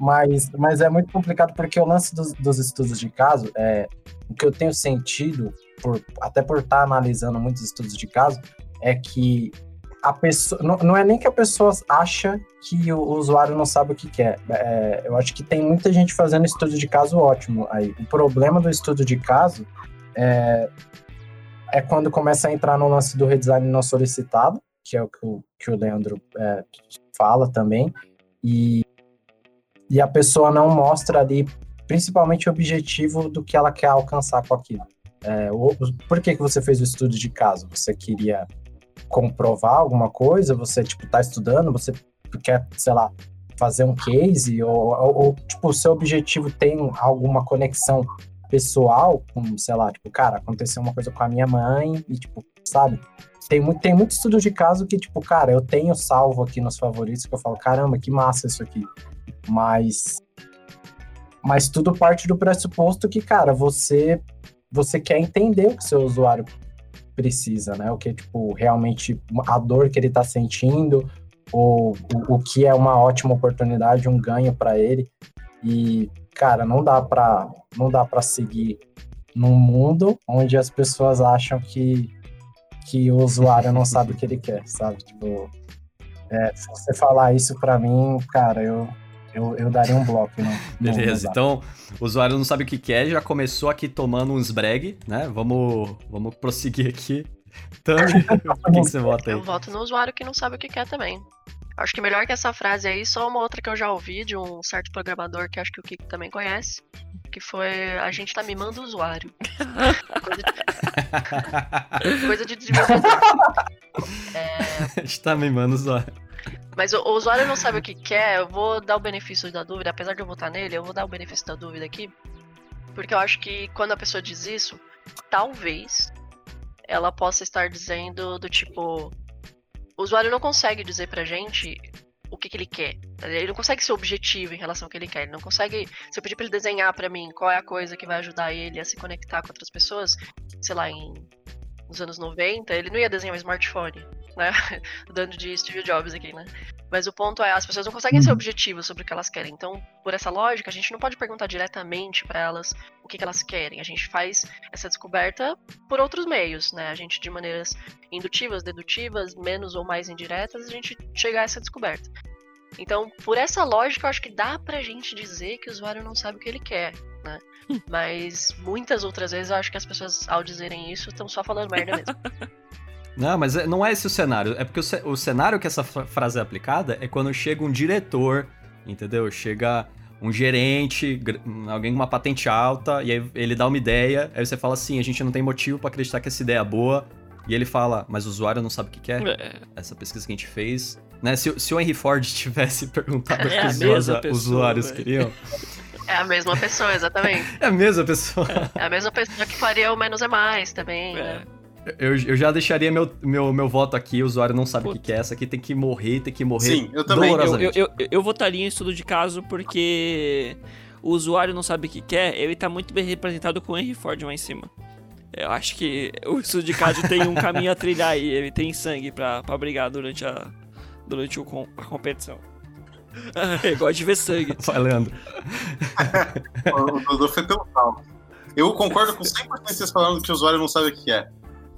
Speaker 4: Mas, mas é muito complicado porque o lance dos, dos estudos de caso, é, o que eu tenho sentido, por, até por estar analisando muitos estudos de caso, é que a pessoa. Não, não é nem que a pessoa acha que o usuário não sabe o que quer. É, eu acho que tem muita gente fazendo estudo de caso ótimo aí. O problema do estudo de caso é, é quando começa a entrar no lance do redesign não solicitado, que é o que o, que o Leandro é, fala também, e, e a pessoa não mostra ali, principalmente o objetivo do que ela quer alcançar com aquilo. É, o- por que, que você fez o estudo de caso? Você queria comprovar alguma coisa? Você, tipo, tá estudando? Você quer, sei lá, fazer um case? Ou, ou, ou, tipo, o seu objetivo tem alguma conexão pessoal com, sei lá, tipo, cara, aconteceu uma coisa com a minha mãe e, tipo, sabe? Tem muito, tem muito estudo de caso que, tipo, cara, eu tenho salvo aqui nos favoritos que eu falo, caramba, que massa isso aqui. Mas. Mas tudo parte do pressuposto que, cara, você você quer entender o que seu usuário precisa, né? O que, tipo, realmente a dor que ele tá sentindo, ou o, o que é uma ótima oportunidade, um ganho para ele. E, cara, não dá para não dá para seguir num mundo onde as pessoas acham que que o usuário não sabe o que ele quer, sabe? Tipo, é, se você falar isso para mim, cara, eu, eu, eu daria um bloco. No, no
Speaker 1: Beleza, então o usuário não sabe o que quer, já começou aqui tomando uns brag, né? Vamos, vamos prosseguir aqui. Tami, por que, que você vota aí?
Speaker 3: Eu voto no usuário que não sabe o que quer também. Acho que melhor que essa frase aí, só uma outra que eu já ouvi de um certo programador que acho que o Kiko também conhece, que foi a gente tá mimando o usuário. coisa, de, coisa de desenvolvedor.
Speaker 1: A gente tá mimando o usuário.
Speaker 3: Mas o, o usuário não sabe o que quer, eu vou dar o benefício da dúvida, apesar de eu votar nele, eu vou dar o benefício da dúvida aqui. Porque eu acho que quando a pessoa diz isso, talvez ela possa estar dizendo do tipo. O usuário não consegue dizer pra gente o que, que ele quer. Ele não consegue ser objetivo em relação ao que ele quer. Ele não consegue. Se eu pedir pra ele desenhar pra mim qual é a coisa que vai ajudar ele a se conectar com outras pessoas, sei lá, em nos anos 90, ele não ia desenhar um smartphone, né? Dando de Steve Jobs aqui, né? Mas o ponto é, as pessoas não conseguem ser objetivas sobre o que elas querem. Então, por essa lógica, a gente não pode perguntar diretamente para elas o que, que elas querem. A gente faz essa descoberta por outros meios, né? A gente, de maneiras indutivas, dedutivas, menos ou mais indiretas, a gente chega a essa descoberta. Então, por essa lógica, eu acho que dá pra gente dizer que o usuário não sabe o que ele quer, né? Mas muitas outras vezes eu acho que as pessoas, ao dizerem isso, estão só falando merda mesmo.
Speaker 1: Não, mas é- não é esse o cenário. É porque o, ce- o cenário que essa fra- frase é aplicada é quando chega um diretor, entendeu? Chega um gerente, alguém com uma patente alta, e aí ele dá uma ideia, aí você fala assim, a gente não tem motivo pra acreditar que essa ideia é boa, e ele fala, mas o usuário não sabe o que quer?
Speaker 2: É,
Speaker 1: Essa pesquisa que a gente fez... Né? Se, o- se o Henry Ford tivesse perguntado o
Speaker 2: É
Speaker 1: que
Speaker 2: a
Speaker 1: os
Speaker 2: mesma
Speaker 1: usa-
Speaker 2: pessoa,
Speaker 1: usuários
Speaker 2: velho.
Speaker 1: queriam,
Speaker 3: É a mesma pessoa, exatamente.
Speaker 1: é a mesma pessoa.
Speaker 3: É a mesma pessoa que faria o menos é mais também, né?
Speaker 2: É.
Speaker 1: Eu, eu já deixaria meu, meu, meu voto aqui, o usuário não sabe o que
Speaker 2: Puta.
Speaker 1: quer, essa aqui tem que morrer, tem que morrer
Speaker 6: Sim, eu também.
Speaker 2: Eu, eu, eu, eu votaria em estudo de caso porque o usuário não sabe o que quer, ele tá muito bem representado com o Henry Ford lá em cima. Eu acho que o estudo de caso tem um caminho a trilhar aí, ele tem sangue pra, pra brigar durante a, durante o, a competição. Eu gosto de ver sangue.
Speaker 1: Vai, Leandro.
Speaker 6: O Dodô foi pelo salto. Eu concordo com 100% que vocês falando que o usuário não sabe o que é.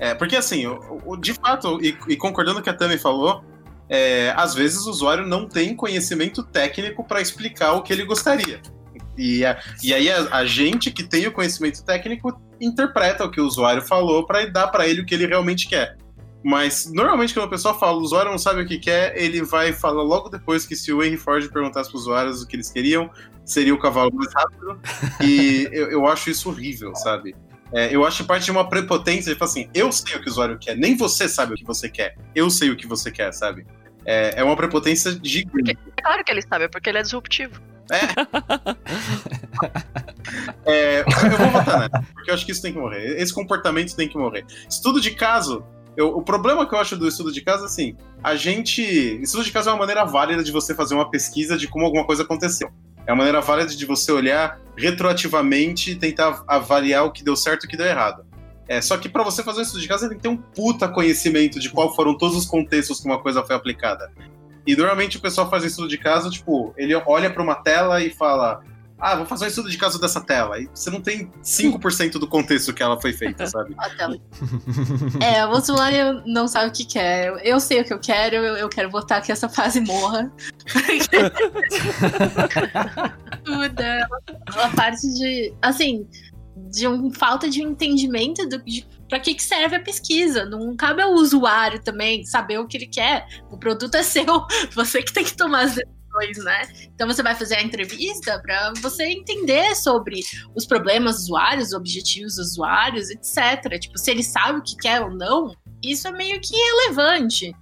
Speaker 6: É, porque assim, o, o- de fato, e, e concordando com o que a Tami falou, é, às vezes o usuário não tem conhecimento técnico para explicar o que ele gostaria. E, a- e aí a, a gente que tem o conhecimento técnico interpreta o que o usuário falou para dar para ele o que ele realmente quer. Mas normalmente quando a pessoa fala o usuário não sabe o que quer, ele vai falar logo depois que se o Henry Ford perguntasse para os usuários o que eles queriam, seria o cavalo mais rápido. E eu, eu acho isso horrível, sabe? É, eu acho parte de uma prepotência falar assim: eu sei o que o usuário quer, nem você sabe o que você quer, eu sei o que você quer, sabe? É, é uma prepotência gigante.
Speaker 3: É claro que ele sabe, é porque ele é disruptivo.
Speaker 6: É, eu vou votar nessa, porque eu acho que isso tem que morrer. Esse comportamento tem que morrer. Estudo de caso. eu- o problema que eu acho do estudo de caso é assim: a gente. Estudo de caso é uma maneira válida de você fazer uma pesquisa de como alguma coisa aconteceu. É uma maneira válida de você olhar retroativamente e tentar avaliar o que deu certo e o que deu errado. É, só que para você fazer um estudo de você tem que ter um puta conhecimento de qual foram todos os contextos que uma coisa foi aplicada. E normalmente o pessoal faz estudo de caso, tipo, ele olha para uma tela e fala: Ah, vou fazer um estudo de caso dessa tela. E você não tem 5% do contexto que ela foi feita, sabe?
Speaker 5: É, o usuário não sabe o que quer. Eu, sei o que eu quero, eu, eu quero votar que essa fase morra. Tudo. Uma parte de. Assim, de um falta de entendimento do, de pra que, que serve a pesquisa. Não cabe ao usuário também saber o que ele quer. O produto é seu, você que tem que tomar as decisões, né? Então você vai fazer a entrevista para você entender sobre os problemas dos usuários, os objetivos dos usuários, etc. Tipo, se ele sabe o que quer ou não, isso é meio que irrelevante.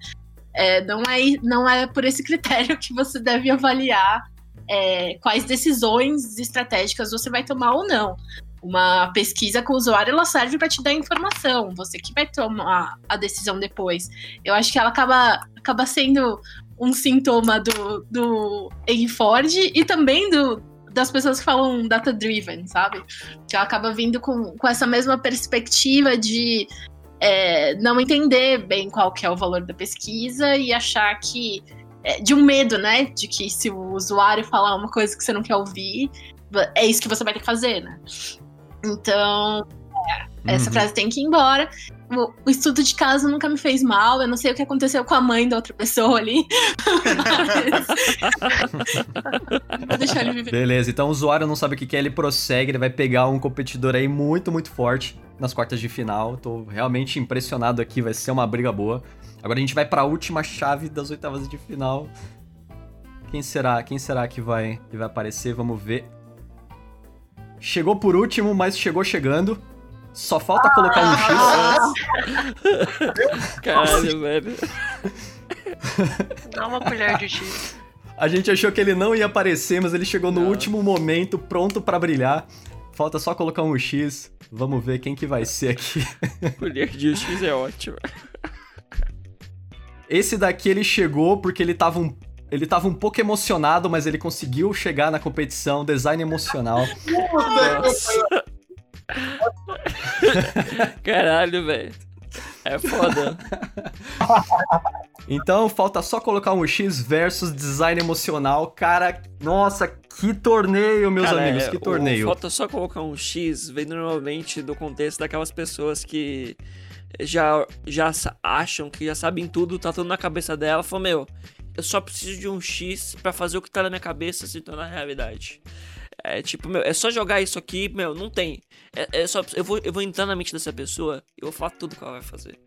Speaker 5: É, não, é, não é por esse critério que você deve avaliar é, quais decisões estratégicas você vai tomar ou não. Uma pesquisa com o usuário ela serve para te dar informação, você que vai tomar a decisão depois. Eu acho que ela acaba, acaba sendo um sintoma do, do Henry Ford e também do, das pessoas que falam data-driven, sabe? Que ela acaba vindo com, com essa mesma perspectiva de é, não entender bem qual que é o valor da pesquisa e achar que. é, de um medo, né? De que se o usuário falar uma coisa que você não quer ouvir, é isso que você vai ter que fazer, né? Então, é, essa
Speaker 1: Uhum.
Speaker 5: frase tem que ir embora. O, o estudo de caso nunca me fez mal. Eu não sei o que aconteceu com a mãe da outra pessoa ali. Mas... Vou deixar ele viver.
Speaker 1: Beleza, então o usuário não sabe o que quer, ele prossegue, ele vai pegar um competidor aí muito, muito forte nas quartas de final. Tô realmente impressionado aqui, vai ser uma briga boa. Agora a gente vai pra última chave das oitavas de final. Quem será? Quem será que vai, que vai aparecer? Vamos ver. Chegou por último, mas chegou chegando. Só falta colocar um X.
Speaker 2: Caralho, velho.
Speaker 3: Dá uma colher de X.
Speaker 1: A gente achou que ele não ia aparecer, mas ele chegou no
Speaker 2: Não.
Speaker 1: último momento, pronto pra brilhar. Falta só colocar um X. Vamos ver quem que vai ser aqui.
Speaker 2: Colher de X é ótimo.
Speaker 1: Esse daqui ele chegou porque ele tava um ele tava um pouco emocionado, mas ele conseguiu chegar na competição, design emocional.
Speaker 2: Nossa. Caralho, velho. É foda.
Speaker 1: Então falta só colocar um X versus design emocional. Cara, nossa, que torneio, meus
Speaker 2: Cara,
Speaker 1: amigos,
Speaker 2: é,
Speaker 1: que torneio.
Speaker 2: Falta só colocar um X, vem normalmente do contexto daquelas pessoas que já, já acham que já sabem tudo, tá tudo na cabeça dela. Falou, meu, eu só preciso de um X pra fazer o que tá na minha cabeça se tornar realidade. É tipo, meu, é só jogar isso aqui, meu, não tem. É, é só, eu, vou, eu vou entrar na mente dessa pessoa e eu vou falar tudo que ela vai fazer.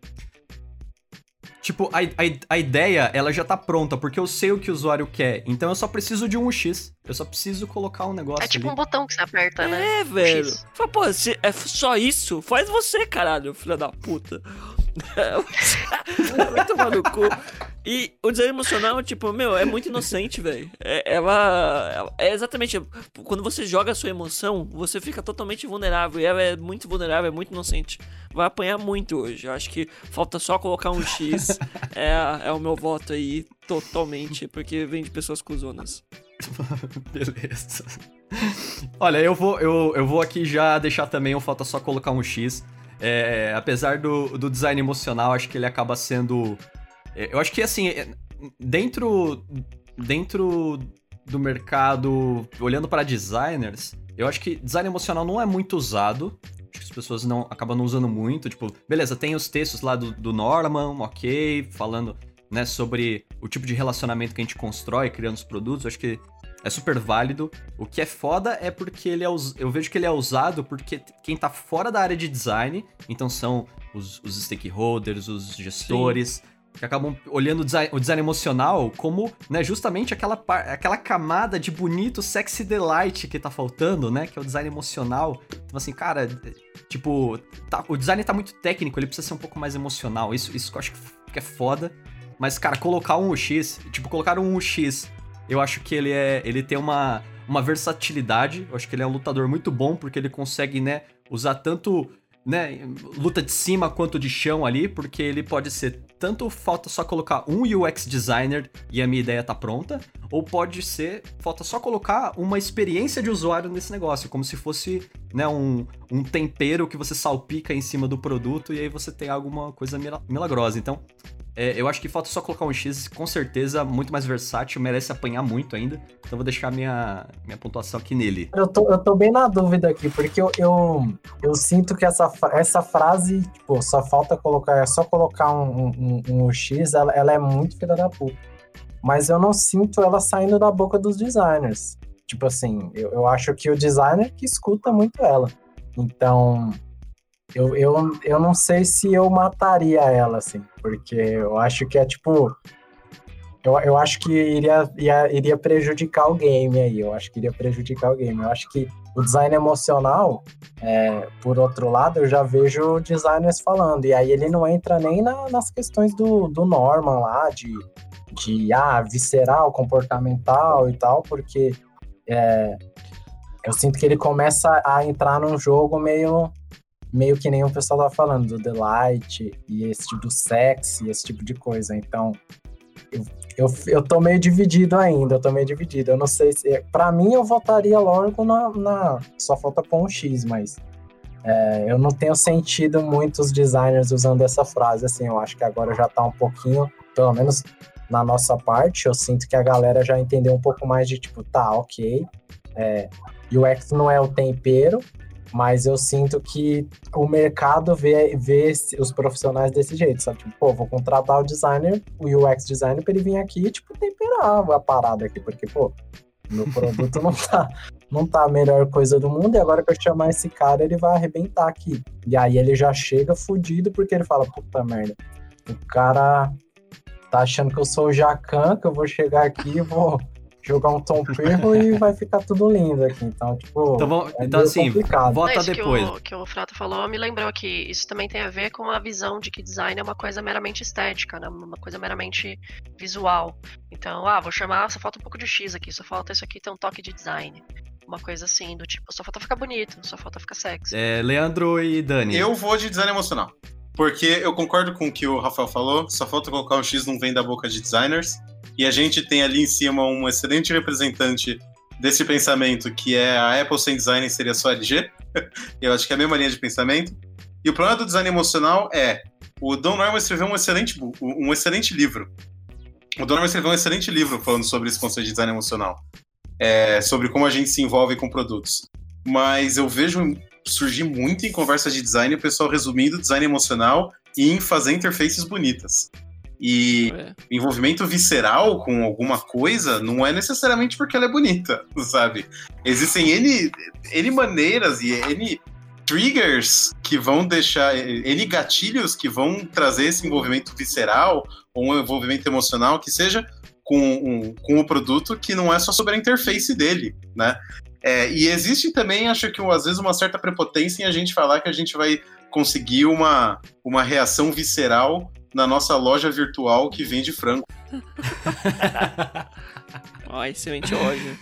Speaker 1: Tipo, a, a, a ideia, ela já tá pronta, porque eu sei o que o usuário quer. Então eu só preciso de um X. Eu só preciso colocar um negócio
Speaker 3: É tipo
Speaker 1: ali.
Speaker 3: um botão que você aperta, né?
Speaker 2: É, velho. Fala, pô, se é só isso? Faz você, caralho, filha da puta. Vai tomar no cu. E o design emocional, tipo, meu, é muito inocente, velho. É, ela, ela- É exatamente. Quando você joga a sua emoção, você fica totalmente vulnerável. E ela é muito vulnerável, é muito inocente. Vai apanhar muito hoje. Eu acho que falta só colocar um X. é, é o meu voto aí, totalmente. Porque vem de pessoas cuzonas.
Speaker 1: Beleza. Olha, eu vou, eu, eu vou aqui já deixar também, falta só colocar um X. É, apesar do, do design emocional, acho que ele acaba sendo. é, Eu acho que assim, é, dentro, dentro do mercado, olhando para designers, eu acho que design emocional não é muito usado. Acho que as pessoas não acabam não usando muito. Tipo, beleza, tem os textos lá do, do Norman, ok, falando né, sobre o tipo de relacionamento que a gente constrói criando os produtos. Acho que é super válido. O que é foda é porque ele é us... eu vejo que ele é usado porque quem tá fora da área de design, então são os, os stakeholders, os gestores, que acabam olhando o design, o design emocional como, né, justamente aquela, par- aquela camada de bonito sexy delight que tá faltando, né, que é o design emocional. Então assim, cara, tipo, tá- o design tá muito técnico, ele precisa ser um pouco mais emocional. Isso, isso que eu acho que é foda. Mas, cara, colocar um UX, tipo, colocar um UX, eu acho que ele é. Ele tem uma, uma versatilidade. Eu acho que ele é um lutador muito bom, porque ele consegue, né, usar tanto. Né, luta de cima quanto de chão ali, porque ele pode ser tanto falta só colocar um UX designer e a minha ideia tá pronta, ou pode ser falta só colocar uma experiência de usuário nesse negócio, como se fosse né, um, um tempero que você salpica em cima do produto e aí você tem alguma coisa mila- milagrosa. Então, é, eu acho que falta só colocar um X, com certeza, muito mais versátil, merece apanhar muito ainda. Então vou deixar minha, minha pontuação aqui nele.
Speaker 4: Eu tô, eu tô bem na dúvida aqui, porque eu, eu, eu sinto que essa, essa frase, tipo, só falta colocar, é só colocar um, um, um X, ela, ela é muito filha da puta. Mas eu não sinto ela saindo da boca dos designers. Tipo assim, eu, eu acho que o designer que escuta muito ela. Então, eu, eu, eu não sei se eu mataria ela, assim, porque eu acho que é tipo. Eu, eu acho que iria, ia- iria prejudicar o game aí. Eu acho que iria prejudicar o game. Eu acho que o design emocional, é, por outro lado, eu já vejo designers falando. E aí ele não entra nem na- nas questões do, do Norman lá, de, de ah, visceral, comportamental e tal, porque é, eu sinto que ele começa a entrar num jogo meio meio que nem o pessoal tá falando, do Delight e esse tipo do sexy, esse tipo de coisa. Então, eu, eu, eu tô meio dividido ainda, eu tô meio dividido. Eu não sei se. Pra mim, eu votaria logo na. na só falta pôr um X, mas. é, eu não tenho sentido muitos designers usando essa frase, assim. Eu acho que agora já tá um pouquinho, pelo menos na nossa parte, eu sinto que a galera já entendeu um pouco mais de tipo, tá, ok. É, UX não é o tempero, mas eu sinto que o mercado vê, vê os profissionais desse jeito, sabe? Tipo, pô, vou contratar o designer, o UX designer, pra ele vir aqui e, tipo, temperar a parada aqui, porque, pô, meu produto não tá, não tá a melhor coisa do mundo, e agora que eu chamar esse cara, ele vai arrebentar aqui. E aí ele já chega fudido, porque ele fala, puta merda, o cara tá achando que eu sou o Jacan, que eu vou chegar aqui e vou jogar um tom perro e vai ficar tudo lindo aqui. Então, tipo,
Speaker 1: Então, vamos,
Speaker 4: é
Speaker 1: então assim,
Speaker 4: complicado.
Speaker 1: Vota depois.
Speaker 3: Que o, que o Frota falou me lembrou que isso também tem a ver com a visão de que design é uma coisa meramente estética, né? uma coisa meramente visual. Então, ah, vou chamar, só falta um pouco de X aqui, só falta isso aqui ter um toque de design. Uma coisa assim, do tipo, só falta ficar bonito, só falta ficar sexy.
Speaker 1: É, Leandro e Dani.
Speaker 6: Eu vou de design emocional. Porque eu concordo com o que o Rafael falou, só falta colocar um X não vem da boca de designers. E a gente tem ali em cima um excelente representante desse pensamento, que é a Apple sem design seria só LG. Eu acho que é a mesma linha de pensamento. E o problema do design emocional é o Don Norman escreveu um excelente, um excelente livro. O Don Norman escreveu um excelente livro falando sobre esse conceito de design emocional. É, sobre como a gente se envolve com produtos. Mas eu vejo surgir muito em conversas de design o pessoal resumindo design emocional em fazer interfaces bonitas. E é. envolvimento visceral com alguma coisa não é necessariamente porque ela é bonita, sabe? Existem N, N maneiras e N triggers que vão deixar, N gatilhos que vão trazer esse envolvimento visceral ou um envolvimento emocional que seja com, um, com o produto que não é só sobre a interface dele, né? É, e existe também, acho que às vezes, uma certa prepotência em a gente falar que a gente vai conseguir uma, uma reação visceral na nossa loja virtual que vende frango.
Speaker 2: Ó, excelente loja.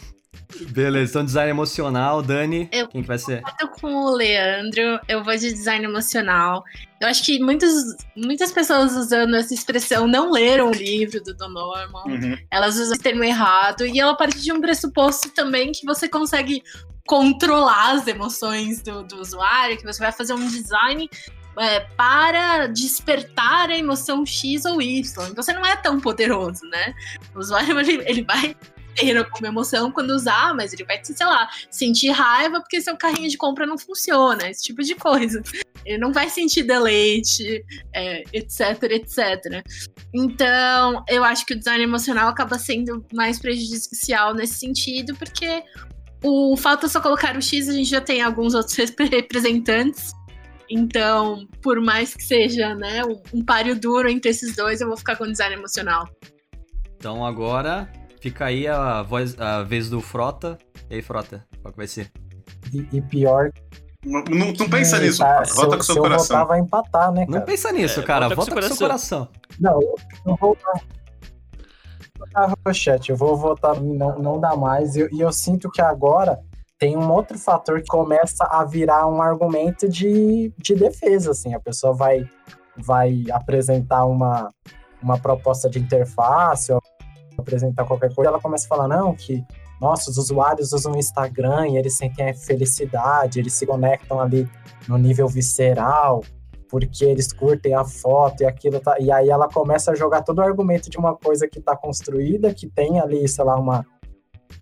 Speaker 1: Beleza, então design emocional, Dani,
Speaker 5: eu
Speaker 1: quem que vai ser?
Speaker 5: Eu tô com o Leandro, eu vou de design emocional. Eu acho que muitas, muitas pessoas usando essa expressão não leram o livro do Don Norman, uhum. elas usam esse termo errado, e ela parte de um pressuposto também que você consegue controlar as emoções do, do usuário, que você vai fazer um design é, para despertar a emoção X ou Y. Você não é tão poderoso, né? O usuário ele vai ter alguma emoção quando usar, mas ele vai, sei lá, sentir raiva porque seu carrinho de compra não funciona, esse tipo de coisa. Ele não vai sentir deleite, é, etc, etc. Então, eu acho que o design emocional acaba sendo mais prejudicial nesse sentido, porque o falta só colocar o X, a gente já tem alguns outros representantes. Então, por mais que seja né, um, páreo duro entre esses dois, eu vou ficar com o design emocional.
Speaker 1: Então agora Fica aí a, voz, a vez do Frota. E aí, Frota, qual que vai ser?
Speaker 4: E, e pior.
Speaker 6: Não, não, não pensa é, nisso, tá, vota com seu
Speaker 4: se
Speaker 6: coração.
Speaker 4: Eu vai empatar, né,
Speaker 1: cara? Não pensa nisso,
Speaker 2: é,
Speaker 1: cara.
Speaker 2: Vota,
Speaker 1: vota com, seu coração.
Speaker 4: Não, eu, eu vou votar Rochette, eu vou votar não, não dá mais. E eu, eu, sinto que agora tem um outro fator que começa a virar um argumento de, de defesa, assim. A pessoa vai, vai apresentar uma, uma proposta de interface, apresentar qualquer coisa, ela começa a falar, não, que nossa, os usuários usam o Instagram e eles sentem a felicidade, eles se conectam ali no nível visceral, porque eles curtem a foto e aquilo tá. E aí ela começa a jogar todo o argumento de uma coisa que está construída, que tem ali, sei lá, uma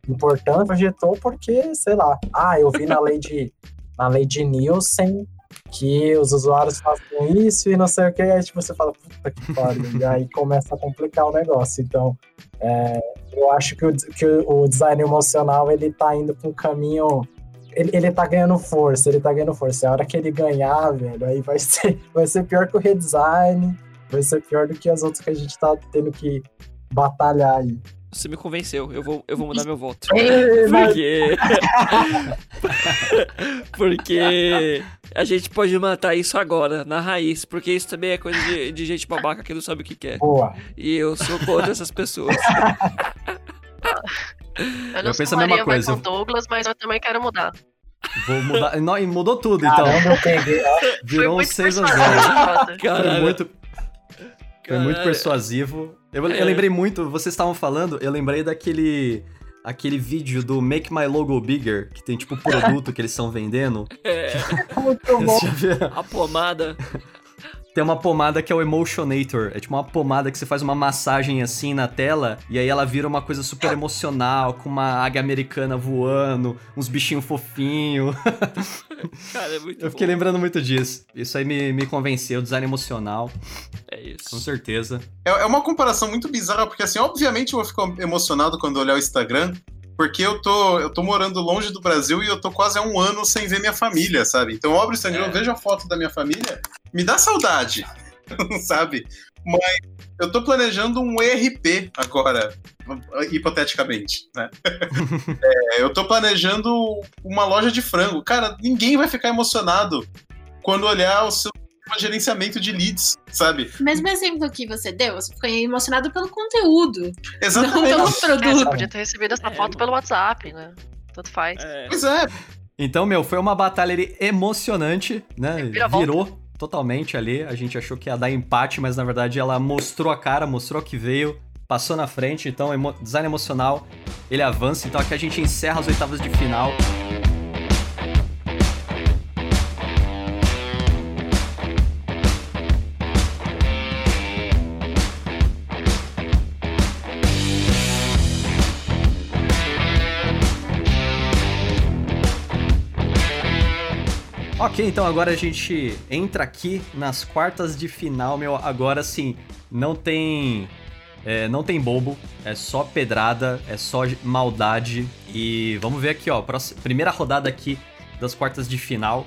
Speaker 4: importância, projetou porque, sei lá, ah, eu vi na lei de na lei de Nielsen que os usuários fazem isso e não sei o que, aí tipo, você fala, puta que pariu, e aí começa a complicar o negócio. Então, é, eu acho que o, que o design emocional, ele tá indo para um caminho... Ele, ele tá ganhando força, ele tá ganhando força. A hora que ele ganhar, velho, aí vai ser, vai ser pior que o redesign, vai ser pior do que as outras que a gente tá tendo que batalhar aí.
Speaker 2: Você me convenceu, eu vou, eu vou mudar meu voto. Porque. porque a gente pode matar isso agora, na raiz. Porque isso também é coisa de, de gente babaca que não sabe o que quer.
Speaker 4: Boa.
Speaker 2: E eu sou contra essas pessoas.
Speaker 3: Eu não eu penso a mesma coisa. Com Douglas, mas eu também quero mudar.
Speaker 1: Vou mudar. Não, mudou tudo, então.
Speaker 4: Caramba, eu peguei.
Speaker 1: Virou um 6 a 0 Foi muito, foi muito persuasivo. Eu, eu lembrei muito, vocês estavam falando, eu lembrei daquele aquele vídeo do Make My Logo Bigger, que tem tipo um produto que eles estão vendendo.
Speaker 2: É.
Speaker 4: Muito bom.
Speaker 2: A pomada.
Speaker 1: Tem uma pomada que é o Emotionator. É tipo uma pomada que você faz uma massagem assim na tela e aí ela vira uma coisa super emocional, com uma águia americana voando, uns bichinhos fofinhos.
Speaker 2: Cara, é muito
Speaker 1: Eu fiquei
Speaker 2: bom.
Speaker 1: lembrando muito disso. Isso aí me, me convenceu, design emocional.
Speaker 2: É isso.
Speaker 1: Com certeza.
Speaker 6: É, é uma comparação muito bizarra, porque assim, obviamente eu vou ficar emocionado quando olhar o Instagram, porque eu tô, eu tô morando longe do Brasil e eu tô quase há um ano sem ver minha família, sabe? Então eu abro o Instagram, é. eu vejo a foto da minha família, me dá saudade, sabe? Mas eu tô planejando um ERP agora, hipoteticamente, né? é, eu tô planejando uma loja de frango. Cara, ninguém vai ficar emocionado quando olhar o seu gerenciamento de leads, sabe?
Speaker 5: Mesmo exemplo que você deu, você ficou emocionado pelo conteúdo.
Speaker 6: Exatamente.
Speaker 5: Não pelo produto. É,
Speaker 3: você podia ter recebido essa foto pelo WhatsApp, né? Tanto faz.
Speaker 6: É. Pois é.
Speaker 1: Então, meu, foi uma batalha ali emocionante, né? Virou totalmente ali. A gente achou que ia dar empate, mas na verdade ela mostrou a cara, mostrou que veio. passou na frente, então emo design emocional, ele avança, então aqui a gente encerra as oitavas de final. Ok, então agora a gente entra aqui nas quartas de final, meu. Agora sim, não tem. é, não tem bobo, é só pedrada, é só maldade. E vamos ver aqui, ó. próxima- primeira rodada aqui das quartas de final.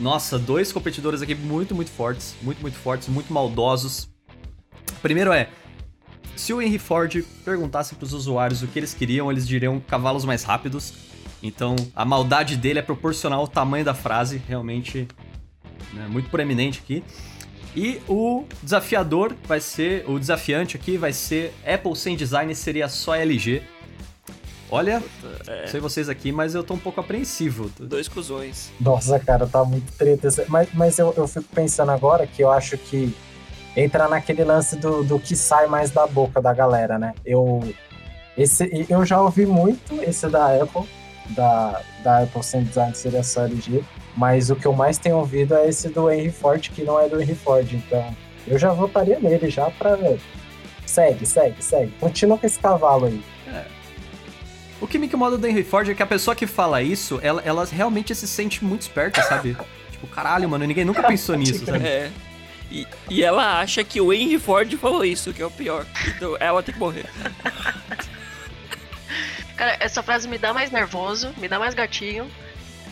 Speaker 1: Nossa, dois competidores aqui muito, muito fortes. Muito, muito fortes, muito maldosos. Primeiro é. Se o Henry Ford perguntasse pros usuários o que eles queriam, eles diriam cavalos mais rápidos. Então, a maldade dele é proporcional ao tamanho da frase, realmente né, muito proeminente aqui. E o desafiador vai ser, o desafiante aqui vai ser Apple sem design seria só LG. Olha,
Speaker 2: É,
Speaker 1: não sei vocês aqui, mas eu tô um pouco apreensivo.
Speaker 2: dois cuzões.
Speaker 4: Nossa, cara, tá muito treta. Mas, mas eu, eu fico pensando agora que eu acho que entra naquele lance do, do que sai mais da boca da galera, né? Eu, esse, eu já ouvi muito esse da Apple, da, da Apple sem design seria só LG, mas o que eu mais tenho ouvido é esse do Henry Ford, que não é do Henry Ford, então eu já votaria nele já pra. Segue, segue, segue. Continua com esse cavalo aí.
Speaker 1: O que me incomoda do Henry Ford é que a pessoa que fala isso, ela, ela realmente se sente muito esperta, sabe? tipo, caralho, mano, ninguém nunca pensou nisso, sabe?
Speaker 2: É. E, e ela acha que o Henry Ford falou isso, que é o pior. Então ela tem que morrer.
Speaker 3: Cara, essa frase me dá mais nervoso, me dá mais gatinho.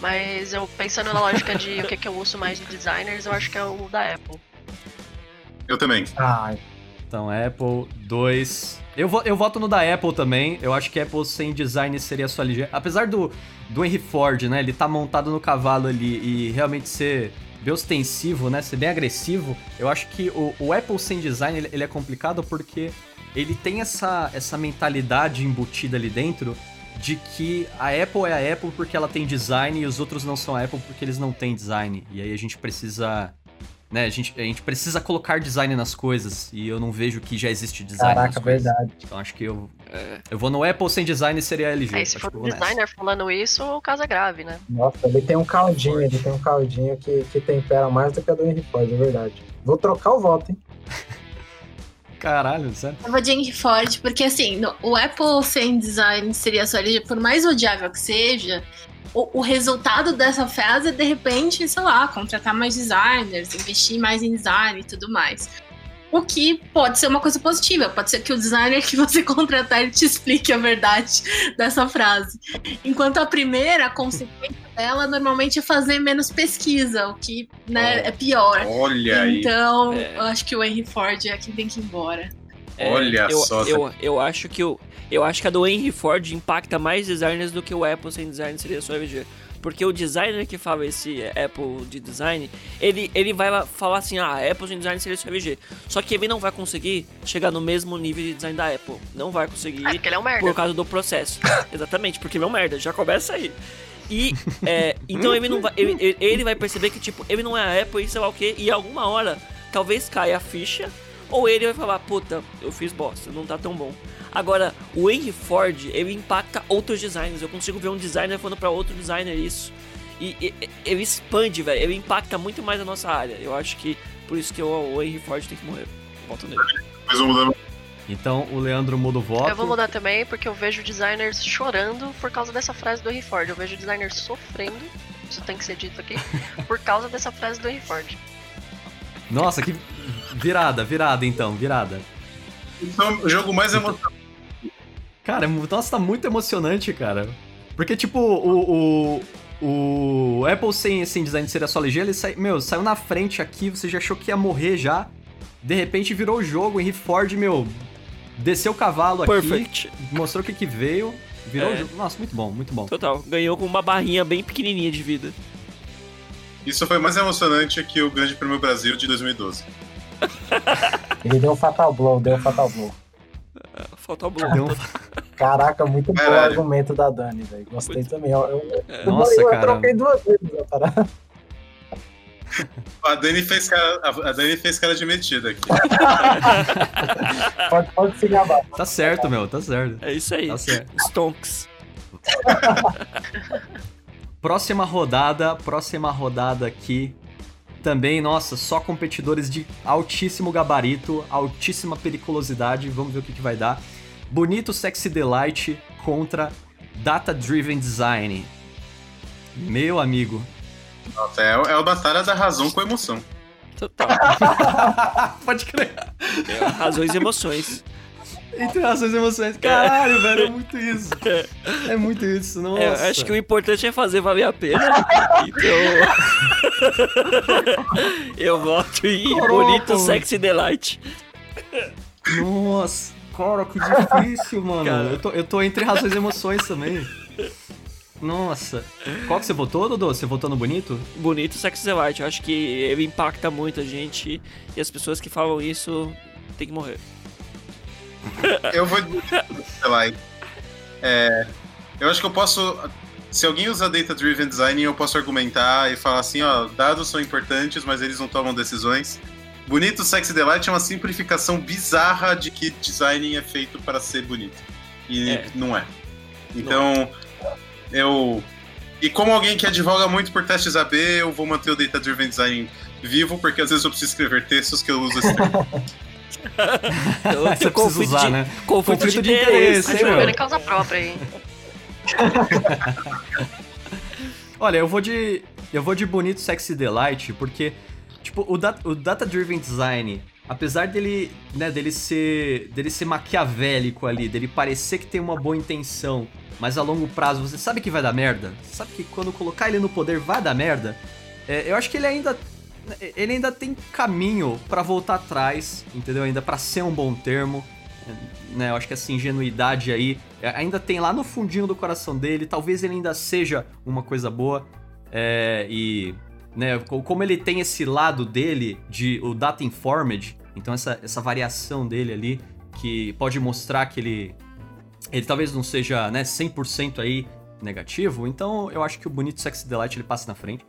Speaker 3: Mas eu pensando na lógica de o que, que eu uso mais de designers, eu acho que é o da Apple.
Speaker 6: Eu também.
Speaker 4: Ah,
Speaker 1: Então, Apple 2. Eu, vo- eu voto no da Apple também. Eu acho que Apple sem design seria só LG. Apesar do, do Henry Ford, né? Ele tá montado no cavalo ali e realmente ser bem ostensivo, né? Ser bem agressivo. Eu acho que o, o Apple sem design ele, ele é complicado porque ele tem essa, essa mentalidade embutida ali dentro de que a Apple é a Apple porque ela tem design e os outros não são a Apple porque eles não têm design. E aí a gente precisa né, a gente, a gente precisa colocar design nas coisas e eu não vejo que já existe design nas
Speaker 4: caraca,
Speaker 1: coisas.
Speaker 4: verdade.
Speaker 1: Então acho que eu eu vou no Apple sem design seria LG.
Speaker 3: Aí
Speaker 1: acho
Speaker 3: se for um
Speaker 1: vou nessa.
Speaker 3: designer falando isso, o caso é grave, né?
Speaker 4: Nossa, ele tem um caldinho, ele tem um caldinho que, que tempera mais do que a do Henry Ford, é verdade. Vou trocar o voto, hein?
Speaker 1: Caralho, sério?
Speaker 5: Eu vou de Henry Ford, porque assim, no- o Apple sem design seria só LG, por mais odiável que seja, o, o resultado dessa frase é, de repente, sei lá, contratar mais designers, investir mais em design e tudo mais. O que pode ser uma coisa positiva, pode ser que o designer que você contratar ele te explique a verdade dessa frase. Enquanto a primeira, a consequência dela normalmente é fazer menos pesquisa, o que né, é pior.
Speaker 6: Olha aí.
Speaker 5: Então,
Speaker 2: É.
Speaker 5: eu acho que o Henry Ford é quem tem que ir embora.
Speaker 6: Olha
Speaker 2: eu,
Speaker 6: só,
Speaker 2: Eu, eu acho que o, eu acho que a do Henry Ford impacta mais designers do que o Apple sem design seria só LG. Porque o designer que fala esse Apple de design, ele, ele vai falar assim, ah, Apple sem design seria só LG. Só que ele não vai conseguir chegar no mesmo nível de design da Apple. Não vai conseguir
Speaker 3: Ah, porque ele é um merda.
Speaker 2: por causa do processo. Exatamente, porque ele é um merda, já começa aí. E, é, então ele não vai, ele, ele- ele vai perceber que, tipo, ele não é a Apple e sei lá o que, e alguma hora, talvez caia a ficha, ou ele vai falar, puta, eu fiz bosta, não tá tão bom. Agora, o Henry Ford, ele impacta outros designers, eu consigo ver um designer falando pra outro designer isso. E, e- ele expande, velho, ele impacta muito mais a nossa área. Eu acho que, por isso que o, o Henry Ford tem que morrer. Volto nele.
Speaker 6: Mas vamos mudar.
Speaker 1: Então o Leandro muda o voto.
Speaker 3: Eu vou mudar também porque eu vejo designers chorando por causa dessa frase do Henry Ford. Eu vejo designers sofrendo, isso tem que ser dito aqui, por causa dessa frase do Henry Ford.
Speaker 1: Nossa, que virada, virada então, virada.
Speaker 6: Então, o jogo mais emocionante.
Speaker 1: Cara, é nossa, tá muito emocionante, cara. Porque, tipo, o, o, o Apple sem, sem design seria só LG, ele sai, meu, saiu na frente aqui, você já achou que ia morrer já. De repente virou o jogo, Henry Ford, meu, desceu o cavalo aqui,
Speaker 2: Perfect.
Speaker 1: mostrou o que que veio, virou
Speaker 2: É.
Speaker 1: o jogo. Nossa, muito bom, muito bom.
Speaker 2: Total. Ganhou com uma barrinha bem pequenininha de vida.
Speaker 6: Isso foi mais emocionante que o Grande Prêmio Brasil de 2012.
Speaker 4: Ele deu um fatal blow, deu um fatal blow.
Speaker 2: Faltou a bola.
Speaker 1: Deu um-
Speaker 4: Caraca, muito bom o
Speaker 6: Caralho.
Speaker 4: argumento da Dani, velho. Gostei também. Eu, eu, eu-
Speaker 1: Nossa,
Speaker 4: eu
Speaker 1: cara.
Speaker 4: troquei duas vezes a parada.
Speaker 6: A Dani fez cara, a Dani fez cara de metida aqui.
Speaker 4: Pode, pode se gabar.
Speaker 1: Tá certo, meu, tá certo.
Speaker 2: É isso aí.
Speaker 1: Tá certo.
Speaker 2: Stonks.
Speaker 1: Próxima rodada, próxima rodada aqui. Também, nossa, só competidores de altíssimo gabarito, altíssima periculosidade. Vamos ver o que, que vai dar. Bonito Sexy Delight contra Data Driven Design. Meu amigo.
Speaker 6: Nossa, é, é a batalha da razão com emoção.
Speaker 2: Total.
Speaker 1: Pode crer.
Speaker 2: É, razões e emoções.
Speaker 1: Entre razões e emoções. Caralho, velho, é muito isso. É muito isso, nossa.
Speaker 2: É, eu acho que o importante é fazer valer a pena. Então. eu voto em
Speaker 1: Caraca,
Speaker 2: Bonito. Sexy Delight.
Speaker 1: Nossa, cara, que difícil, mano.
Speaker 2: Cara.
Speaker 1: Eu, tô, eu tô entre razões e emoções também. Nossa. Qual que você votou, Dodô? Você votou no bonito?
Speaker 2: Bonito Sexy Delight. Eu acho que ele impacta muito a gente. E as pessoas que falam isso tem que morrer.
Speaker 6: Eu vou sei lá. É, eu acho que eu posso. Se alguém usa Data Driven Design, eu posso argumentar e falar assim: ó, dados são importantes, mas eles não tomam decisões. Bonito Sexy Delight é uma simplificação bizarra de que design é feito para ser bonito. E
Speaker 2: É.
Speaker 6: não é. Então, eu. E como alguém que advoga muito por testes AB, eu vou manter o Data Driven Design vivo, porque às vezes eu preciso escrever textos que eu uso esse termo.
Speaker 2: Então,
Speaker 1: Você precisa
Speaker 2: conflito
Speaker 1: usar,
Speaker 2: de,
Speaker 1: né?
Speaker 2: conflito,
Speaker 1: Conflito
Speaker 2: de
Speaker 1: de
Speaker 2: interesse.
Speaker 3: Tá
Speaker 1: hein,
Speaker 3: em causa própria, hein?
Speaker 1: Olha, eu vou de. Eu vou de bonito sexy delight, porque, tipo, o, da- o Data Driven Design, apesar dele, né, dele ser. dele ser maquiavélico ali, dele parecer que tem uma boa intenção, mas a longo prazo você sabe que vai dar merda. Sabe que quando colocar ele no poder vai dar merda. É, eu acho que ele ainda. Ele ainda tem caminho pra voltar atrás, entendeu? Ainda pra ser um bom termo. Né, eu acho que essa ingenuidade aí é, ainda tem lá no fundinho do coração dele. Talvez ele ainda seja uma coisa boa. É, e, né, co- como ele tem esse lado dele de o data informed, então essa, essa variação dele ali que pode mostrar que ele ele talvez não seja, né, 100% aí negativo. Então eu acho que o bonito Sexy Delight ele passa na frente.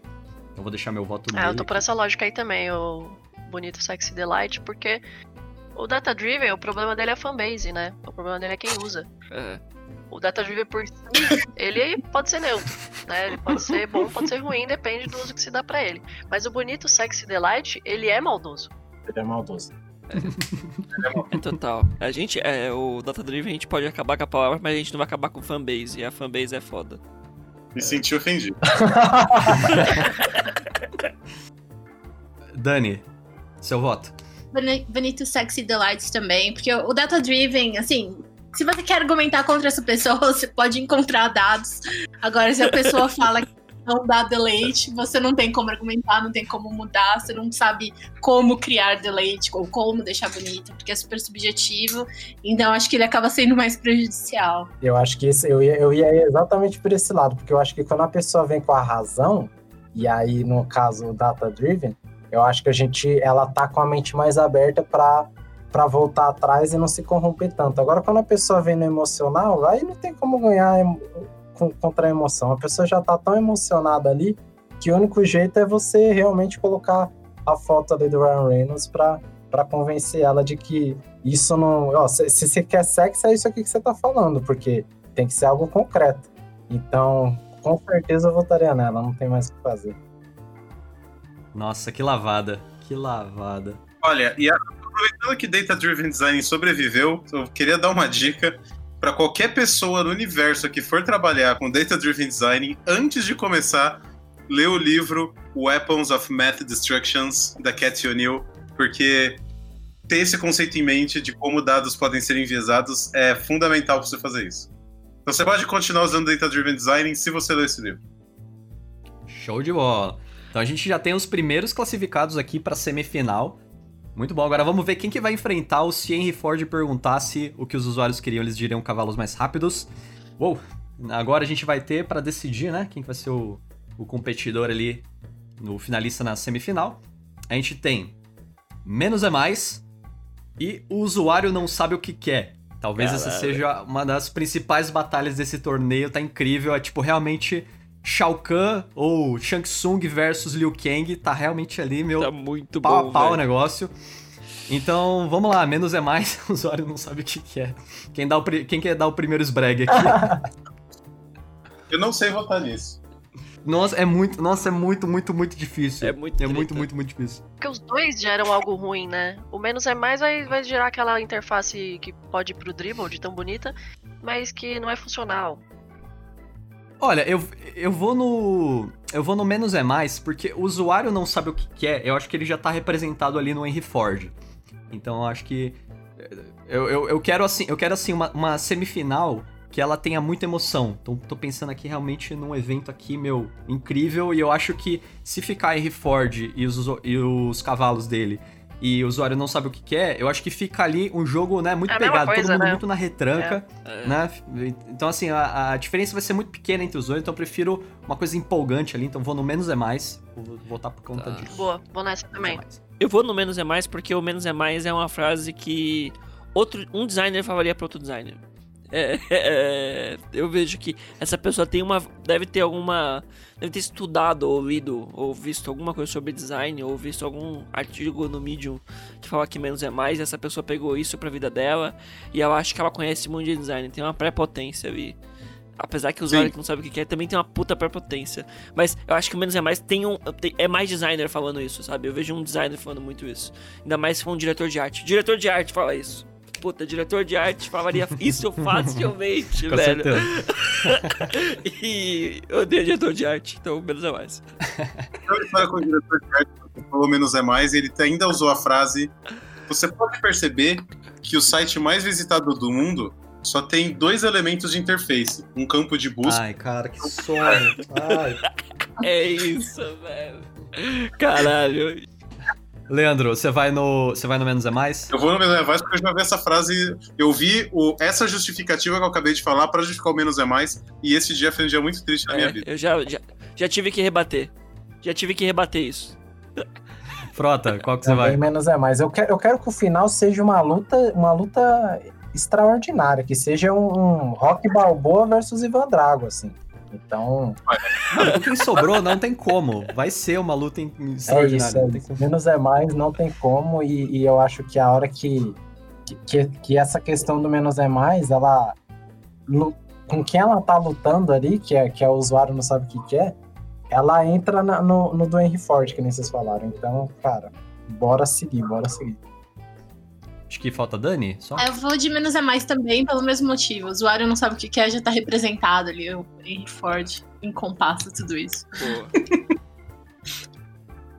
Speaker 1: Então vou deixar meu voto
Speaker 3: Ah,
Speaker 1: nele.
Speaker 3: eu tô por essa lógica aí também, o bonito Sexy Delight, porque o Data Driven, o problema dele é a fanbase, né? O problema dele é quem usa.
Speaker 2: É.
Speaker 3: O Data Driven por si, ele pode ser neutro, né? Ele pode ser bom, pode ser ruim, depende do uso que se dá pra ele. Mas o bonito Sexy Delight, ele é maldoso.
Speaker 4: Ele é maldoso.
Speaker 2: É total. A gente, é, o Data Driven, a gente pode acabar com a palavra, mas a gente não vai acabar com fanbase. E a fanbase é foda.
Speaker 6: Me senti ofendido.
Speaker 1: Dani, seu voto.
Speaker 5: Boni- Bonito Sexy Delights também, porque o Data Driven, assim, se você quer argumentar contra essa pessoa, você pode encontrar dados. Agora, se a pessoa fala que não dá delete, você não tem como argumentar, não tem como mudar, você não sabe como criar delete ou como deixar bonito, porque é super subjetivo. Então, acho que ele acaba sendo mais prejudicial.
Speaker 4: Eu acho que eu, ia, eu ia exatamente por esse lado, porque eu acho que quando a pessoa vem com a razão, e aí no caso data driven, eu acho que a gente ela tá com a mente mais aberta para para voltar atrás e não se corromper tanto. Agora quando a pessoa vem no emocional, aí não tem como ganhar contra a emoção. A pessoa já tá tão emocionada ali que o único jeito é você realmente colocar a foto ali do Ryan Reynolds para para convencer ela de que isso não. Ó, se, se você quer sexo, é isso aqui que você tá falando, porque tem que ser algo concreto. Então, com certeza eu votaria nela, não tem mais o que fazer.
Speaker 1: Nossa, que lavada. Que lavada.
Speaker 6: Olha, e a- aproveitando que Data Driven Design sobreviveu, eu queria dar uma dica para qualquer pessoa no universo que for trabalhar com Data Driven Design, antes de começar, ler o livro Weapons of Math Destructions, da Cat O'Neill, porque ter esse conceito em mente de como dados podem ser enviesados é fundamental para você fazer isso. Então você pode continuar usando Data Driven Design se você ler esse livro.
Speaker 1: Show de bola. Então a gente já tem os primeiros classificados aqui pra semifinal. Muito bom. Agora vamos ver quem que vai enfrentar o se Henry Ford perguntasse o que os usuários queriam, eles diriam cavalos mais rápidos. Uou! Agora a gente vai ter pra decidir, né, quem que vai ser o, o competidor ali no finalista na semifinal. A gente tem menos é mais e o usuário não sabe o que quer. Talvez essa
Speaker 2: Caralho.
Speaker 1: seja uma das principais batalhas desse torneio, tá incrível. É tipo realmente Shao Kahn ou Shang Tsung versus Liu Kang, tá realmente ali, meu,
Speaker 2: Tá muito
Speaker 1: pau
Speaker 2: bom,
Speaker 1: a pau o negócio. Então, vamos lá, menos é mais, o usuário não sabe o que, que é. Quem, dá o, pri- quem quer dar o primeiro esbregue aqui?
Speaker 6: Eu não sei votar nisso.
Speaker 1: nossa, é muito, nossa, é muito, muito, muito difícil.
Speaker 2: É muito
Speaker 1: É muito, muito, muito difícil.
Speaker 3: Porque os dois geram algo ruim, né? O menos é mais vai, vai gerar aquela interface que pode ir pro dribble de tão bonita, mas que não é funcional.
Speaker 1: Olha, eu, eu vou no. Eu vou no menos é mais, porque o usuário não sabe o que, que é. Eu acho que ele já tá representado ali no Henry Ford. Então eu acho que. Eu, eu, eu quero assim, eu quero assim, uma, uma semifinal que ela tenha muita emoção. Então tô pensando aqui realmente num evento aqui, meu, incrível. E eu acho que se ficar Henry Ford e os, e os cavalos dele e o usuário não sabe o que, que é, eu acho que fica ali um jogo, né, muito
Speaker 3: É
Speaker 1: pegado,
Speaker 3: coisa,
Speaker 1: todo mundo
Speaker 3: né?
Speaker 1: muito na retranca
Speaker 2: É.
Speaker 1: né? Então, assim, a, a diferença vai ser muito pequena entre os dois, então eu prefiro uma coisa empolgante ali, então vou no menos é mais. Vou votar por conta
Speaker 2: Tá.
Speaker 1: disso.
Speaker 3: Boa, vou nessa
Speaker 1: Menos é
Speaker 3: também.
Speaker 1: mais.
Speaker 2: Eu vou no menos é mais porque o menos é mais é uma frase que outro, um designer falaria para outro designer. É, é, eu vejo que essa pessoa tem uma. Deve ter alguma. Deve ter estudado, ou lido, ou visto alguma coisa sobre design, ou visto algum artigo no Medium que fala que menos é mais. E essa pessoa pegou isso pra vida dela. E eu acho que ela conhece muito de design. Tem uma prepotência ali. Apesar que o usuário
Speaker 6: Sim.
Speaker 2: que não sabe o que que é também tem uma puta prepotência. Mas eu acho que o menos é mais tem um. tem- é mais designer falando isso, sabe? Eu vejo um designer falando muito isso. Ainda mais se for um diretor de arte. Diretor de arte fala isso. Puta, diretor de arte falaria isso facilmente,
Speaker 1: Com
Speaker 2: velho.
Speaker 1: certeza.
Speaker 2: E eu odeio diretor de arte, então menos é mais.
Speaker 6: Eu história com o diretor de arte, falou menos é mais, ele ainda usou a frase. Você pode perceber que o site mais visitado do mundo só tem dois elementos de interface: um campo de busca.
Speaker 1: Ai, cara, que sonho. Ai.
Speaker 2: É isso, velho. Caralho.
Speaker 1: Leandro, você vai no. Você vai no menos é mais?
Speaker 6: Eu vou no menos é mais porque eu já vi essa frase. Eu vi o- essa justificativa que eu acabei de falar pra justificar o menos é mais. E esse dia foi um dia muito triste na minha
Speaker 2: É,
Speaker 6: vida.
Speaker 2: eu já, já, já tive que rebater. Já tive que rebater isso.
Speaker 1: Frota, qual que você vai?
Speaker 4: menos é mais. Eu quero, eu quero que o final seja uma luta, uma luta extraordinária, que seja um, um Rock Balboa versus Ivan Drago, assim. Então,
Speaker 1: Mano, quem sobrou não tem como. Vai ser uma luta em-
Speaker 4: é isso, é isso. Menos é mais, não tem como, e, e eu acho que a hora que, que, que essa questão do menos é mais, ela. Com quem ela tá lutando ali, que é, que é o usuário não sabe o que, que é, ela entra na- no, no do Henry Ford, que nem vocês falaram. Então, cara, bora seguir, bora seguir.
Speaker 1: Acho que falta Dani? Só?
Speaker 5: Eu vou de menos é mais também, pelo mesmo motivo. O usuário não sabe o que é, já tá representado ali. O Henry Ford encompassa tudo isso.
Speaker 2: Pô.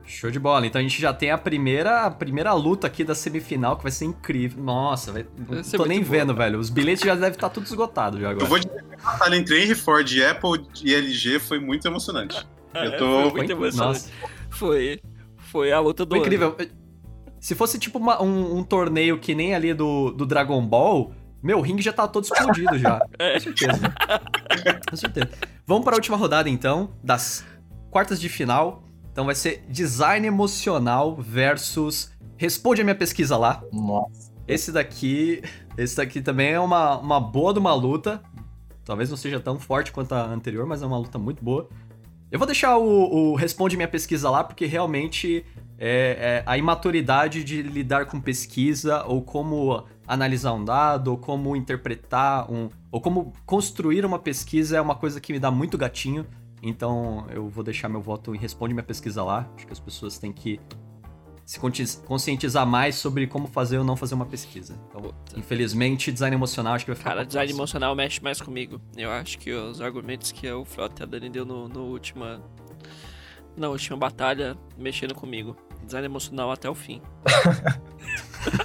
Speaker 1: Show de bola. Então a gente já tem a primeira, a primeira luta aqui da semifinal, que vai ser incrível. Nossa, vai,
Speaker 2: Vai
Speaker 1: não tô nem
Speaker 2: boa,
Speaker 1: vendo, velho. Os bilhetes já devem estar tudo esgotados já
Speaker 6: Eu
Speaker 1: agora.
Speaker 6: vou dizer que a batalha entre Henry Ford e Apple e LG foi muito emocionante. Eu tô-
Speaker 2: Foi
Speaker 1: Foi
Speaker 2: muito emocionante.
Speaker 1: Nossa,
Speaker 2: Foi. Foi a luta do
Speaker 1: foi
Speaker 2: ano.
Speaker 1: Se fosse tipo uma- um, um torneio que nem ali do, do Dragon Ball, meu, o ringue já tá todo explodido já.
Speaker 2: É.
Speaker 1: Com certeza. Com certeza. Vamos para a última rodada então, das quartas de final. Então vai ser design emocional versus responde a minha pesquisa lá.
Speaker 4: Nossa.
Speaker 1: Esse daqui, esse daqui também é uma, uma boa de uma luta. Talvez não seja tão forte quanto a anterior, mas é uma luta muito boa. Eu vou deixar o, o responde minha pesquisa lá porque realmente é, é a imaturidade de lidar com pesquisa ou como analisar um dado ou como interpretar um ou como construir uma pesquisa é uma coisa que me dá muito gatinho. Então eu vou deixar meu voto em responde minha pesquisa lá. Acho que as pessoas têm que se consci- conscientizar mais sobre como fazer ou não fazer uma pesquisa. Então,
Speaker 2: Puta.
Speaker 1: infelizmente, design emocional acho que vai ficar.
Speaker 2: Cara, design emocional mexe mais comigo. Eu acho que os argumentos que o Frota e a Dani deu no, no última. Na última batalha mexendo comigo. Design emocional até o fim.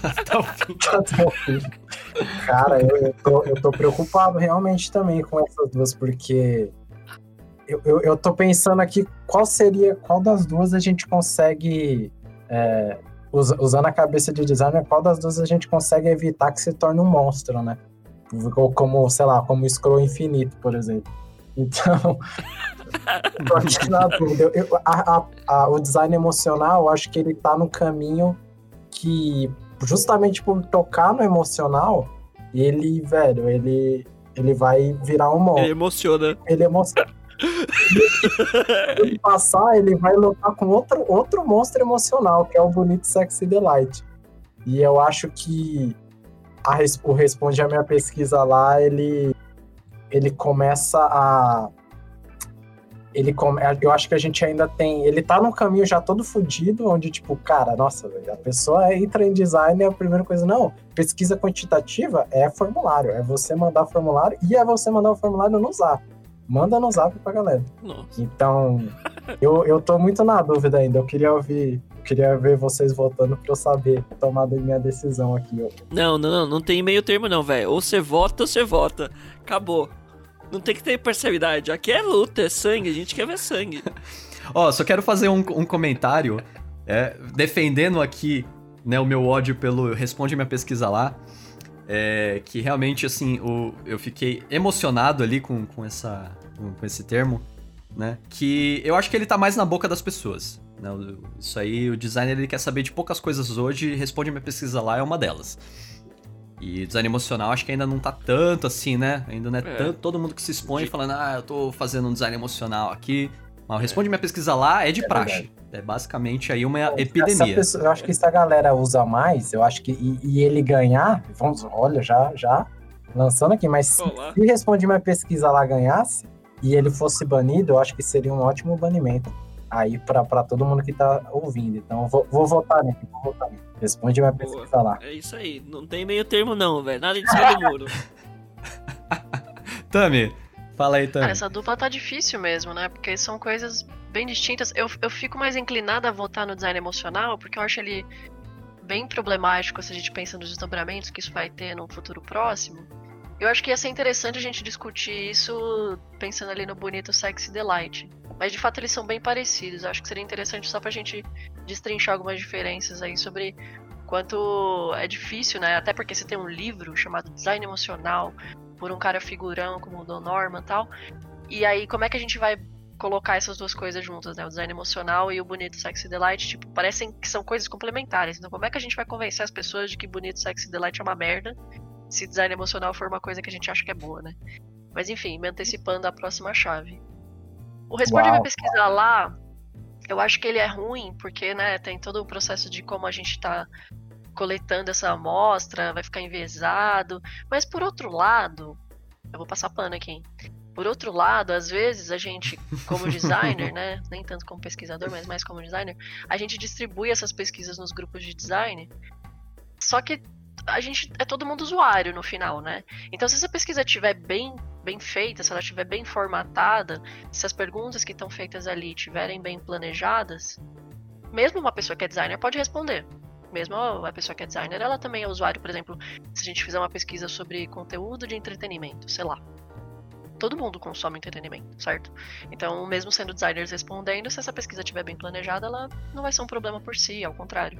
Speaker 1: Até o fim.
Speaker 4: Até o fim. Cara, eu, eu tô, eu tô preocupado realmente também com essas duas, porque eu, eu, eu tô pensando aqui qual seria, qual das duas a gente consegue, é, usa- usando a cabeça de designer, qual das duas a gente consegue evitar que se torne um monstro, né? Ou como, sei lá, como o Scroll Infinito, por exemplo. Então, tô aqui na dúvida. Eu- eu- a- a- a- o design emocional, eu acho que ele tá no caminho que justamente por tocar no emocional, ele, velho, ele, ele vai virar um
Speaker 2: Ele
Speaker 4: monstro.
Speaker 2: emociona.
Speaker 4: Ele emociona. Ele passar, ele vai lutar com outro, outro monstro emocional, que é o Bonito Sexy Delight. E eu acho que a, o Responde a minha pesquisa lá, ele, ele começa a. Ele come, eu acho que a gente ainda tem. Ele tá num caminho já todo fudido, onde, tipo, cara, nossa, a pessoa entra em design e a primeira coisa, não, pesquisa quantitativa é formulário, é você mandar formulário e é você mandar o formulário no zap. Manda no zap pra galera.
Speaker 2: Nossa.
Speaker 4: Então, eu, eu tô muito na dúvida ainda. Eu queria ouvir, eu queria ver vocês votando pra eu saber tomar a minha decisão aqui. ó.
Speaker 2: Não, não, não, não tem meio termo não, velho. Ou você vota ou você vota. Acabou. Não tem que ter parcialidade. Aqui é luta, é sangue, a gente quer ver sangue.
Speaker 1: Ó, só quero fazer um, um comentário é, defendendo aqui né, o meu ódio pelo Responde Minha Pesquisa Lá. É, que realmente, assim, o, eu fiquei emocionado ali com, com, essa, com, com esse termo, né? Que eu acho que ele tá mais na boca das pessoas. Né? Isso aí, o designer ele quer saber de poucas coisas hoje e Responde Minha Pesquisa Lá é uma delas. E design emocional acho que ainda não tá tanto assim, né? Ainda não é,
Speaker 2: É.
Speaker 1: tanto todo mundo que se expõe
Speaker 2: De-
Speaker 1: falando, ah, eu tô fazendo um design emocional aqui. Mas Responde Minha Pesquisa Lá é de
Speaker 4: É
Speaker 1: praxe. É basicamente aí uma epidemia.
Speaker 4: pessoa- eu acho que se a galera usa mais, eu acho que. E, e ele ganhar, vamos, olha, já, já lançando aqui, mas se,
Speaker 2: Olá.
Speaker 4: se Responde Minha Pesquisa lá ganhasse e ele fosse banido, eu acho que seria um ótimo banimento aí pra, pra todo mundo que tá ouvindo. Então, eu vou, vou votar nele, vou votar nele. Responde Minha
Speaker 2: Boa.
Speaker 4: Pesquisa lá.
Speaker 2: É isso aí. Não tem meio termo não, velho. Nada de cima do muro.
Speaker 1: Tami, fala aí, Tami.
Speaker 3: Cara, essa dupla tá difícil mesmo, né? Porque são coisas bem distintas. Eu, eu fico mais inclinada a votar no design emocional, porque eu acho ele bem problemático se a gente pensa nos desdobramentos que isso vai ter no futuro próximo. Eu acho que ia ser interessante a gente discutir isso pensando ali no bonito Sexy Delight. Mas de fato eles são bem parecidos. Eu acho que seria interessante só pra gente destrinchar algumas diferenças aí sobre quanto é difícil, né? Até porque você tem um livro chamado Design Emocional por um cara figurão como o Don Norman e tal. E aí, como é que a gente vai colocar essas duas coisas juntas, né? O design emocional e o bonito sexy delight, tipo, parecem que são coisas complementares. Então, como é que a gente vai convencer as pessoas de que bonito sexy delight é uma merda, se design emocional for uma coisa que a gente acha que é boa, né? Mas enfim, me antecipando a próxima chave. O Responde minha pesquisa lá, eu acho que ele é ruim, porque, né, tem todo o processo de como a gente tá coletando essa amostra, vai ficar enviesado. Mas por outro lado, eu vou passar pano aqui, hein? Por outro lado, às vezes a gente, como designer, né, nem tanto como pesquisador, mas mais como designer, a gente distribui essas pesquisas nos grupos de design. Só que a gente é todo mundo usuário no final, né? Então, se essa pesquisa estiver bem, bem feita, se ela estiver bem formatada, se as perguntas que estão feitas ali estiverem bem planejadas, mesmo uma pessoa que é designer pode responder. Mesmo a pessoa que é designer, ela também é usuário, por exemplo, se a gente fizer uma pesquisa sobre conteúdo de entretenimento, sei lá. Todo mundo consome entretenimento, certo? Então, mesmo sendo designers respondendo, se essa pesquisa estiver bem planejada, ela não vai ser um problema por si, ao contrário.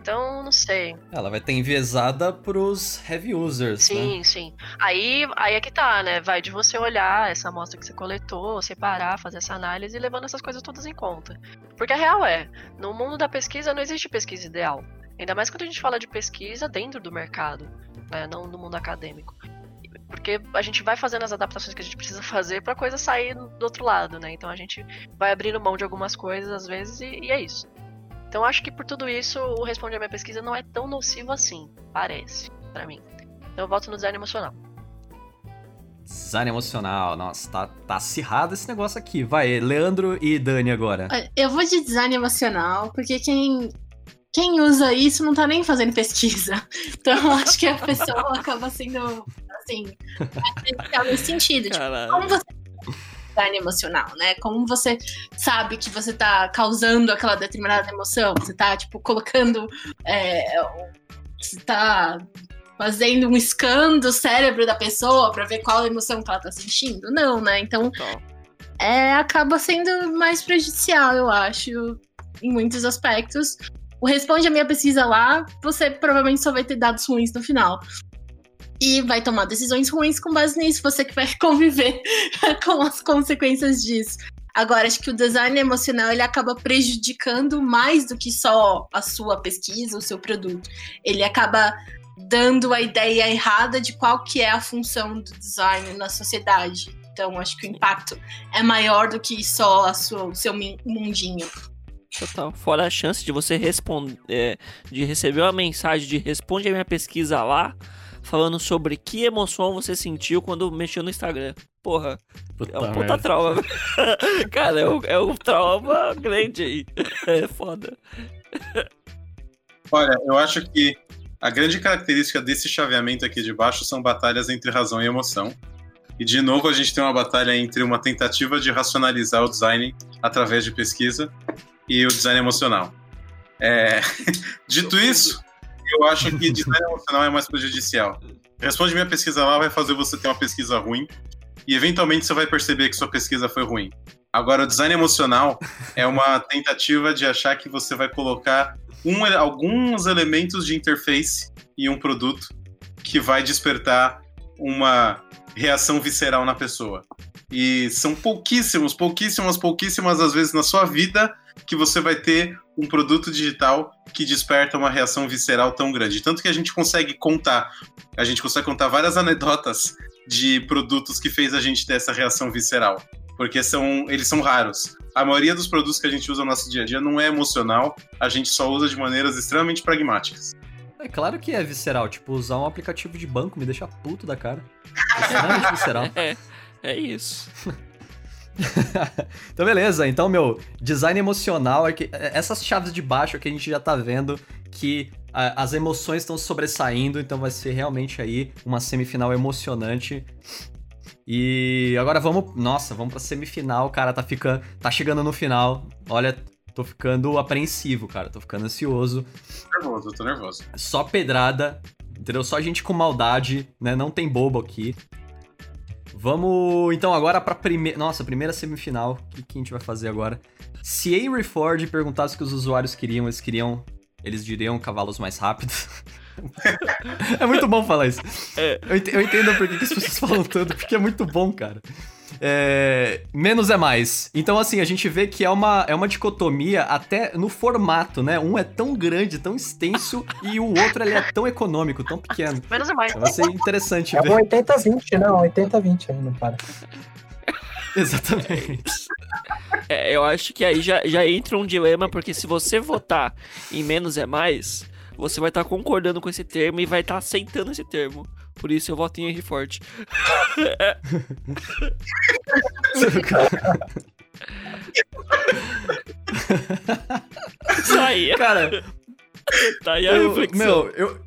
Speaker 3: Então, não sei.
Speaker 1: Ela vai ter enviesada pros heavy users, né?
Speaker 3: Sim, sim. Aí, aí é que tá, né? Vai de você olhar essa amostra que você coletou, separar, fazer essa análise e levando essas coisas todas em conta. Porque a real é, no mundo da pesquisa não existe pesquisa ideal. Ainda mais quando a gente fala de pesquisa dentro do mercado, né? Não no mundo acadêmico. Porque a gente vai fazendo as adaptações que a gente precisa fazer pra coisa sair do outro lado, né? Então a gente vai abrindo mão de algumas coisas às vezes e, e é isso. Então acho que por tudo isso o Responde a Minha Pesquisa não é tão nocivo assim, parece, pra mim. Então eu voto no design emocional.
Speaker 1: Design emocional. Nossa, tá, tá acirrado esse negócio aqui. Vai, Leandro e Dani agora.
Speaker 5: Eu vou de design emocional, porque quem, quem usa isso não tá nem fazendo pesquisa. Então eu acho que a pessoa acaba sendo, assim, prejudicial nesse sentido. Tipo, como você design emocional, né? Como você sabe que você tá causando aquela determinada emoção? Você tá, tipo, colocando. é, você tá fazendo um scan do cérebro da pessoa pra ver qual emoção que ela tá sentindo? Não, né? Então é, acaba sendo mais prejudicial, eu acho, em muitos aspectos. O responde a minha pesquisa lá, você provavelmente só vai ter dados ruins no final. E vai tomar decisões ruins com base nisso, você que vai conviver com as consequências disso. Agora, acho que o design emocional ele acaba prejudicando mais do que só a sua pesquisa, o seu produto. Ele acaba dando a ideia errada de qual que é a função do design na sociedade. Então, acho que o impacto é maior do que só sua, o seu mundinho.
Speaker 2: Total. Fora a chance de você responder, de receber uma mensagem de responde a minha pesquisa lá, falando sobre que emoção você sentiu quando mexeu no Instagram. Porra,
Speaker 1: Puta
Speaker 2: é um puta
Speaker 1: merda.
Speaker 2: trauma. Cara, é um, é um trauma grande aí. É foda.
Speaker 6: Olha, eu acho que a grande característica desse chaveamento aqui de baixo são batalhas entre razão e emoção. E de novo a gente tem uma batalha entre uma tentativa de racionalizar o design através de pesquisa e o design emocional. É, Dito isso, eu acho que design emocional é mais prejudicial. Responde minha pesquisa lá vai fazer você ter uma pesquisa ruim e eventualmente você vai perceber que sua pesquisa foi ruim. Agora, o design emocional é uma tentativa de achar que você vai colocar um- alguns elementos de interface em um produto que vai despertar uma reação visceral na pessoa. E são pouquíssimos, pouquíssimas, pouquíssimas às vezes na sua vida que você vai ter um produto digital que desperta uma reação visceral tão grande. Tanto que a gente consegue contar, a gente consegue contar várias anedotas de produtos que fez a gente ter essa reação visceral, porque são, eles são raros. A maioria dos produtos que a gente usa no nosso dia a dia não é emocional, a gente só usa de maneiras extremamente pragmáticas.
Speaker 1: É claro que é visceral. Tipo, usar um aplicativo de banco me deixa puto da cara. É extremamente visceral.
Speaker 2: É, é isso.
Speaker 1: então, beleza. Então, meu, design emocional é que essas chaves de baixo é que a gente já tá vendo que a- as emoções estão sobressaindo, então vai ser realmente aí uma semifinal emocionante. E agora vamos, nossa, vamos pra semifinal, cara, tá ficando, tá chegando no final. Olha, tô ficando apreensivo, cara, tô ficando ansioso.
Speaker 6: Tô nervoso, eu tô nervoso.
Speaker 1: Só pedrada, entendeu? Só gente com maldade, né? Não tem bobo aqui. Vamos então agora pra primeira. Nossa, primeira semifinal. O que, que a gente vai fazer agora? Se Henry Ford perguntasse o que os usuários queriam, eles queriam. Eles diriam cavalos mais rápidos. é muito bom falar isso.
Speaker 2: É.
Speaker 1: Eu ent- eu entendo por que que as pessoas falam tanto, porque é muito bom, cara. É, menos é mais. Então, assim, a gente vê que é uma, é uma dicotomia até no formato, né? Um é tão grande, tão extenso, e o outro ele é tão econômico, tão pequeno.
Speaker 3: Menos é mais.
Speaker 1: Então vai ser interessante
Speaker 4: É um
Speaker 1: ver.
Speaker 4: 80-20, não, 80-20 aí, não para.
Speaker 1: Exatamente.
Speaker 2: É, eu acho que aí já, já entra um dilema, porque se você votar em menos é mais, você vai estar concordando com esse termo e vai estar aceitando esse termo. Por isso eu voto em Henry Ford. Isso aí,
Speaker 1: Cara,
Speaker 2: tá aí a
Speaker 1: eu,
Speaker 2: reflexão.
Speaker 1: meu, eu.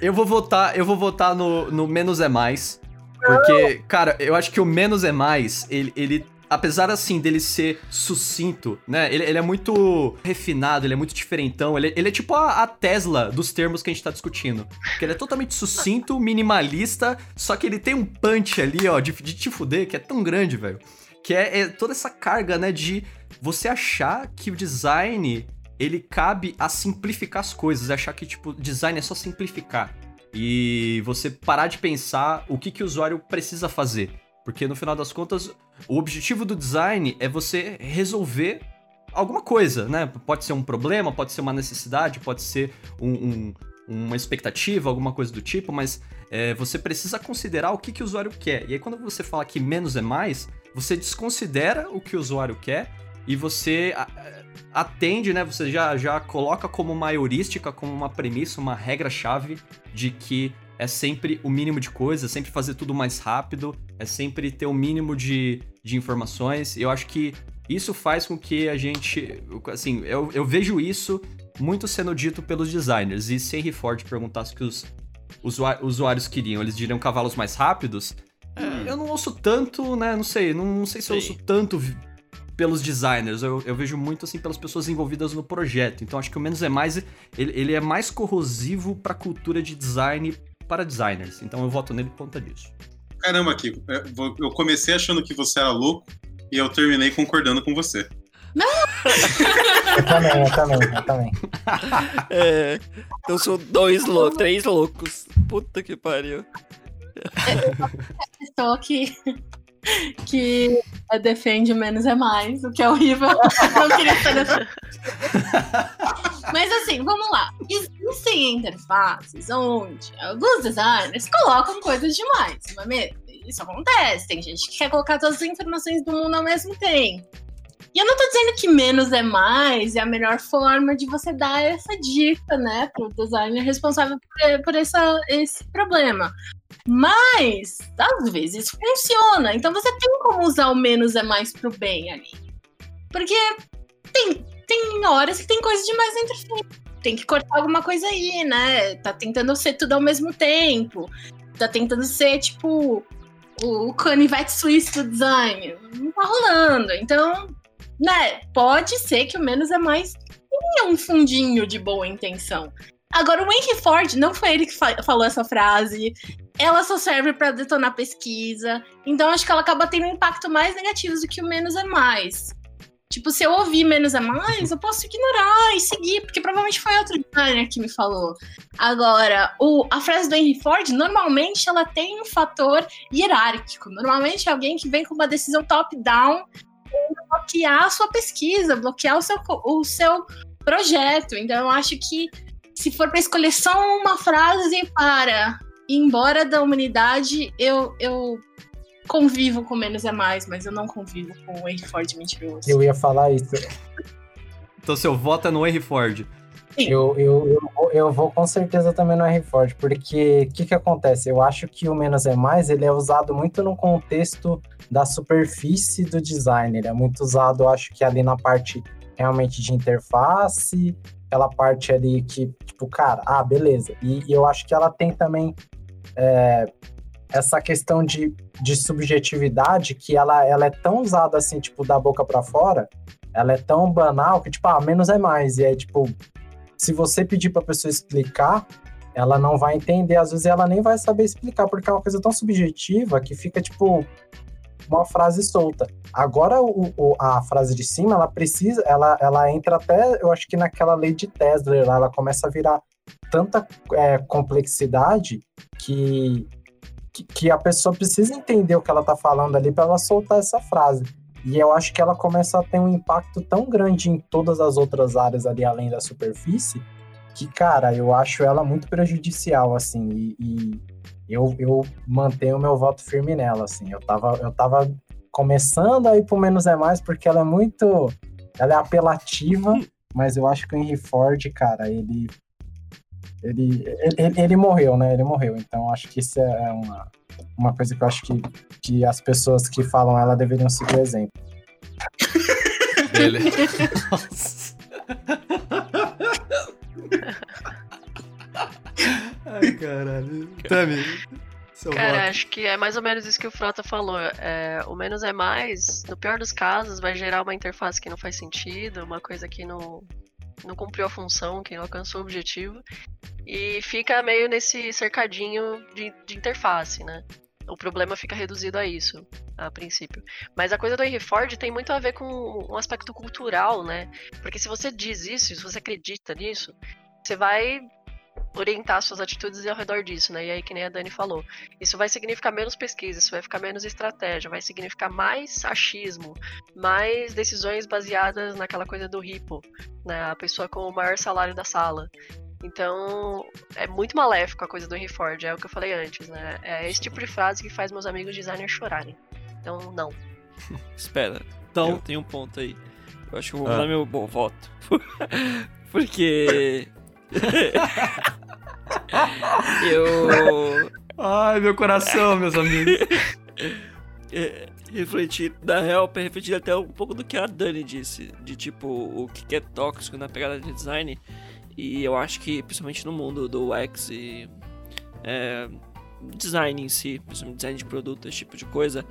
Speaker 1: Eu vou votar, eu vou votar no, no menos é mais. Porque, cara, eu acho que o menos é mais, ele, ele apesar assim dele ser sucinto, né? Ele, ele é muito refinado, ele é muito diferentão. Ele, ele é tipo a, a Tesla dos termos que a gente tá discutindo. Porque ele é totalmente sucinto, minimalista, só que ele tem um punch ali, ó, de, de te fuder, que é tão grande, velho. Que é, é toda essa carga, né, de você achar que o design ele cabe a simplificar as coisas, achar que, tipo, design é só simplificar. E você parar de pensar o que, que o usuário precisa fazer. Porque no final das contas, o objetivo do design é você resolver alguma coisa, né? Pode ser um problema, pode ser uma necessidade, pode ser um- um- uma expectativa, alguma coisa do tipo, mas é, você precisa considerar o que, que o usuário quer. E aí, quando você fala que menos é mais, você desconsidera o que o usuário quer e você atende, né? Você já, já coloca como uma heurística, como uma premissa, uma regra-chave de que é sempre o mínimo de coisas, sempre fazer tudo mais rápido, é sempre ter o mínimo de, de informações. E eu acho que isso faz com que a gente. Assim, eu, eu vejo isso muito sendo dito pelos designers. E se Henry Ford perguntasse o que os usuários queriam, eles diriam cavalos mais rápidos. Eu não ouço tanto, né? Não sei, não, não sei se eu
Speaker 2: Sim.
Speaker 1: ouço tanto pelos designers. Eu, eu vejo muito assim pelas pessoas envolvidas no projeto. Então acho que o menos é mais. Ele, ele é mais corrosivo pra cultura de design para designers. Então eu voto nele por conta disso.
Speaker 6: Caramba, Kiko, eu eu comecei achando que você era louco e eu terminei concordando com você.
Speaker 4: Eu também, eu também, eu também.
Speaker 2: É, então são dois loucos, três loucos. Puta que pariu.
Speaker 5: Pessoa que, que defende menos é mais, o que é horrível. Não queria ser dessa. Mas assim, vamos lá. Existem interfaces onde alguns designers colocam coisas demais, não é mesmo? isso acontece. Tem gente que quer colocar todas as informações do mundo ao mesmo tempo. E eu não tô dizendo que menos é mais, é a melhor forma de você dar essa dica, né, pro designer responsável por, por essa, esse problema. Mas, às vezes, funciona. Então você tem como usar o menos é mais pro bem ali. Porque tem, tem horas que tem coisa demais entre frente. Tem que cortar alguma coisa aí, né? Tá tentando ser tudo ao mesmo tempo. Tá tentando ser, tipo, o canivete suíço do design. Não tá rolando. Então, né? Pode ser que o menos é mais tenha um fundinho de boa intenção. Agora, o Henry Ford, não foi ele que fa falou essa frase. Ela só serve para detonar pesquisa. Então, acho que ela acaba tendo um impacto mais negativo do que o menos é mais. Tipo, se eu ouvir menos é mais, eu posso ignorar e seguir, porque provavelmente foi outro designer que me falou. Agora, o, a frase do Henry Ford, normalmente ela tem um fator hierárquico. Normalmente é alguém que vem com uma decisão top-down bloquear a sua pesquisa, bloquear o seu, o seu projeto. Então, eu acho que se for para escolher só uma frase para embora da humanidade, eu, eu convivo com menos é mais, mas eu não convivo com o Henry Ford mentiroso.
Speaker 4: Eu ia falar isso.
Speaker 1: Então seu voto é no Henry Ford.
Speaker 4: Eu, eu, eu, vou, eu vou com certeza também no Henry Ford, porque o que, que acontece? Eu acho que o menos é mais ele é usado muito no contexto da superfície do design. Ele é muito usado, eu acho que ali na parte realmente de interface, aquela parte ali que, tipo, cara, ah, beleza. E, e eu acho que ela tem também é, essa questão de, de subjetividade que ela, ela é tão usada assim, tipo, da boca para fora, ela é tão banal que, tipo, ah, menos é mais. E aí, tipo, se você pedir pra pessoa explicar, ela não vai entender, às vezes ela nem vai saber explicar, porque é uma coisa tão subjetiva que fica, tipo, uma frase solta. Agora, o, o, a frase de cima, ela precisa, ela, ela entra até, eu acho que naquela lei de Tesla, ela começa a virar tanta é, complexidade que, que, que, a pessoa precisa entender o que ela tá falando ali para ela soltar essa frase. E eu acho que ela começa a ter um impacto tão grande em todas as outras áreas ali além da superfície, que, cara, eu acho ela muito prejudicial, assim, e, e eu, eu mantenho o meu voto firme nela, assim. Eu tava, eu tava começando a ir pro menos é mais, porque ela é muito. Ela é apelativa, mas eu acho que o Henry Ford, cara, ele. Ele, ele, ele morreu, né? Ele morreu. Então acho que isso é uma, uma coisa que eu acho que, que as pessoas que falam ela deveriam seguir o exemplo.
Speaker 1: Ele. Nossa. Ai, caralho. Tami, seu
Speaker 3: Cara,
Speaker 1: voto.
Speaker 3: acho que é mais ou menos isso que o Frota falou. É, o menos é mais, no pior dos casos, vai gerar uma interface que não faz sentido, uma coisa que não, não cumpriu a função, que não alcançou o objetivo. E fica meio nesse cercadinho de, de interface, né? O problema fica reduzido a isso, a princípio. Mas a coisa do Henry Ford tem muito a ver com um aspecto cultural, né? Porque se você diz isso, se você acredita nisso, você vai orientar suas atitudes ao redor disso, né? E aí, que nem a Dani falou, isso vai significar menos pesquisa, isso vai ficar menos estratégia, vai significar mais achismo, mais decisões baseadas naquela coisa do ripo, né? A pessoa com o maior salário da sala. Então, é muito maléfico a coisa do Henry Ford, é o que eu falei antes, né? É esse tipo de frase que faz meus amigos designers chorarem. Então, não.
Speaker 2: Espera,
Speaker 1: Então-
Speaker 2: eu tenho um ponto aí. Eu acho que eu vou
Speaker 1: Ah.
Speaker 2: dar meu bom voto. Porque. Eu.
Speaker 1: Ai, meu coração, meus amigos.
Speaker 2: é, refletir, na real, refletir até um pouco do que a Dani disse, de tipo, o que que é tóxico na pegada de design. E eu acho que, principalmente no mundo do UX e é, design em si, principalmente design de produto, esse tipo de coisa,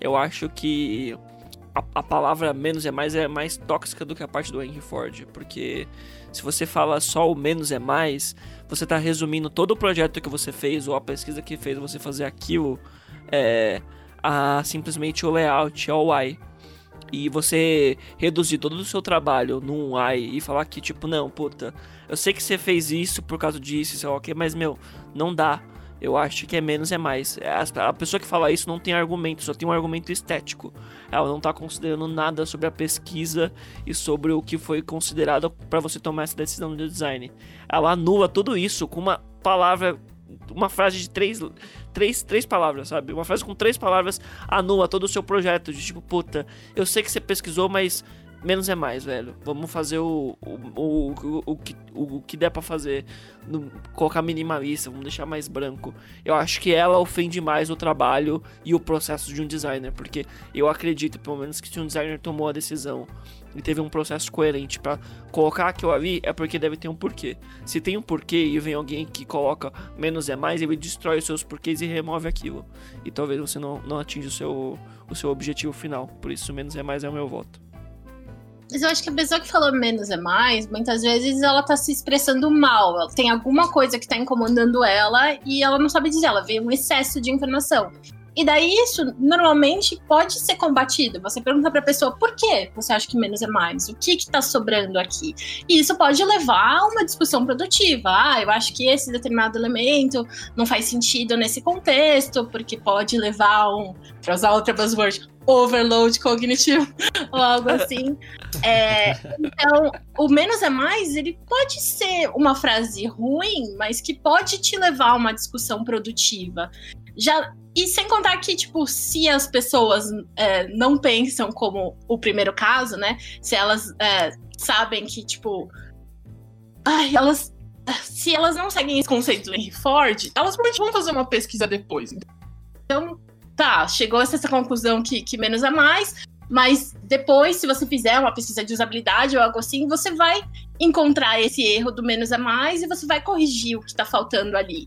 Speaker 2: eu acho que a, a palavra menos é mais é mais tóxica do que a parte do Henry Ford, porque se você fala só o menos é mais, você tá resumindo todo o projeto que você fez ou a pesquisa que fez você fazer aquilo é, a simplesmente o layout, ao UI. E você reduzir todo o seu trabalho num UI e falar que, tipo, não, puta, eu sei que você fez isso por causa disso, sei lá o que, mas, meu, não dá. Eu acho que é menos é mais. É, A pessoa que fala isso não tem argumento, só tem um argumento estético. Ela não tá considerando nada sobre a pesquisa e sobre o que foi considerado para você tomar essa decisão de design. Ela anula tudo isso com uma palavra uma frase de três, três, três palavras, sabe? Uma frase com três palavras anula todo o seu projeto. De tipo, puta, eu sei que você pesquisou, mas menos é mais, velho. Vamos fazer o, o, o, o, o que, o, que der pra fazer. No- colocar minimalista, vamos deixar mais branco. Eu acho que ela ofende mais o trabalho e o processo de um designer. Porque eu acredito, pelo menos, que se um designer tomou a decisão e teve um processo coerente pra colocar aquilo ali, é porque deve ter um porquê. Se tem um porquê e vem alguém que coloca menos é mais, ele destrói os seus porquês e remove aquilo. E talvez você não, não atinja o seu, o seu objetivo final. Por isso, menos é mais é o meu voto.
Speaker 5: Mas eu acho que a pessoa que falou menos é mais, muitas vezes ela tá se expressando mal. Ela tem alguma coisa que tá incomodando ela e ela não sabe dizer, ela vê um excesso de informação. E daí isso normalmente pode ser combatido. Você pergunta pra pessoa por que você acha que menos é mais? O que que tá sobrando aqui? E isso pode levar a uma discussão produtiva. Ah, eu acho que esse determinado elemento não faz sentido nesse contexto, porque pode levar a um, usar outra buzzword, overload cognitivo ou algo assim. É, então, o menos é mais, ele pode ser uma frase ruim, mas que pode te levar a uma discussão produtiva. Já, e sem contar que, tipo, se as pessoas é, não pensam como o primeiro caso, né? Se elas é, sabem que, tipo. Ai, elas. Se elas não seguem esse conceito do Henry Ford, elas provavelmente vão fazer uma pesquisa depois. Então, tá, chegou a essa conclusão que, que menos é mais, mas depois, se você fizer uma pesquisa de usabilidade ou algo assim, você vai encontrar esse erro do menos é mais e você vai corrigir o que está faltando ali.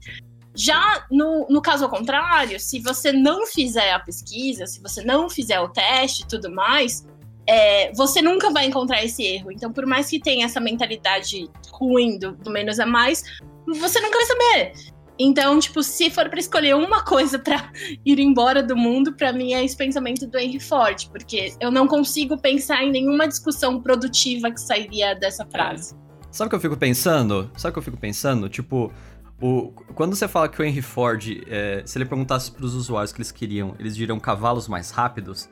Speaker 5: Já no, no caso ao contrário, se você não fizer a pesquisa, se você não fizer o teste e tudo mais, é, você nunca vai encontrar esse erro. Então, por mais que tenha essa mentalidade ruim do, do menos é mais, você nunca vai saber. Então, tipo, se for pra escolher uma coisa pra ir embora do mundo, pra mim é esse pensamento do Henry Ford, porque eu não consigo pensar em nenhuma discussão produtiva que sairia dessa frase.
Speaker 1: Sabe o que eu fico pensando? Sabe o que eu fico pensando? Tipo, o, quando você fala que o Henry Ford, é, se ele perguntasse pros usuários o que eles queriam, eles diriam cavalos mais rápidos.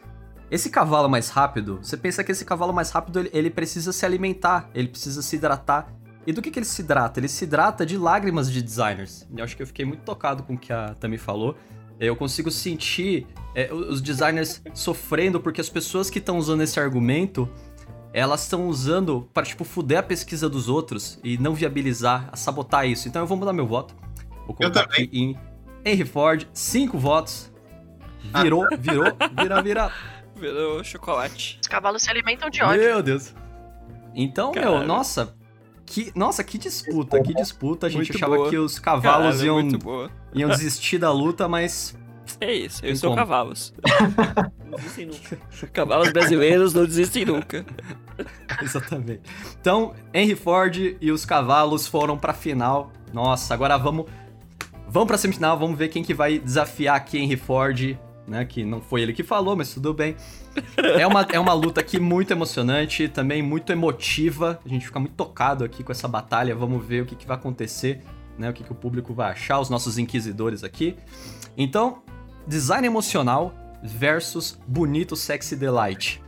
Speaker 1: Esse cavalo mais rápido, você pensa que esse cavalo mais rápido ele precisa se alimentar, ele precisa se hidratar. E do que, que ele se hidrata? Ele se hidrata de lágrimas de designers. Eu acho que eu fiquei muito tocado com o que a Tami falou. Eu consigo sentir é, os designers sofrendo porque as pessoas que estão usando esse argumento elas estão usando para, tipo, fuder a pesquisa dos outros e não viabilizar, sabotar isso. Então eu vou mudar meu voto. Vou colocar aqui em Henry Ford, cinco votos. Virou, virou, vira, vira.
Speaker 2: Virou chocolate.
Speaker 3: Os cavalos se alimentam de ódio.
Speaker 1: Meu Deus. Então, meu, nossa. Que, nossa, que disputa, que disputa. A gente
Speaker 2: Muito
Speaker 1: achava
Speaker 2: boa.
Speaker 1: que os cavalos
Speaker 2: Caralho,
Speaker 1: iam,
Speaker 2: muito boa.
Speaker 1: iam desistir da luta, mas
Speaker 2: É isso, eu sou cavalos. não desistem nunca. Cavalos brasileiros não desistem nunca.
Speaker 1: Exatamente. Então, Henry Ford e os cavalos foram pra final. Nossa, agora vamos vamos pra semifinal, vamos ver quem que vai desafiar aqui Henry Ford, né, que não foi ele que falou, mas tudo bem. É uma, é uma luta aqui muito emocionante, também muito emotiva. A gente fica muito tocado aqui com essa batalha. Vamos ver o que, que vai acontecer, né? O que, que o público vai achar, os nossos inquisidores aqui. Então, design emocional versus bonito sexy delight.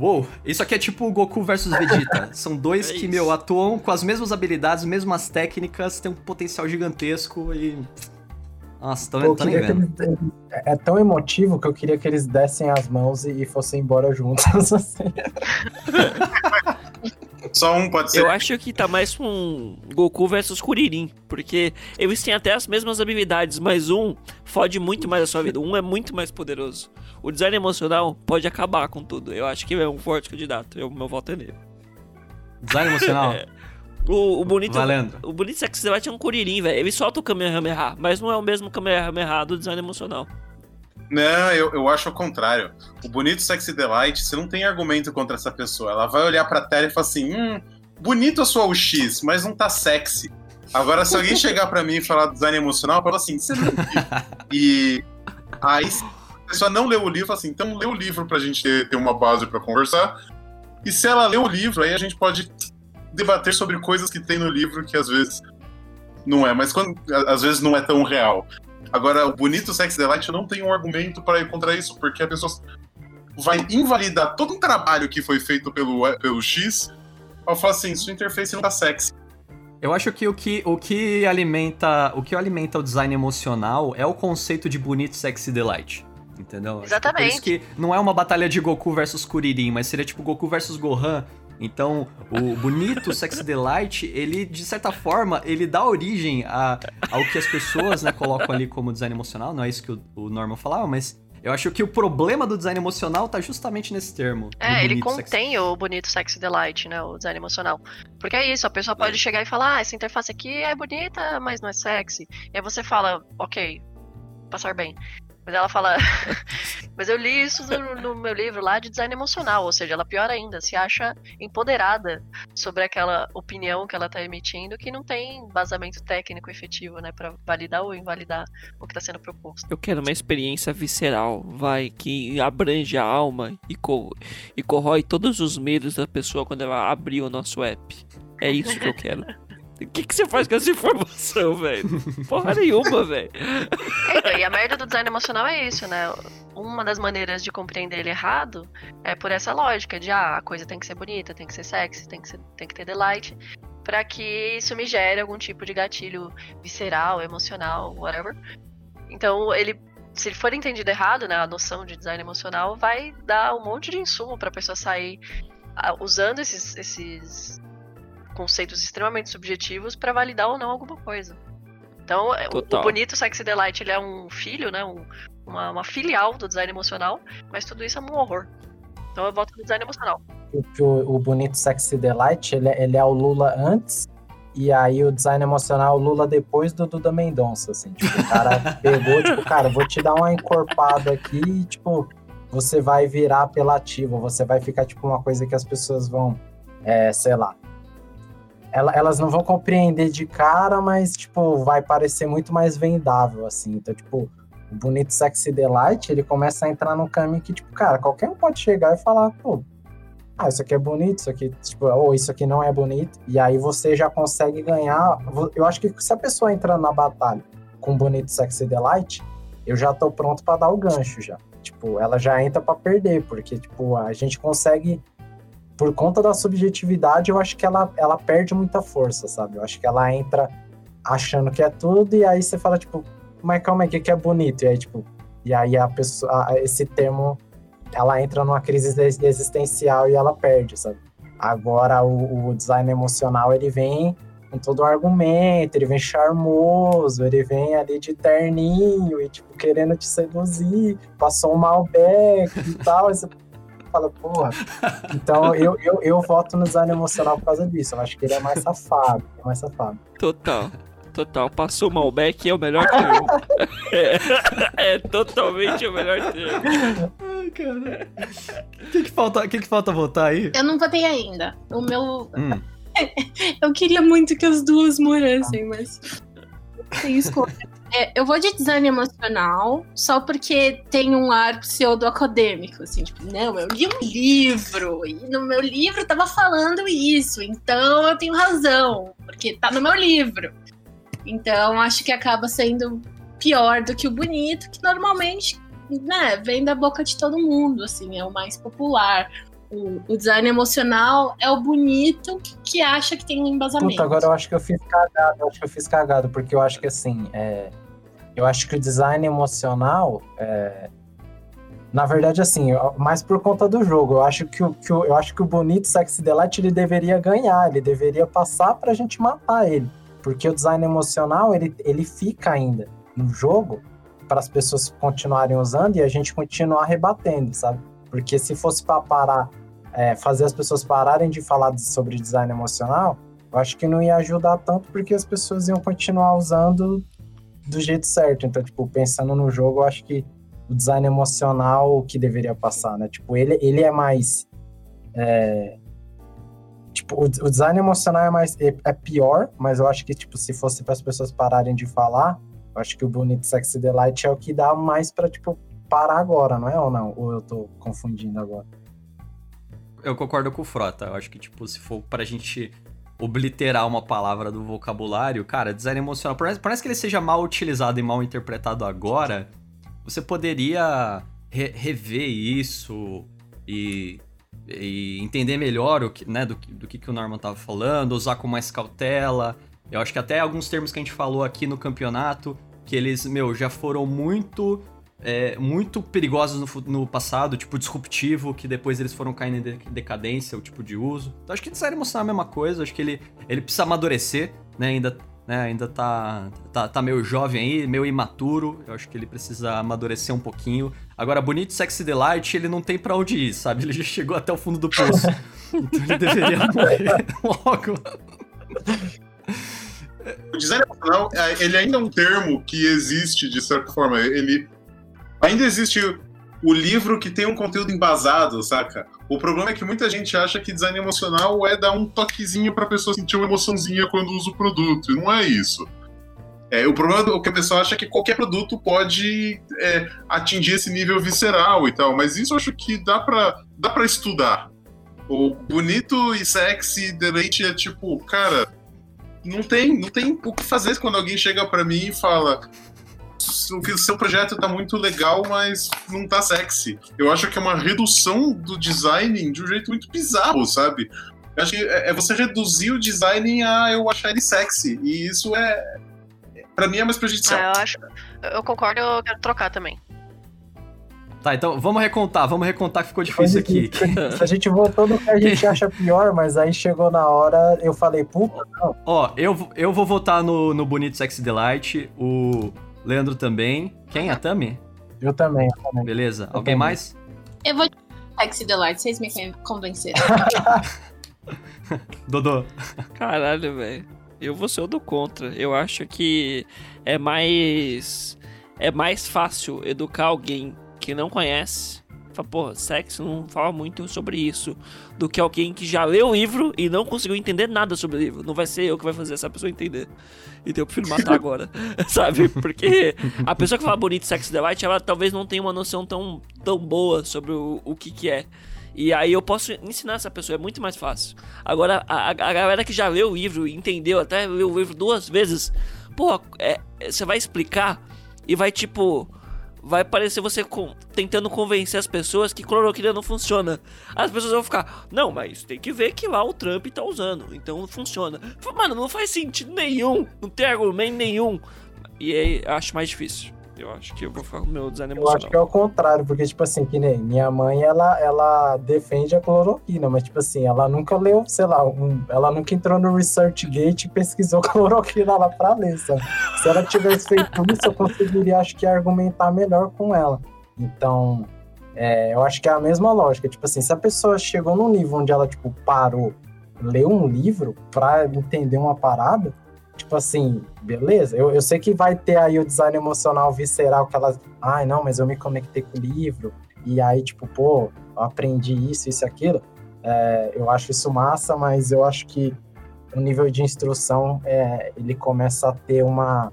Speaker 1: Uou, isso aqui é tipo o Goku versus Vegeta. São dois
Speaker 2: É
Speaker 1: que, meu, atuam com as mesmas habilidades, mesmas técnicas, têm um potencial gigantesco e. Nossa, tô,
Speaker 4: Pô, eu
Speaker 1: tô nem vendo.
Speaker 4: eles- é tão emotivo que eu queria que eles dessem as mãos e, e fossem embora juntos. assim.
Speaker 6: Só um pode ser.
Speaker 2: Eu acho que tá mais com um Goku versus Kuririn, porque eles têm até as mesmas habilidades, mas um fode muito mais a sua vida, um é muito mais poderoso. O design emocional pode acabar com tudo. Eu acho que é um forte candidato. Eu, meu voto é nele.
Speaker 1: Design emocional.
Speaker 2: É. O, o bonito.
Speaker 1: Valendo.
Speaker 2: O bonito Sex Delight é um Kuririn, velho. Ele solta o Kamehameha, mas não é o mesmo Kamehameha do design emocional.
Speaker 6: Não, eu, eu acho o contrário. O bonito sexy delight, você não tem argumento contra essa pessoa. Ela vai olhar pra tela e falar assim: hum, bonito a sua UX, mas não tá sexy. Agora, se alguém chegar pra mim e falar design emocional, eu falo assim: você não viu. E aí, se a pessoa não leu o livro, fala assim: então lê o livro pra gente ter, ter uma base pra conversar. E se ela leu o livro, aí a gente pode debater sobre coisas que tem no livro que às vezes não é, mas quando, às vezes não é tão real. Agora, o bonito Sex Delight eu não tenho um argumento para ir contra isso, porque a pessoa vai invalidar todo um trabalho que foi feito pelo, pelo X ao falar assim, sua interface não tá sexy.
Speaker 1: Eu acho que o que, o que alimenta o que alimenta o design emocional é o conceito de bonito, sexy delight. Entendeu?
Speaker 3: Exatamente.
Speaker 1: Por isso que não é uma batalha de Goku versus Kuririn, mas seria tipo Goku versus Gohan. Então, o bonito Sexy Delight, ele, de certa forma, ele dá origem a, ao que as pessoas, né, colocam ali como design emocional. Não é isso que o, o Norman falava, mas eu acho que o problema do design emocional tá justamente nesse termo.
Speaker 3: É, ele
Speaker 1: sexy-
Speaker 3: contém o bonito sexy delight, né? O design emocional. Porque é isso, a pessoa pode chegar e falar, ah, essa interface aqui é bonita, mas não é sexy. E aí você fala, ok, passar bem. Mas ela fala, mas eu li isso no, no meu livro lá de design emocional, ou seja, ela pior ainda, se acha empoderada sobre aquela opinião que ela tá emitindo que não tem embasamento técnico efetivo, né, Pra validar ou invalidar o que tá sendo proposto.
Speaker 2: Eu quero uma experiência visceral, vai, que abrange a alma e, co e corrói todos os medos da pessoa quando ela abrir o nosso app. É isso que eu quero. O que, que você faz com essa informação, velho? Porra nenhuma, velho.
Speaker 3: Então, e a merda do design emocional é isso, né? Uma das maneiras de compreender ele errado é por essa lógica de ah, a coisa tem que ser bonita, tem que ser sexy, tem que, ser, tem que ter delight, pra que isso me gere algum tipo de gatilho visceral, emocional, whatever. Então, ele, se ele for entendido errado, né, a noção de design emocional vai dar um monte de insumo pra pessoa sair ah, usando esses, esses conceitos extremamente subjetivos pra validar ou não alguma coisa. Então, o- o
Speaker 2: Total.
Speaker 3: bonito Sexy Delight ele é um filho, né? um- uma, uma filial do design emocional, mas tudo isso é um horror. Então eu volto no design emocional.
Speaker 4: o, o, o bonito Sexy Delight, ele, é- ele é o Lula antes, e aí o design emocional é o Lula depois do Duda Mendonça, assim. Tipo, o cara pegou, tipo, cara, vou te dar uma encorpada aqui e, tipo, você vai virar apelativo, você vai ficar, tipo, uma coisa que as pessoas vão, é, sei lá, ela- elas não vão compreender de cara, mas, tipo, vai parecer muito mais vendável, assim. Então, tipo, o bonito Sexy Delight, ele começa a entrar num caminho que, tipo, cara, qualquer um pode chegar e falar, pô, ah, isso aqui é bonito, isso aqui, tipo, ou isso aqui não é bonito. E aí você já consegue ganhar. Eu acho que se a pessoa entrar na batalha com bonito Sexy Delight, eu já tô pronto pra dar o gancho já. Tipo, ela já entra pra perder, porque, tipo, a gente consegue. Por conta da subjetividade, eu acho que ela, ela perde muita força, sabe? Eu acho que ela entra achando que é tudo, e aí você fala, tipo, mas calma aí, o que, é bonito? E aí, tipo, e aí a pessoa, esse termo, ela entra numa crise exi- existencial e ela perde, sabe? Agora o, o design emocional, ele vem com todo o argumento, ele vem charmoso, ele vem ali de terninho e, tipo, querendo te seduzir, passou um Malbec e tal, e você fala, porra. Então eu, eu, eu voto no design emocional por causa disso, eu acho que ele é mais safado, é mais safado.
Speaker 2: Total. Total. Passou o Malbec é o melhor termo. é, é totalmente o melhor termo.
Speaker 1: Ai, cara. O que, que falta, o que, que falta votar aí?
Speaker 5: Eu não votei ainda. O meu.
Speaker 1: Hum.
Speaker 5: Eu queria muito que as duas morressem, mas. Tem escolha. É, eu vou de design emocional, só porque tem um ar pseudo-acadêmico, assim, tipo, não, eu li um livro, e no meu livro tava falando isso, então eu tenho razão, porque tá no meu livro. Então, acho que acaba sendo pior do que o bonito, que normalmente, né, vem da boca de todo mundo, assim, é o mais popular. O, o design emocional é o bonito que acha que tem um embasamento.
Speaker 4: Puta, agora eu acho que eu fiz cagado, eu acho que eu fiz cagado, porque eu acho que assim, é, eu acho que o design emocional, é, na verdade, assim, mais por conta do jogo, eu acho que o, que o- eu acho que o bonito Sexy Delight ele deveria ganhar, ele deveria passar pra gente matar ele, porque o design emocional ele, ele fica ainda no jogo para as pessoas continuarem usando e a gente continuar rebatendo, sabe? Porque se fosse para parar, é, fazer as pessoas pararem de falar sobre design emocional, eu acho que não ia ajudar tanto porque as pessoas iam continuar usando do jeito certo. Então, tipo, pensando no jogo, eu acho que o design emocional que deveria passar, né? Tipo, ele, ele é mais. é, Tipo, o, o design emocional é mais. É, é pior, mas eu acho que, tipo, se fosse para as pessoas pararem de falar, eu acho que o Bonito Sexy Delight é o que dá mais pra, tipo, parar agora, não é? Ou não? Ou eu tô confundindo agora?
Speaker 1: Eu concordo com o Frota. Eu acho que, tipo, se for pra gente obliterar uma palavra do vocabulário, cara, design emocional, por mais, por mais que ele seja mal utilizado e mal interpretado agora, você poderia re- rever isso e, e entender melhor o que, né, do, do que, que o Norman tava falando, usar com mais cautela. Eu acho que até alguns termos que a gente falou aqui no campeonato, que eles, meu, já foram muito é, muito perigosos no, no, passado, tipo disruptivo, que depois eles foram caindo em de, decadência, o tipo de uso. Então acho que eles saíram mostrar a mesma coisa, acho que ele, ele precisa amadurecer, né? Ainda, né, ainda tá, tá, tá meio jovem aí, meio imaturo. Eu acho que ele precisa amadurecer um pouquinho. Agora, Bonito Sexy Delight, ele não tem pra onde ir, sabe? Ele já chegou até o fundo do poço. então ele deveria morrer logo.
Speaker 6: O design emocional, ele ainda é um termo que existe de certa forma. Ele ainda existe o livro que tem um conteúdo embasado, saca? O problema é que muita gente acha que design emocional é dar um toquezinho pra pessoa sentir uma emoçãozinha quando usa o produto. E não é isso. É, o problema é que a pessoa acha que qualquer produto pode é, atingir esse nível visceral e tal, mas isso eu acho que dá pra, dá pra estudar. O bonito e sexy deleite é tipo, cara, não tem, não tem o que fazer quando alguém chega para mim e fala o seu projeto tá muito legal, mas não tá sexy. Eu acho que é uma redução do design de um jeito muito bizarro, sabe? Eu acho que é, é você reduzir o design a eu achar ele sexy. E isso é. para mim é mais prejudicial.
Speaker 3: Ah, eu acho. Eu concordo, eu quero trocar também.
Speaker 1: Tá, então vamos recontar, vamos recontar que ficou difícil aqui.
Speaker 4: A gente votou no que a gente acha pior, mas aí chegou na hora, eu falei, puta, não.
Speaker 1: Ó, eu, eu vou votar no, no Bonito Sexy Delight, o Leandro também. Quem? A Tami?
Speaker 4: Eu também. Eu também.
Speaker 1: Beleza.
Speaker 4: Eu
Speaker 1: Alguém
Speaker 4: também.
Speaker 1: mais?
Speaker 5: Eu vou de Sexy Delight, vocês me convenceram.
Speaker 1: Dodô.
Speaker 2: Caralho, velho. Eu vou ser o do contra. Eu acho que é mais. É mais fácil educar alguém que não conhece. Fala, porra, sexo não fala muito sobre isso. Do que alguém que já leu o livro e não conseguiu entender nada sobre o livro. Não vai ser eu que vai fazer essa pessoa entender. Então eu prefiro matar agora. Sabe? Porque a pessoa que fala bonito sexo delight, ela talvez não tenha uma noção tão, tão boa sobre o, o que, que é. E aí eu posso ensinar essa pessoa, é muito mais fácil. Agora, a, a galera que já leu o livro e entendeu, até leu o livro duas vezes, pô, é, você vai explicar e vai tipo. Vai parecer você com, tentando convencer as pessoas que cloroquina não funciona. As pessoas vão ficar, não, mas tem que ver que lá o Trump tá usando, então funciona. Mano, não faz sentido nenhum, não tem argumento nenhum. E aí acho mais difícil. Eu acho que eu vou com o meu design
Speaker 4: Eu acho que é o contrário, porque, tipo assim, que nem minha mãe, ela, ela defende a cloroquina, mas, tipo assim, ela nunca leu, sei lá, um- ela nunca entrou no ResearchGate e pesquisou cloroquina lá pra ler, sabe? Se ela tivesse feito isso, eu conseguiria, acho que, argumentar melhor com ela. Então, é, eu acho que é a mesma lógica. Tipo assim, se a pessoa chegou num nível onde ela, tipo, parou, leu um livro pra entender uma parada, tipo assim, beleza, eu, eu sei que vai ter aí o design emocional visceral que elas, ai não, mas eu me conectei com o livro, e aí, tipo, pô, eu aprendi isso, isso e aquilo. É, eu acho isso massa, mas eu acho que o nível de instrução, é, ele começa a ter uma.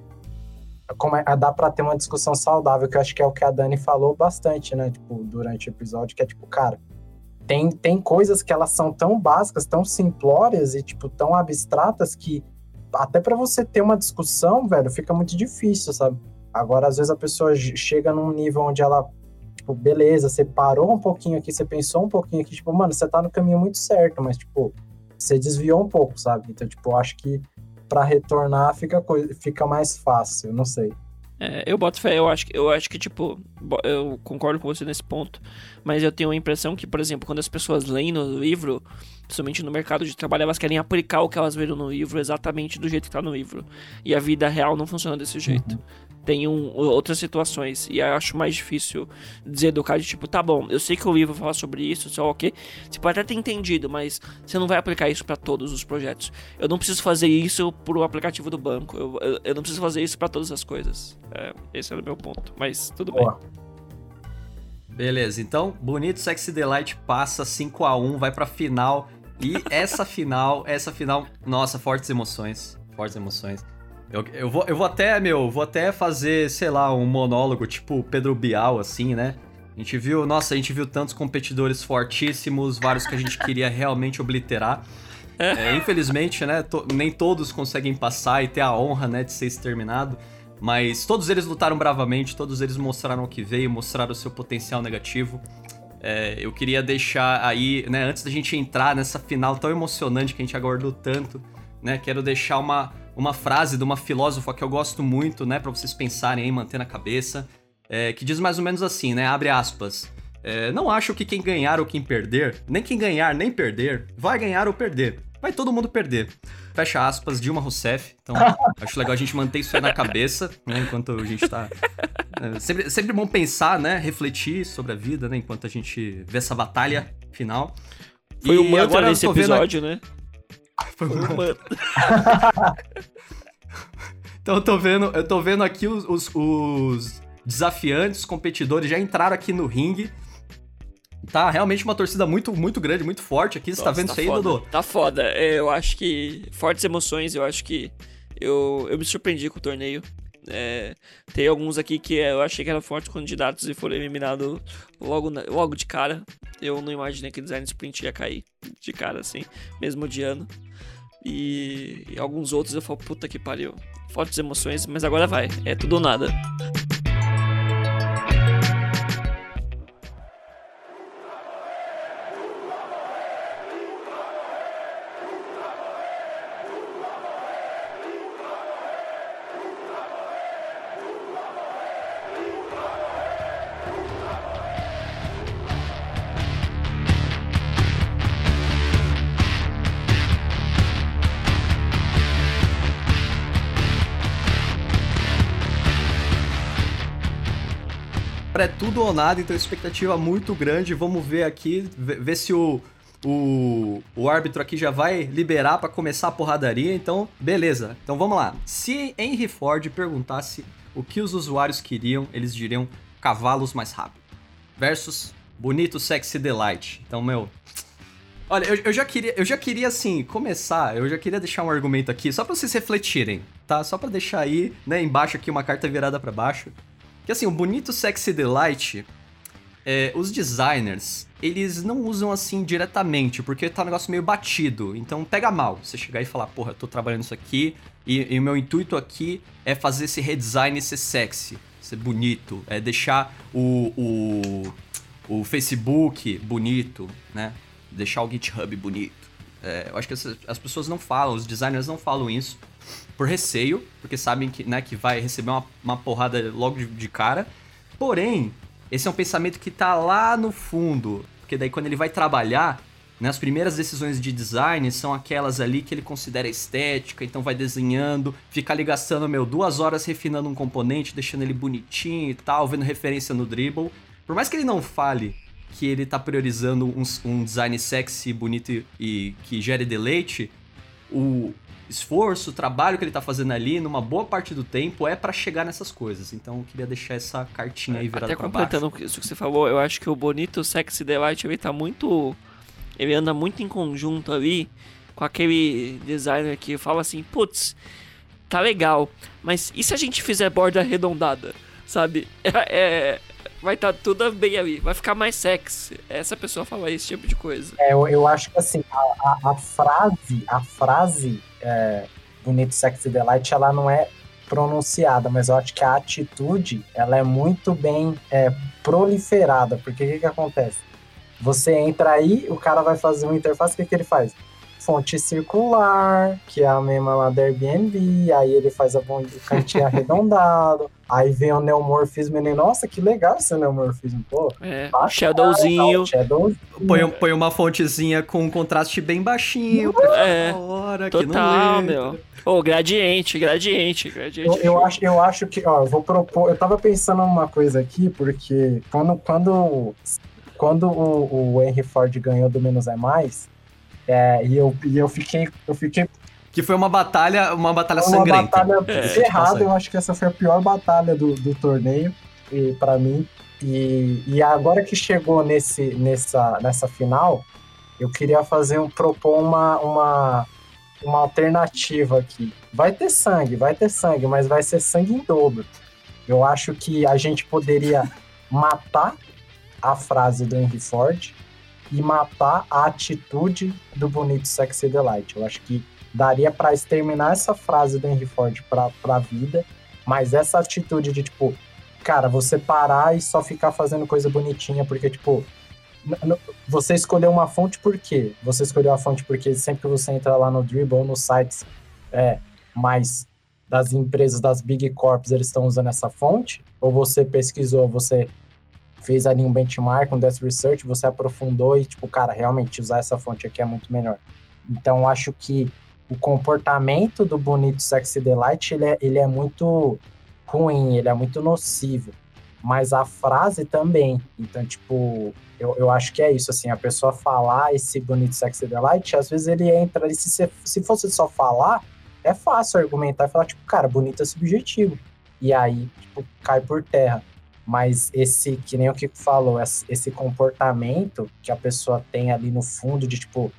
Speaker 4: Come, a dá pra ter uma discussão saudável, que eu acho que é o que a Dani falou bastante, né, tipo, durante o episódio, que é tipo, cara, tem, tem coisas que elas são tão básicas, tão simplórias e, tipo, tão abstratas que até pra você ter uma discussão, velho, fica muito difícil, sabe? Agora, às vezes a pessoa chega num nível onde ela, tipo, beleza, você parou um pouquinho aqui, você pensou um pouquinho aqui, tipo, mano, você tá no caminho muito certo, mas, tipo, você desviou um pouco, sabe? Então, tipo, acho que pra retornar fica, fica mais fácil, não sei.
Speaker 2: É, eu boto fé, eu acho, eu acho que, tipo, eu concordo com você nesse ponto, mas eu tenho a impressão que, por exemplo, quando as pessoas leem no livro, principalmente no mercado de trabalho, elas querem aplicar o que elas viram no livro exatamente do jeito que tá no livro. E a vida real não funciona desse jeito. Tem um, outras situações, e eu acho mais difícil deseducar de tipo, tá bom, eu sei que o livro fala sobre isso, só ok. Você pode até ter entendido, mas você não vai aplicar isso pra todos os projetos. Eu não preciso fazer isso pro aplicativo do banco. Eu, eu, eu não preciso fazer isso pra todas as coisas. É, esse era o meu ponto. Mas tudo bem.
Speaker 4: Boa.
Speaker 1: Beleza, então, Bonito Sexy Delight passa 5 a 1 vai pra final. E essa final, essa final, nossa, fortes emoções. Fortes emoções. Eu, eu, vou, eu vou até, meu, vou até fazer, sei lá, um monólogo tipo Pedro Bial, assim, né? A gente viu, nossa, a gente viu tantos competidores fortíssimos, vários que a gente queria realmente obliterar. É, infelizmente, né, to- nem todos conseguem passar e ter a honra, né, de ser exterminado. Mas todos eles lutaram bravamente, todos eles mostraram o que veio, mostraram o seu potencial negativo. É, eu queria deixar aí, né, antes da gente entrar nessa final tão emocionante que a gente aguardou tanto, né, quero deixar uma, uma frase de uma filósofa que eu gosto muito, né, para vocês pensarem aí, manter na cabeça, é, que diz mais ou menos assim, né, abre aspas. É, não acho que quem ganhar ou quem perder, nem quem ganhar nem perder, vai ganhar ou perder. Vai todo mundo perder. Fecha aspas, Dilma Rousseff. Então, acho legal a gente manter isso aí na cabeça, né? Enquanto a gente tá. É, sempre, sempre bom pensar, né? Refletir sobre a vida, né? Enquanto a gente vê essa batalha final.
Speaker 2: Foi o
Speaker 1: E
Speaker 2: mantra
Speaker 1: agora
Speaker 2: desse
Speaker 1: vendo
Speaker 2: episódio, né?
Speaker 1: Foi
Speaker 2: Foi
Speaker 1: um
Speaker 2: o mantra.
Speaker 1: Então eu tô vendo, eu tô vendo aqui os, os, os desafiantes, os competidores já entraram aqui no ringue. Tá realmente uma torcida muito, muito grande, muito forte aqui. Você tá
Speaker 2: Nossa,
Speaker 1: vendo isso aí,
Speaker 2: foda.
Speaker 1: Dodô?
Speaker 2: Tá foda. É, eu acho que. Fortes emoções, eu acho que. Eu, eu me surpreendi com o torneio. É, tem alguns aqui que eu achei que eram fortes candidatos e foram eliminados logo, logo de cara. Eu não imaginei que o design sprint ia cair de cara assim, mesmo odiando. E, e alguns outros eu falo, puta que pariu. Fortes emoções, mas agora vai. É tudo ou nada.
Speaker 1: É tudo ou nada, então expectativa muito grande. Vamos ver aqui, ver, se o, o, o árbitro aqui já vai liberar pra começar a porradaria. Então, beleza. Então vamos lá. Se Henry Ford perguntasse o que os usuários queriam, eles diriam cavalos mais rápido. Versus bonito sexy delight. Então, meu, Olha, eu, eu já queria, eu já queria assim começar, eu já queria deixar um argumento aqui só pra vocês refletirem, tá? Só pra deixar aí, né, embaixo aqui uma carta virada pra baixo. Que assim, o bonito sexy delight, é, os designers, eles não usam assim diretamente, porque tá um negócio meio batido. Então pega mal você chegar e falar, porra, eu tô trabalhando isso aqui e, o meu intuito aqui é fazer esse redesign ser sexy, ser bonito, é deixar o, o, o Facebook bonito, né? Deixar o GitHub bonito. É, eu acho que essas- as pessoas não falam, os designers não falam isso por receio, porque sabem que, né, que vai receber uma, uma porrada logo de, de cara. Porém, esse é um pensamento que tá lá no fundo, porque daí quando ele vai trabalhar, né, as primeiras decisões de design são aquelas ali que ele considera estética, então vai desenhando, fica ali gastando, meu, duas horas refinando um componente, deixando ele bonitinho e tal, vendo referência no dribble. Por mais que ele não fale que ele tá priorizando um, um design sexy, bonito e, e que gere deleite, o esforço, o trabalho que ele tá fazendo ali, numa boa parte do tempo, é pra chegar nessas coisas. Então eu queria deixar essa cartinha aí virada
Speaker 2: Até
Speaker 1: pra baixo.
Speaker 2: completando isso que você falou, eu acho que o Bonito Sexy Delight ele tá muito. Ele anda muito em conjunto ali com aquele designer que fala assim: putz, tá legal, mas e se a gente fizer borda arredondada? Sabe? É. vai estar tá tudo bem ali, vai ficar mais sexy. Essa pessoa fala esse tipo de coisa.
Speaker 4: É, eu, eu acho que assim, a, a- a frase, a frase é, Bonito Sexy Delight, ela não é pronunciada, mas eu acho que a atitude, ela é muito bem é, proliferada, porque o que que acontece? Você entra aí, o cara vai fazer uma interface, o que, que ele faz? Fonte circular, que é a mesma lá da Airbnb, aí ele faz a bom- o cantinho arredondado, aí vem o neomorfismo e ele, nossa, que legal esse neomorfismo, pô.
Speaker 2: É,
Speaker 4: bacana,
Speaker 2: Shadowzinho.
Speaker 4: tal, Shadow,
Speaker 1: Põe, põe uma fontezinha com um contraste bem baixinho, pra ficar
Speaker 2: É,
Speaker 1: hora, que não
Speaker 2: Total, meu. Ô, gradiente, gradiente, gradiente.
Speaker 4: Eu, eu acho, eu acho que, ó, eu vou propor. Eu tava pensando numa coisa aqui, porque quando, quando, quando o, o Henry Ford ganhou do Menos é Mais, é, e, eu, e eu fiquei. Eu fiquei
Speaker 1: Que foi uma batalha, uma batalha
Speaker 4: uma
Speaker 1: sangrenta.
Speaker 4: batalha
Speaker 2: É,
Speaker 4: ferrada.
Speaker 1: passagem.
Speaker 4: Eu acho que essa foi a pior batalha do, do torneio e, para mim. E, e agora que chegou nesse, nessa, nessa final, eu queria fazer um propor uma, uma, uma alternativa aqui. Vai ter sangue, vai ter sangue, mas vai ser sangue em dobro. Eu acho que a gente poderia matar a frase do Henry Ford e matar a atitude do bonito Sexy Delight. Eu acho que daria pra exterminar essa frase do Henry Ford pra, pra vida, mas essa atitude de tipo, cara, você parar e só ficar fazendo coisa bonitinha, porque tipo, você escolheu uma fonte por quê? Você escolheu a fonte porque sempre que você entra lá no Dribble ou nos sites, é, mais das empresas, das big corps, eles estão usando essa fonte? Ou você pesquisou, você fez ali um benchmark, um desk research, você aprofundou e, tipo, cara, realmente usar essa fonte aqui é muito melhor. Então, acho que o comportamento do bonito sexy delight, ele é, ele é muito ruim, ele é muito nocivo. Mas a frase também. Então, tipo, eu, eu acho que é isso, assim, a pessoa falar esse bonito sexy delight, às vezes ele entra ali, se, se fosse só falar, é fácil argumentar e falar, tipo, cara, bonito é subjetivo. E aí, tipo, cai por terra. Mas esse, que nem o Kiko falou, esse comportamento que a pessoa tem ali no fundo de tipo,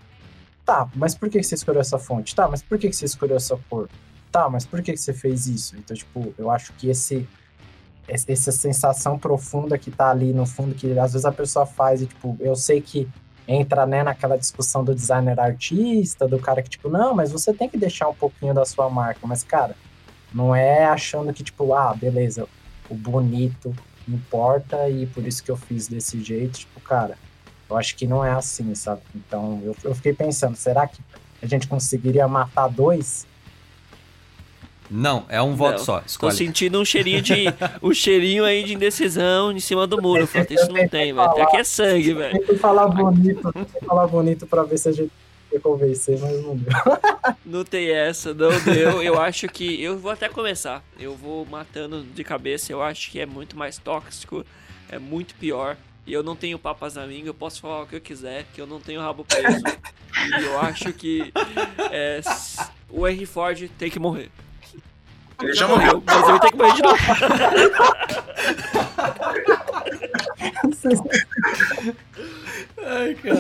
Speaker 4: tá, mas por que você escolheu essa fonte? Tá, mas por que você escolheu essa cor? Tá, mas por que você fez isso? Então, tipo, eu acho que esse essa sensação profunda que tá ali no fundo, que às vezes a pessoa faz e, tipo, eu sei que entra, né, naquela discussão do designer artista, do cara que, tipo, não, mas você tem que deixar um pouquinho da sua marca, mas, cara, não é achando que, tipo, ah, beleza, o bonito importa e por isso que eu fiz desse jeito, tipo, cara, eu acho que não é assim, sabe? Então, eu, eu fiquei pensando, será que a gente conseguiria matar dois
Speaker 1: não, é um voto não, só. Escolhe.
Speaker 2: Tô sentindo um cheirinho de. um cheirinho aí de indecisão em cima do muro. Falei, isso não tem, velho. Até aqui é sangue, velho.
Speaker 4: Tem que falar bonito, tem que falar bonito pra ver se a gente ia convencer, mas não deu.
Speaker 2: Não tem essa, não deu. Eu acho que. Eu vou até começar. Eu vou matando de cabeça. Eu acho que é muito mais tóxico, é muito pior. E eu não tenho papas na língua, eu posso falar o que eu quiser, que eu não tenho rabo preso. e eu acho que é, o Henry Ford tem que morrer.
Speaker 6: Ele já morreu.
Speaker 2: Mas ele tem que morrer de novo.
Speaker 1: Ai, cara.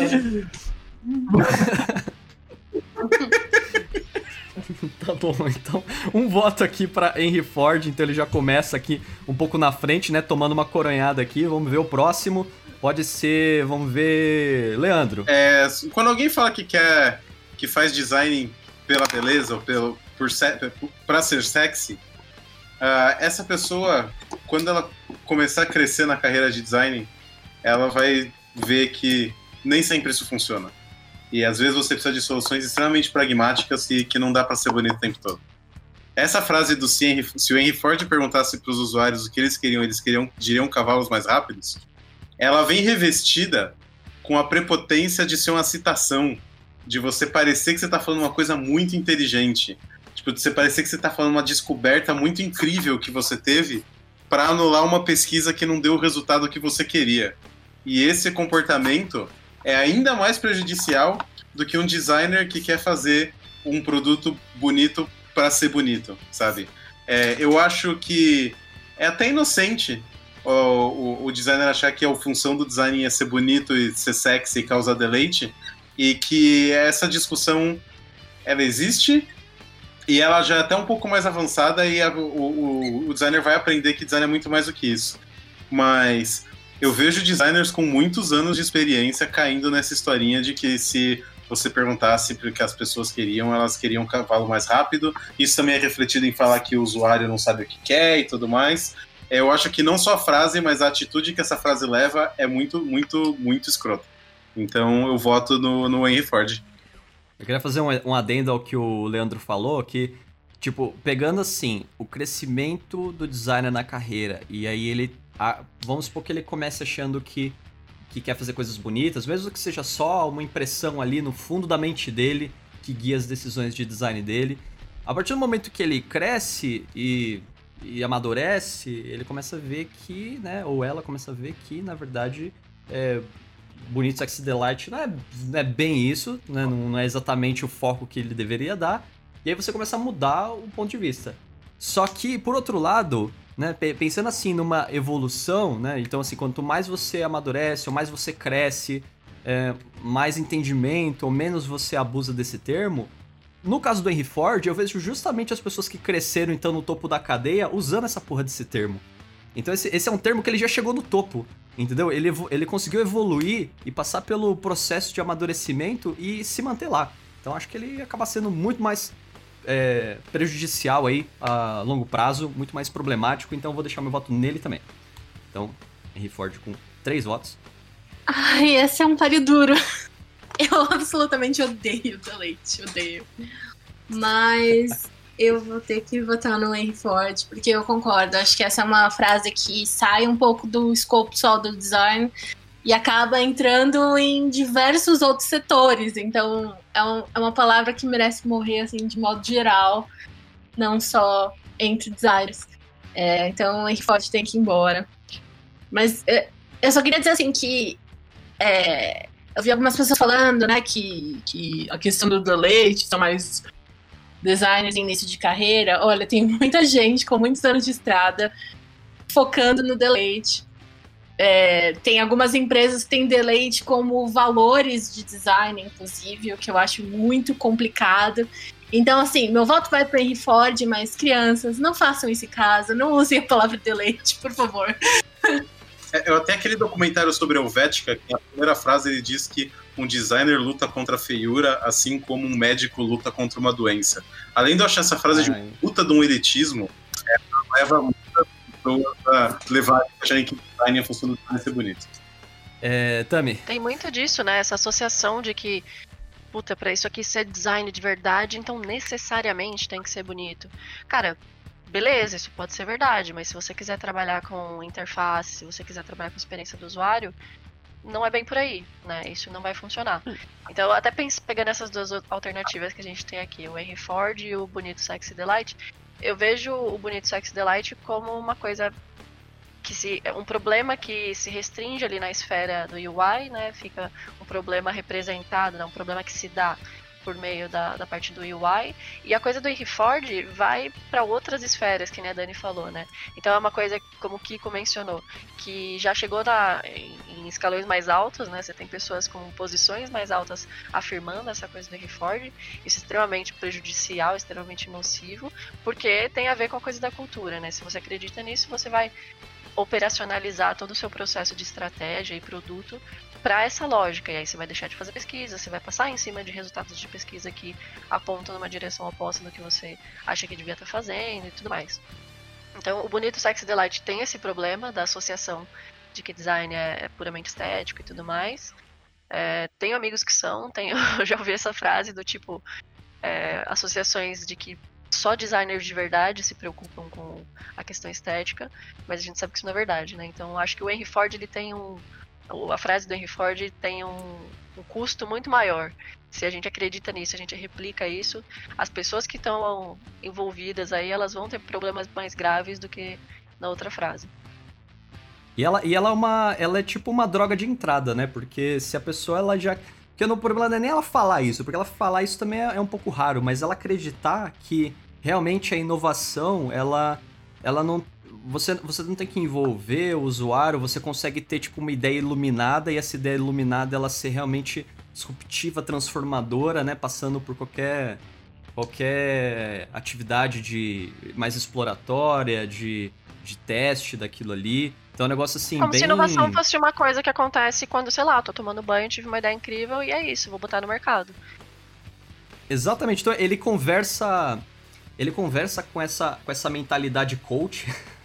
Speaker 1: tá bom, então um voto aqui para Henry Ford, então ele já começa aqui um pouco na frente, né, tomando uma coronhada aqui. Vamos ver o próximo. Pode ser, vamos ver, Leandro.
Speaker 6: É, quando alguém fala que quer que faz design pela beleza ou pelo por para ser sexy, uh, essa pessoa, quando ela começar a crescer na carreira de design, ela vai ver que nem sempre isso funciona. E às vezes você precisa de soluções extremamente pragmáticas e que não dá para ser bonito o tempo todo. Essa frase do se, Henry, se o Henry Ford perguntasse para os usuários o que eles queriam, eles queriam diriam cavalos mais rápidos. Ela vem revestida com a prepotência de ser uma citação, de você parecer que você está falando uma coisa muito inteligente, Tipo, você parecer que você tá falando uma descoberta muito incrível que você teve para anular uma pesquisa que não deu o resultado que você queria. E esse comportamento é ainda mais prejudicial do que um designer que quer fazer um produto bonito para ser bonito, sabe? É, eu acho que é até inocente o, o, o, designer achar que a função do design é ser bonito e ser sexy e causar deleite, e que essa discussão ela existe e ela já é até um pouco mais avançada e a, o, o, designer vai aprender que design é muito mais do que isso. Mas eu vejo designers com muitos anos de experiência caindo nessa historinha de que se você perguntasse o que as pessoas queriam, elas queriam um cavalo mais rápido. Isso também é refletido em falar que o usuário não sabe o que quer e tudo mais. Eu acho que não só a frase, mas a atitude que essa frase leva é muito, muito, muito escrota. Então eu voto no, no Henry Ford.
Speaker 1: Eu queria fazer um, um adendo ao que o Leandro falou, que, tipo, pegando assim, o crescimento do designer na carreira, e aí ele. A, vamos supor que ele comece achando que, que quer fazer coisas bonitas, mesmo que seja só uma impressão ali no fundo da mente dele que guia as decisões de design dele. A partir do momento que ele cresce e, e amadurece, ele começa a ver que, né, ou ela começa a ver que, na verdade, é, Bonito Sexy Delight não é, não é bem isso, né? não, não é exatamente o foco que ele deveria dar. E aí você começa a mudar o ponto de vista. Só que, por outro lado, né, pensando assim numa evolução, né? Então, assim, quanto mais você amadurece, ou mais você cresce, é, mais entendimento, ou menos você abusa desse termo. No caso do Henry Ford, eu vejo justamente as pessoas que cresceram então no topo da cadeia usando essa porra desse termo. Então esse, esse é um termo que ele já chegou no topo. Entendeu? Ele, ele conseguiu evoluir e passar pelo processo de amadurecimento e se manter lá. Então acho que ele acaba sendo muito mais é, prejudicial aí a longo prazo, muito mais problemático, então vou deixar meu voto nele também. Então, Henry Ford com três votos.
Speaker 5: Ai, esse é um páreo duro. Eu absolutamente odeio The Late, odeio. Mas eu vou ter que votar no Henry Ford, porque eu concordo. Acho que essa é uma frase que sai um pouco do escopo só do design e acaba entrando em diversos outros setores. Então, é, um, é uma palavra que merece morrer, assim, de modo geral, não só entre designers. É, então, o Henry tem que ir embora. Mas é, eu só queria dizer, assim, que é, eu vi algumas pessoas falando, né, que, que a questão do delete são mais designers em início de carreira. Olha, tem muita gente com muitos anos de estrada focando no delete. É, tem algumas empresas que têm delete como valores de design, inclusive, o que eu acho muito complicado. Então, assim, meu voto vai para Henry Ford, mas crianças, não façam esse caso, não usem a palavra delete, por favor.
Speaker 6: É, eu até aquele documentário sobre a Helvética, que na primeira frase ele diz que um designer luta contra a feiura, assim como um médico luta contra uma doença. Além de eu achar essa frase de luta de um elitismo, é, leva pessoas a levar a gente que design a função do design ser bonito.
Speaker 1: É, Tami.
Speaker 3: Tem muito disso, né? Essa associação de que, puta, pra isso aqui ser design de verdade, então necessariamente tem que ser bonito. Cara, beleza, isso pode ser verdade, mas se você quiser trabalhar com interface, se você quiser trabalhar com experiência do usuário, não é bem por aí, né? Isso não vai funcionar. Então, até pense, pegando essas duas alternativas que a gente tem aqui, o Henry Ford e o Bonito Sexy Delight, eu vejo o Bonito Sexy Delight como uma coisa que se um problema que se restringe ali na esfera do UI, né? Fica um problema representado, né? um problema que se dá por meio da, da parte do UI. E a coisa do Henry vai para outras esferas, que a Dani falou, né? Então é uma coisa, como o Kiko mencionou, que já chegou na, em, em escalões mais altos, né? Você tem pessoas com posições mais altas afirmando essa coisa do Henry. Isso é extremamente prejudicial, extremamente nocivo, porque tem a ver com a coisa da cultura, né? Se você acredita nisso, você vai operacionalizar todo o seu processo de estratégia e produto para essa lógica. E aí você vai deixar de fazer pesquisa, você vai passar em cima de resultados de pesquisa que apontam numa direção oposta do que você acha que devia estar tá fazendo e tudo mais. Então, o Bonito Sex Delight tem esse problema da associação de que design é, é puramente estético e tudo mais. É, tenho amigos que são, tenho, já ouvi essa frase do tipo é, associações de que só designers de verdade se preocupam com a questão estética, mas a gente sabe que isso não é verdade, né? Então acho que o Henry Ford ele tem um. A frase do Henry Ford tem um, um custo muito maior. Se a gente acredita nisso, a gente replica isso, as pessoas que estão envolvidas aí, elas vão ter problemas mais graves do que na outra frase.
Speaker 1: E ela, e ela é uma. Ela é tipo uma droga de entrada, né? Porque se a pessoa ela já porque o problema não é nem ela falar isso, porque ela falar isso também é, é um pouco raro, mas ela acreditar que realmente a inovação, ela, ela não. Você, você não tem que envolver o usuário, você consegue ter tipo uma ideia iluminada e essa ideia iluminada ela ser realmente disruptiva, transformadora, né? Passando por qualquer qualquer atividade de mais exploratória, de, de teste daquilo ali. Então é um negócio assim,
Speaker 3: Como
Speaker 1: bem...
Speaker 3: se inovação fosse uma coisa que acontece quando, sei lá, tô tomando banho, tive uma ideia incrível e é isso, vou botar no mercado.
Speaker 1: Exatamente. Então ele conversa. Ele conversa com essa, com essa mentalidade coach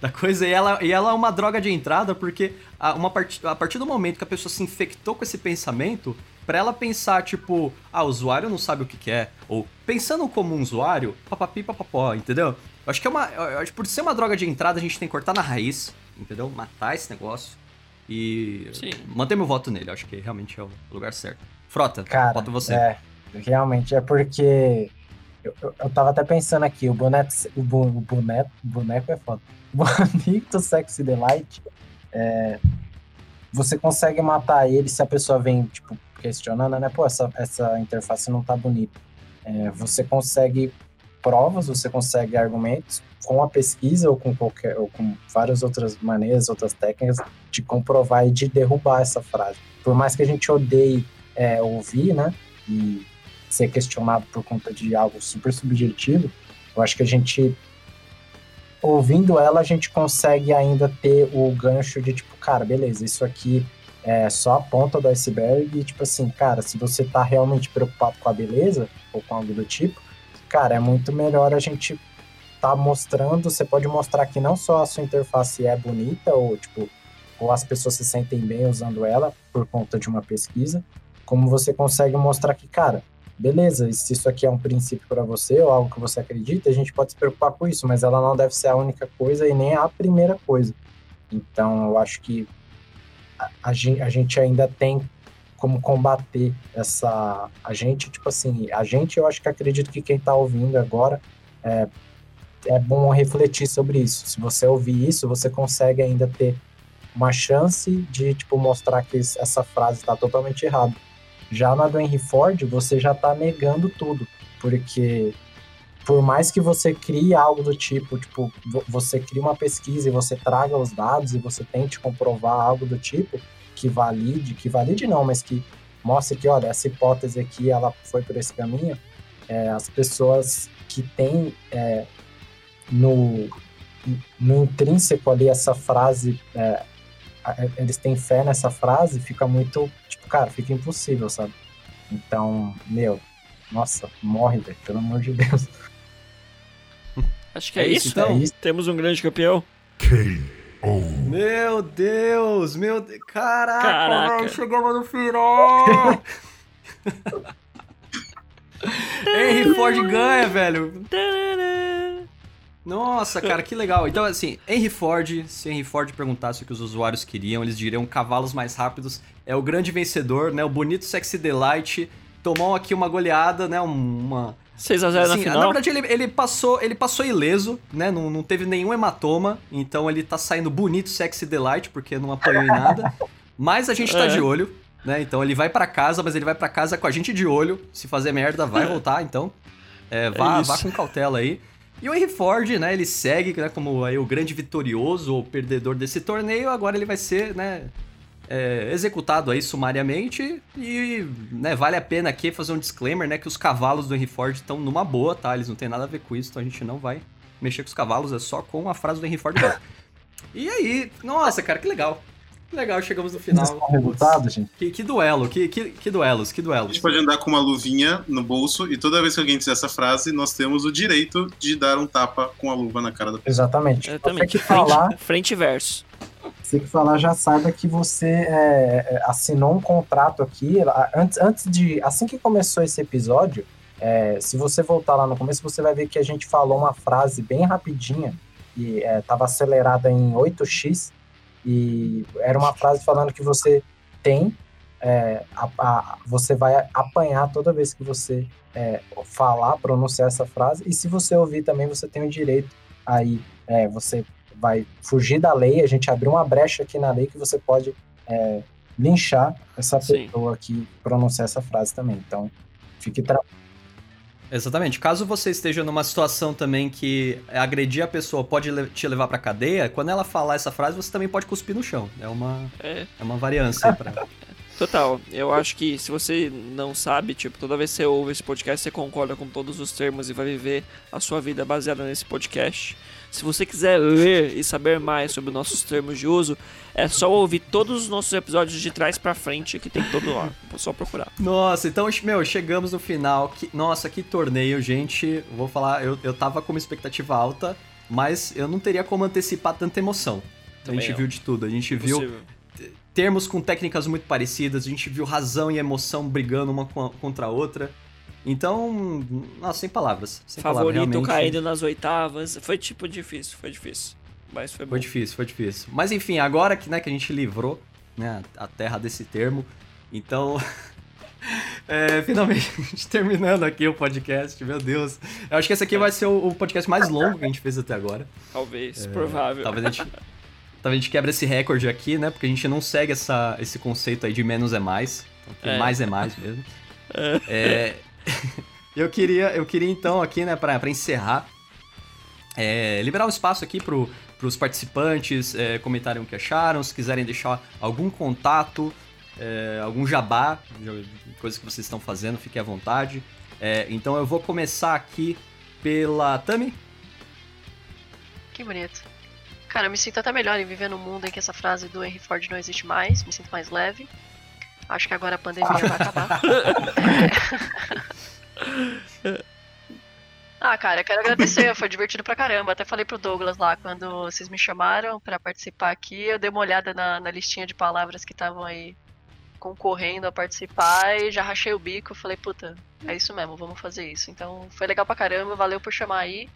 Speaker 1: da coisa e ela, e ela é uma droga de entrada porque a, uma part, a partir do momento que a pessoa se infectou com esse pensamento, para ela pensar, tipo, ah, o usuário não sabe o que quer, ou pensando como um usuário, papapi, papapó, entendeu? Eu acho que é uma. Eu acho que por ser uma droga de entrada, a gente tem que cortar na raiz, entendeu? Matar esse negócio e Sim. manter meu voto nele. Eu acho que realmente é o lugar certo. Frota,
Speaker 4: Cara,
Speaker 1: voto você.
Speaker 4: É, realmente é porque. Eu, eu, eu tava até pensando aqui, o boneco. O, bu, o boneco, boneco é foda. Bonito Sexy Delight. É, você consegue matar ele se a pessoa vem, tipo, questionando, né? Pô, essa, essa interface não tá bonita. É, você consegue provas, você consegue argumentos com a pesquisa ou com qualquer ou com várias outras maneiras, outras técnicas de comprovar e de derrubar essa frase. Por mais que a gente odeie é, ouvir, né, e ser questionado por conta de algo super subjetivo, eu acho que a gente ouvindo ela a gente consegue ainda ter o gancho de tipo, cara, beleza, isso aqui é só a ponta do iceberg e tipo assim, cara, se você tá realmente preocupado com a beleza ou com algo do tipo, cara, é muito melhor a gente tá mostrando, você pode mostrar que não só a sua interface é bonita ou tipo ou as pessoas se sentem bem usando ela por conta de uma pesquisa, como você consegue mostrar que, cara, beleza, se isso aqui é um princípio para você ou algo que você acredita, a gente pode se preocupar com isso, mas ela não deve ser a única coisa e nem a primeira coisa. Então, eu acho que a, a, gente, ainda tem como combater essa. A gente, tipo assim, a gente, eu acho que acredito que quem está ouvindo agora é, é bom refletir sobre isso. Se você ouvir isso, você consegue ainda ter uma chance de tipo mostrar que essa frase está totalmente errada. Já na do Henry Ford, você já está negando tudo, porque por mais que você crie algo do tipo, tipo, você crie uma pesquisa e você traga os dados e você tente comprovar algo do tipo que valide, que valide não, mas que mostre que, olha, essa hipótese aqui, ela foi por esse caminho, é, as pessoas que têm é, no, no intrínseco ali essa frase, é, eles têm fé nessa frase, fica muito, tipo, cara, fica impossível, sabe? Então, meu, nossa, morre, velho, pelo amor de Deus.
Speaker 2: Acho que é, é isso, então. É isso. Temos um grande campeão.
Speaker 1: Oh. Meu Deus, meu Deus. Caraca, Caraca. chegamos no final. Henry Ford ganha, velho. Nossa, cara, que legal. Então, assim, Henry Ford, se Henry Ford perguntasse o que os usuários queriam, eles diriam cavalos mais rápidos. É o grande vencedor, né? O bonito Sexy Delight. Tomou aqui uma goleada, né? Uma.
Speaker 2: 6x0 assim, na final.
Speaker 1: Na verdade, ele, ele, passou, ele passou ileso, né? Não, não teve nenhum hematoma. Então ele tá saindo bonito, sexy delight, porque não apanhou em nada. Mas a gente tá é. de olho, né? Então ele vai para casa, mas ele vai para casa com a gente de olho. Se fazer merda, vai é. voltar, então. É, vá, é vá com cautela aí. E o Henry Ford, né, ele segue né, como aí, o grande vitorioso ou perdedor desse torneio. Agora ele vai ser, né, é, executado aí sumariamente. E né, vale a pena aqui fazer um disclaimer, né, que os cavalos do Henry Ford estão numa boa, tá? Eles não tem nada a ver com isso, então a gente não vai mexer com os cavalos, é só com a frase do Henry Ford. E aí, nossa, cara, que legal. Legal, chegamos no final.
Speaker 4: resultado, gente.
Speaker 1: Que, que duelo, que, que, que, duelos, que duelos.
Speaker 6: A gente pode andar com uma luvinha no bolso e toda vez que alguém dizer essa frase, nós temos o direito de dar um tapa com a luva na cara da pessoa.
Speaker 4: Exatamente.
Speaker 2: Exatamente. que falar... Frente, frente e verso.
Speaker 4: Você que falar já saiba que você é, é, assinou um contrato aqui. Antes, antes de. Assim que começou esse episódio, é, se você voltar lá no começo, você vai ver que a gente falou uma frase bem rapidinha e estava é, acelerada em 8x e era uma frase falando que você tem, é, a, a, você vai apanhar toda vez que você é, falar, pronunciar essa frase, e se você ouvir também, você tem o direito aí, é, você vai fugir da lei, a gente abriu uma brecha aqui na lei que você pode é, linchar essa pessoa Sim. que pronunciar essa frase também. Então, fique tranquilo
Speaker 1: Exatamente. Caso você esteja numa situação também que agredir a pessoa pode te levar pra cadeia, quando ela falar essa frase, você também pode cuspir no chão. É uma, é. é uma variância pra.
Speaker 2: Total, eu acho que se você não sabe, tipo, toda vez que você ouve esse podcast, você concorda com todos os termos e vai viver a sua vida baseada nesse podcast. Se você quiser ler e saber mais sobre nossos termos de uso, é só ouvir todos os nossos episódios de trás para frente que tem todo lá. É só procurar.
Speaker 1: Nossa, então, meu, chegamos no final. Que, nossa, que torneio, gente. Vou falar, eu, eu tava com uma expectativa alta, mas eu não teria como antecipar tanta emoção. Também a gente viu de tudo. A gente viu termos com técnicas muito parecidas, a gente viu razão e emoção brigando uma contra a outra. Então, nossa, sem palavras. Sem
Speaker 2: Favorito
Speaker 1: palavras,
Speaker 2: caindo nas oitavas. Foi tipo difícil, foi difícil. Mas foi bom.
Speaker 1: Foi difícil, foi difícil. Mas enfim, agora que, né, que a gente livrou né, a terra desse termo, então. É, finalmente, terminando aqui o podcast, meu Deus. Eu acho que esse aqui vai ser o, o podcast mais longo que a gente fez até agora.
Speaker 2: Talvez, é, provável.
Speaker 1: Talvez a, gente, talvez a gente quebre esse recorde aqui, né? Porque a gente não segue essa, esse conceito aí de menos é mais. Então, é. mais é mais mesmo. É, é eu queria, eu queria então aqui, né, para encerrar, é, liberar um espaço aqui pro, pros participantes é, comentarem o que acharam, se quiserem deixar algum contato, é, algum jabá, coisas que vocês estão fazendo, fiquem à vontade. É, então eu vou começar aqui pela Tami.
Speaker 3: Que bonito. Cara, eu me sinto até melhor em viver num mundo em que essa frase do Henry Ford não existe mais, me sinto mais leve. Acho que agora a pandemia vai acabar. Ah, cara, quero agradecer, foi divertido pra caramba. Até falei pro Douglas lá, quando vocês me chamaram para participar aqui, eu dei uma olhada na, na listinha de palavras que estavam aí concorrendo a participar e já rachei o bico. Falei, puta, é isso mesmo, vamos fazer isso. Então foi legal pra caramba, valeu por chamar aí.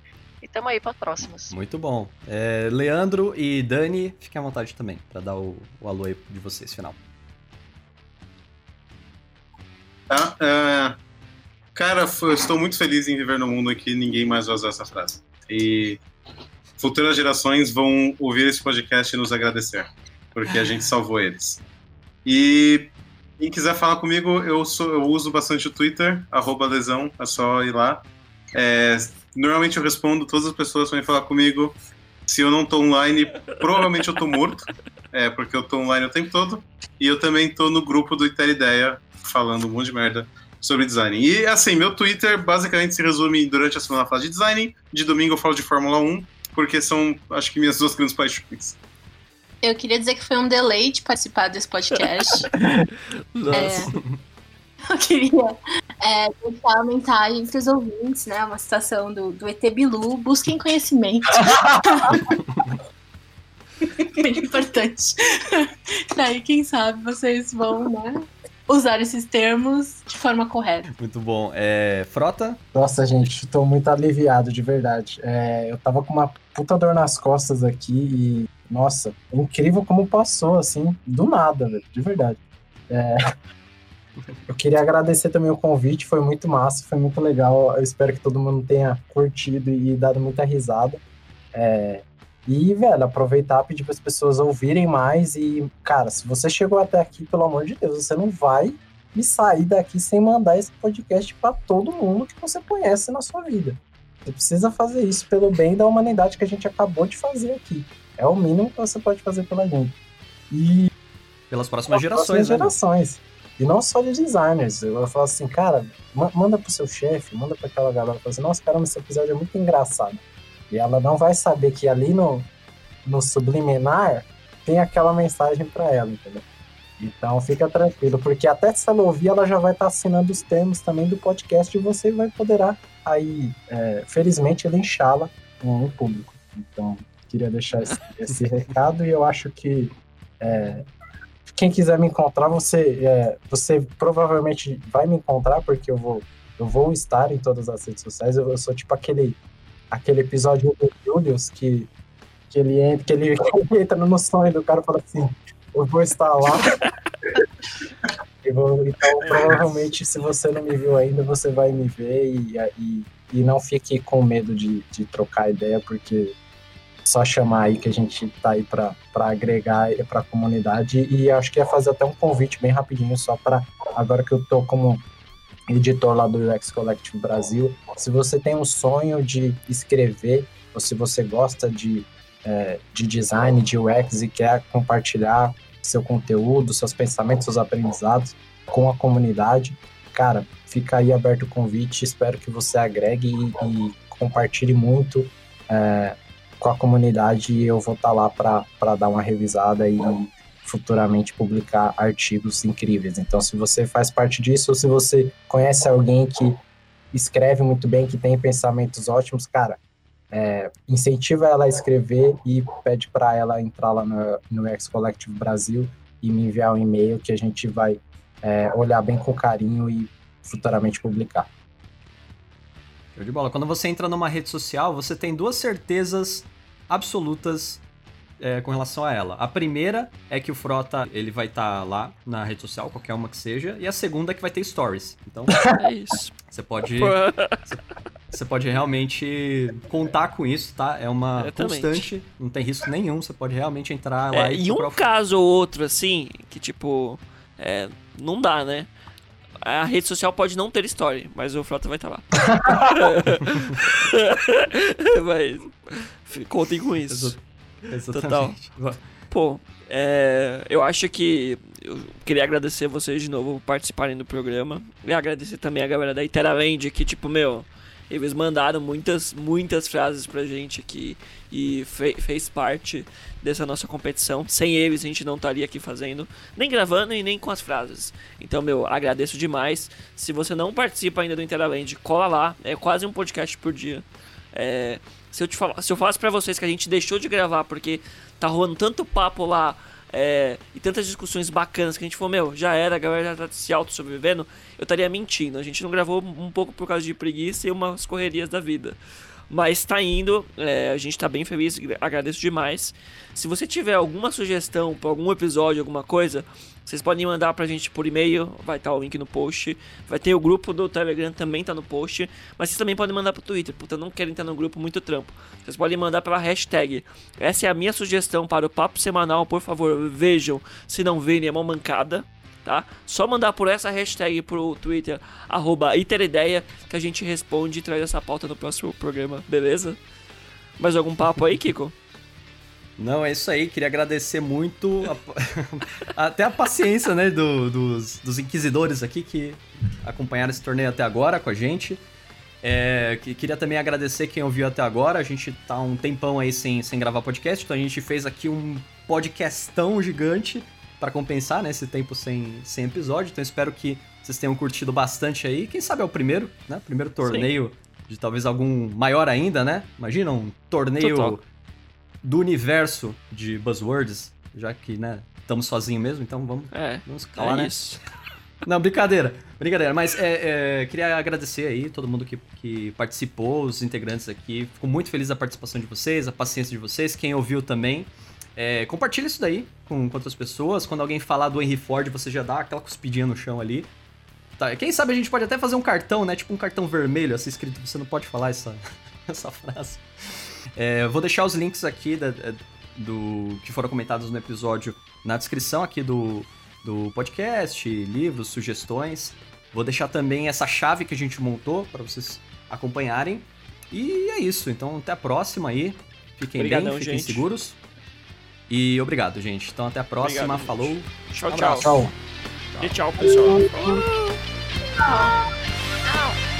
Speaker 3: E tamo aí para próximas.
Speaker 1: Muito bom. É, Leandro e Dani, fiquem à vontade também, para dar o, o alô aí de vocês, final.
Speaker 6: Tá? Uh, cara, eu estou muito feliz em viver no mundo em que ninguém mais vai usar essa frase. E futuras gerações vão ouvir esse podcast e nos agradecer, porque a gente salvou eles. E quem quiser falar comigo, eu, sou, eu uso bastante o Twitter, arroba lesão, é só ir lá. É, normalmente eu respondo, todas as pessoas vêm falar comigo. Se eu não tô online, provavelmente eu tô morto, é, porque eu tô online o tempo todo. E eu também tô no grupo do Iter Ideia, falando um monte de merda sobre design. E assim, meu Twitter basicamente se resume durante a semana falar de design, de domingo eu falo de Fórmula 1, porque são, acho que, minhas duas grandes paixões.
Speaker 5: Eu queria dizer que foi um deleite participar desse podcast.
Speaker 2: Nossa.
Speaker 5: É, eu queria é, deixar uma mensagem para os ouvintes, né? Uma citação do, do ET Bilu. Busquem conhecimento. Muito importante. Daí, quem sabe, vocês vão, né? Usar esses termos de forma correta.
Speaker 1: Muito bom. É, frota?
Speaker 4: Nossa, gente, tô muito aliviado, de verdade. É, eu tava com uma puta dor nas costas aqui e, nossa, incrível como passou, assim, do nada, velho, de verdade. É, eu queria agradecer também o convite, foi muito massa, foi muito legal. Eu espero que todo mundo tenha curtido e dado muita risada. É, e, velho, aproveitar pedir para as pessoas ouvirem mais. E, cara, se você chegou até aqui, pelo amor de Deus, você não vai me sair daqui sem mandar esse podcast para todo mundo que você conhece na sua vida. Você precisa fazer isso pelo bem da humanidade que a gente acabou de fazer aqui. É o mínimo que você pode fazer pela gente. E.
Speaker 1: Pelas próximas
Speaker 4: pelas
Speaker 1: gerações,
Speaker 4: próximas
Speaker 1: né?
Speaker 4: gerações. E não só de designers. Eu falo assim, cara, ma- manda pro seu chefe, manda pra aquela galera. Fala assim, nossa, caramba, esse episódio é muito engraçado. E ela não vai saber que ali no, no subliminar tem aquela mensagem pra ela, entendeu? Então fica tranquilo, porque até se ela ouvir, ela já vai estar assinando os termos também do podcast e você vai poderá aí, é, felizmente, linchá-la em público. Então, queria deixar esse, esse recado e eu acho que é, quem quiser me encontrar, você, é, você provavelmente vai me encontrar, porque eu vou, eu vou estar em todas as redes sociais. Eu, eu sou tipo aquele, aquele episódio do Julius que, que, ele, entra, que, ele, que ele entra no sonho do cara e fala assim: Eu vou estar lá. Vou- então, provavelmente, se você não me viu ainda, você vai me ver e, e, e não fique com medo de, de trocar ideia, porque só chamar aí que a gente tá aí para agregar para a comunidade e acho que ia fazer até um convite bem rapidinho só para agora que eu tô como editor lá do UX Collective Brasil, se você tem um sonho de escrever ou se você gosta de, é, de design, de UX e quer compartilhar seu conteúdo, seus pensamentos, seus aprendizados com a comunidade, cara, fica aí aberto o convite, espero que você agregue e, e compartilhe muito é, com a comunidade. E eu vou estar lá para dar uma revisada e futuramente publicar artigos incríveis. Então, se você faz parte disso ou se você conhece alguém que escreve muito bem, que tem pensamentos ótimos, cara, é, incentiva ela a escrever e pede para ela entrar lá no, no X Collective Brasil e me enviar um e-mail que a gente vai é, olhar bem com carinho e futuramente publicar.
Speaker 1: Show de bola. Quando você entra numa rede social, você tem duas certezas absolutas é, com relação a ela. A primeira é que o Frota ele vai estar lá na rede social, qualquer uma que seja, e a segunda é que vai ter stories. Então
Speaker 2: É isso.
Speaker 1: você pode você pode realmente contar com isso, tá? É uma
Speaker 2: Exatamente.
Speaker 1: constante, não tem risco nenhum. Você pode realmente entrar lá
Speaker 2: É,
Speaker 1: e
Speaker 2: e um
Speaker 1: o
Speaker 2: caso ou outro, assim, que tipo, é, não dá, né? A rede social pode não ter story, mas o Frota vai estar lá. mas contem com isso.
Speaker 1: Exatamente.
Speaker 2: Pô, é, eu acho que eu queria agradecer vocês de novo por participarem do programa. E agradecer também a galera da Iteralend, que, tipo, meu, eles mandaram muitas, muitas frases pra gente aqui e fe- fez parte dessa nossa competição. Sem eles a gente não estaria aqui fazendo, nem gravando e nem com as frases. Então, meu, agradeço demais. Se você não participa ainda do Iteralend, cola lá. É quase um podcast por dia. É, se eu te falar, se eu falasse pra vocês que a gente deixou de gravar porque tá rolando tanto papo lá é, e tantas discussões bacanas que a gente falou, meu, já era, a galera já tá se auto-sobrevivendo, eu estaria mentindo. A gente não gravou um pouco por causa de preguiça e umas correrias da vida. Mas tá indo, é, a gente tá bem feliz, agradeço demais. Se você tiver alguma sugestão para algum episódio, alguma coisa, vocês podem mandar pra gente por e-mail, vai estar tá o link no post. Vai ter o grupo do Telegram também tá no post. Mas vocês também podem mandar pro Twitter, puta, não querem estar no grupo muito trampo. Vocês podem mandar pela hashtag. Essa é a minha sugestão para o papo semanal, por favor, vejam. Se não verem, é uma mancada tá? Só mandar por essa hashtag pro Twitter, arroba Itereideia, que a gente responde e traz essa pauta no próximo programa, beleza? Mais algum papo aí, Kiko?
Speaker 1: Não, é isso aí. Queria agradecer muito a, até a paciência né, do, dos, dos inquisidores aqui que acompanharam esse torneio até agora com a gente. É, queria também agradecer quem ouviu até agora. A gente tá um tempão aí sem, sem gravar podcast, então a gente fez aqui um podcastão gigante para compensar, né, esse tempo sem, sem episódio. Então espero que vocês tenham curtido bastante aí. Quem sabe é o primeiro, né? Primeiro torneio Sim. de talvez algum maior ainda, né? Imagina um torneio Total. Do universo de buzzwords, já que, né, estamos sozinhos mesmo, então vamos,
Speaker 2: é,
Speaker 1: vamos calar, é né? Isso. Não, brincadeira. Brincadeira, mas é, é, queria agradecer aí todo mundo que, que participou, os integrantes aqui. Fico muito feliz da participação de vocês, a paciência de vocês, quem ouviu também. É, compartilha isso daí com, com outras pessoas. Quando alguém falar do Henry Ford, você já dá aquela cuspidinha no chão ali. Tá, quem sabe a gente pode até fazer um cartão, né? Tipo um cartão vermelho, assim escrito. Você não pode falar essa, essa frase. É, vou deixar os links aqui da, é, do que foram comentados no episódio na descrição aqui do, do podcast, livros, sugestões. Vou deixar também essa chave que a gente montou para vocês acompanharem. E é isso. Então até a próxima aí. Fiquem Obrigadão, bem, fiquem gente. seguros. E obrigado, gente. Então até a próxima. Obrigado, Falou.
Speaker 2: Tchau, tchau. Tchau. E tchau, pessoal. Tchau.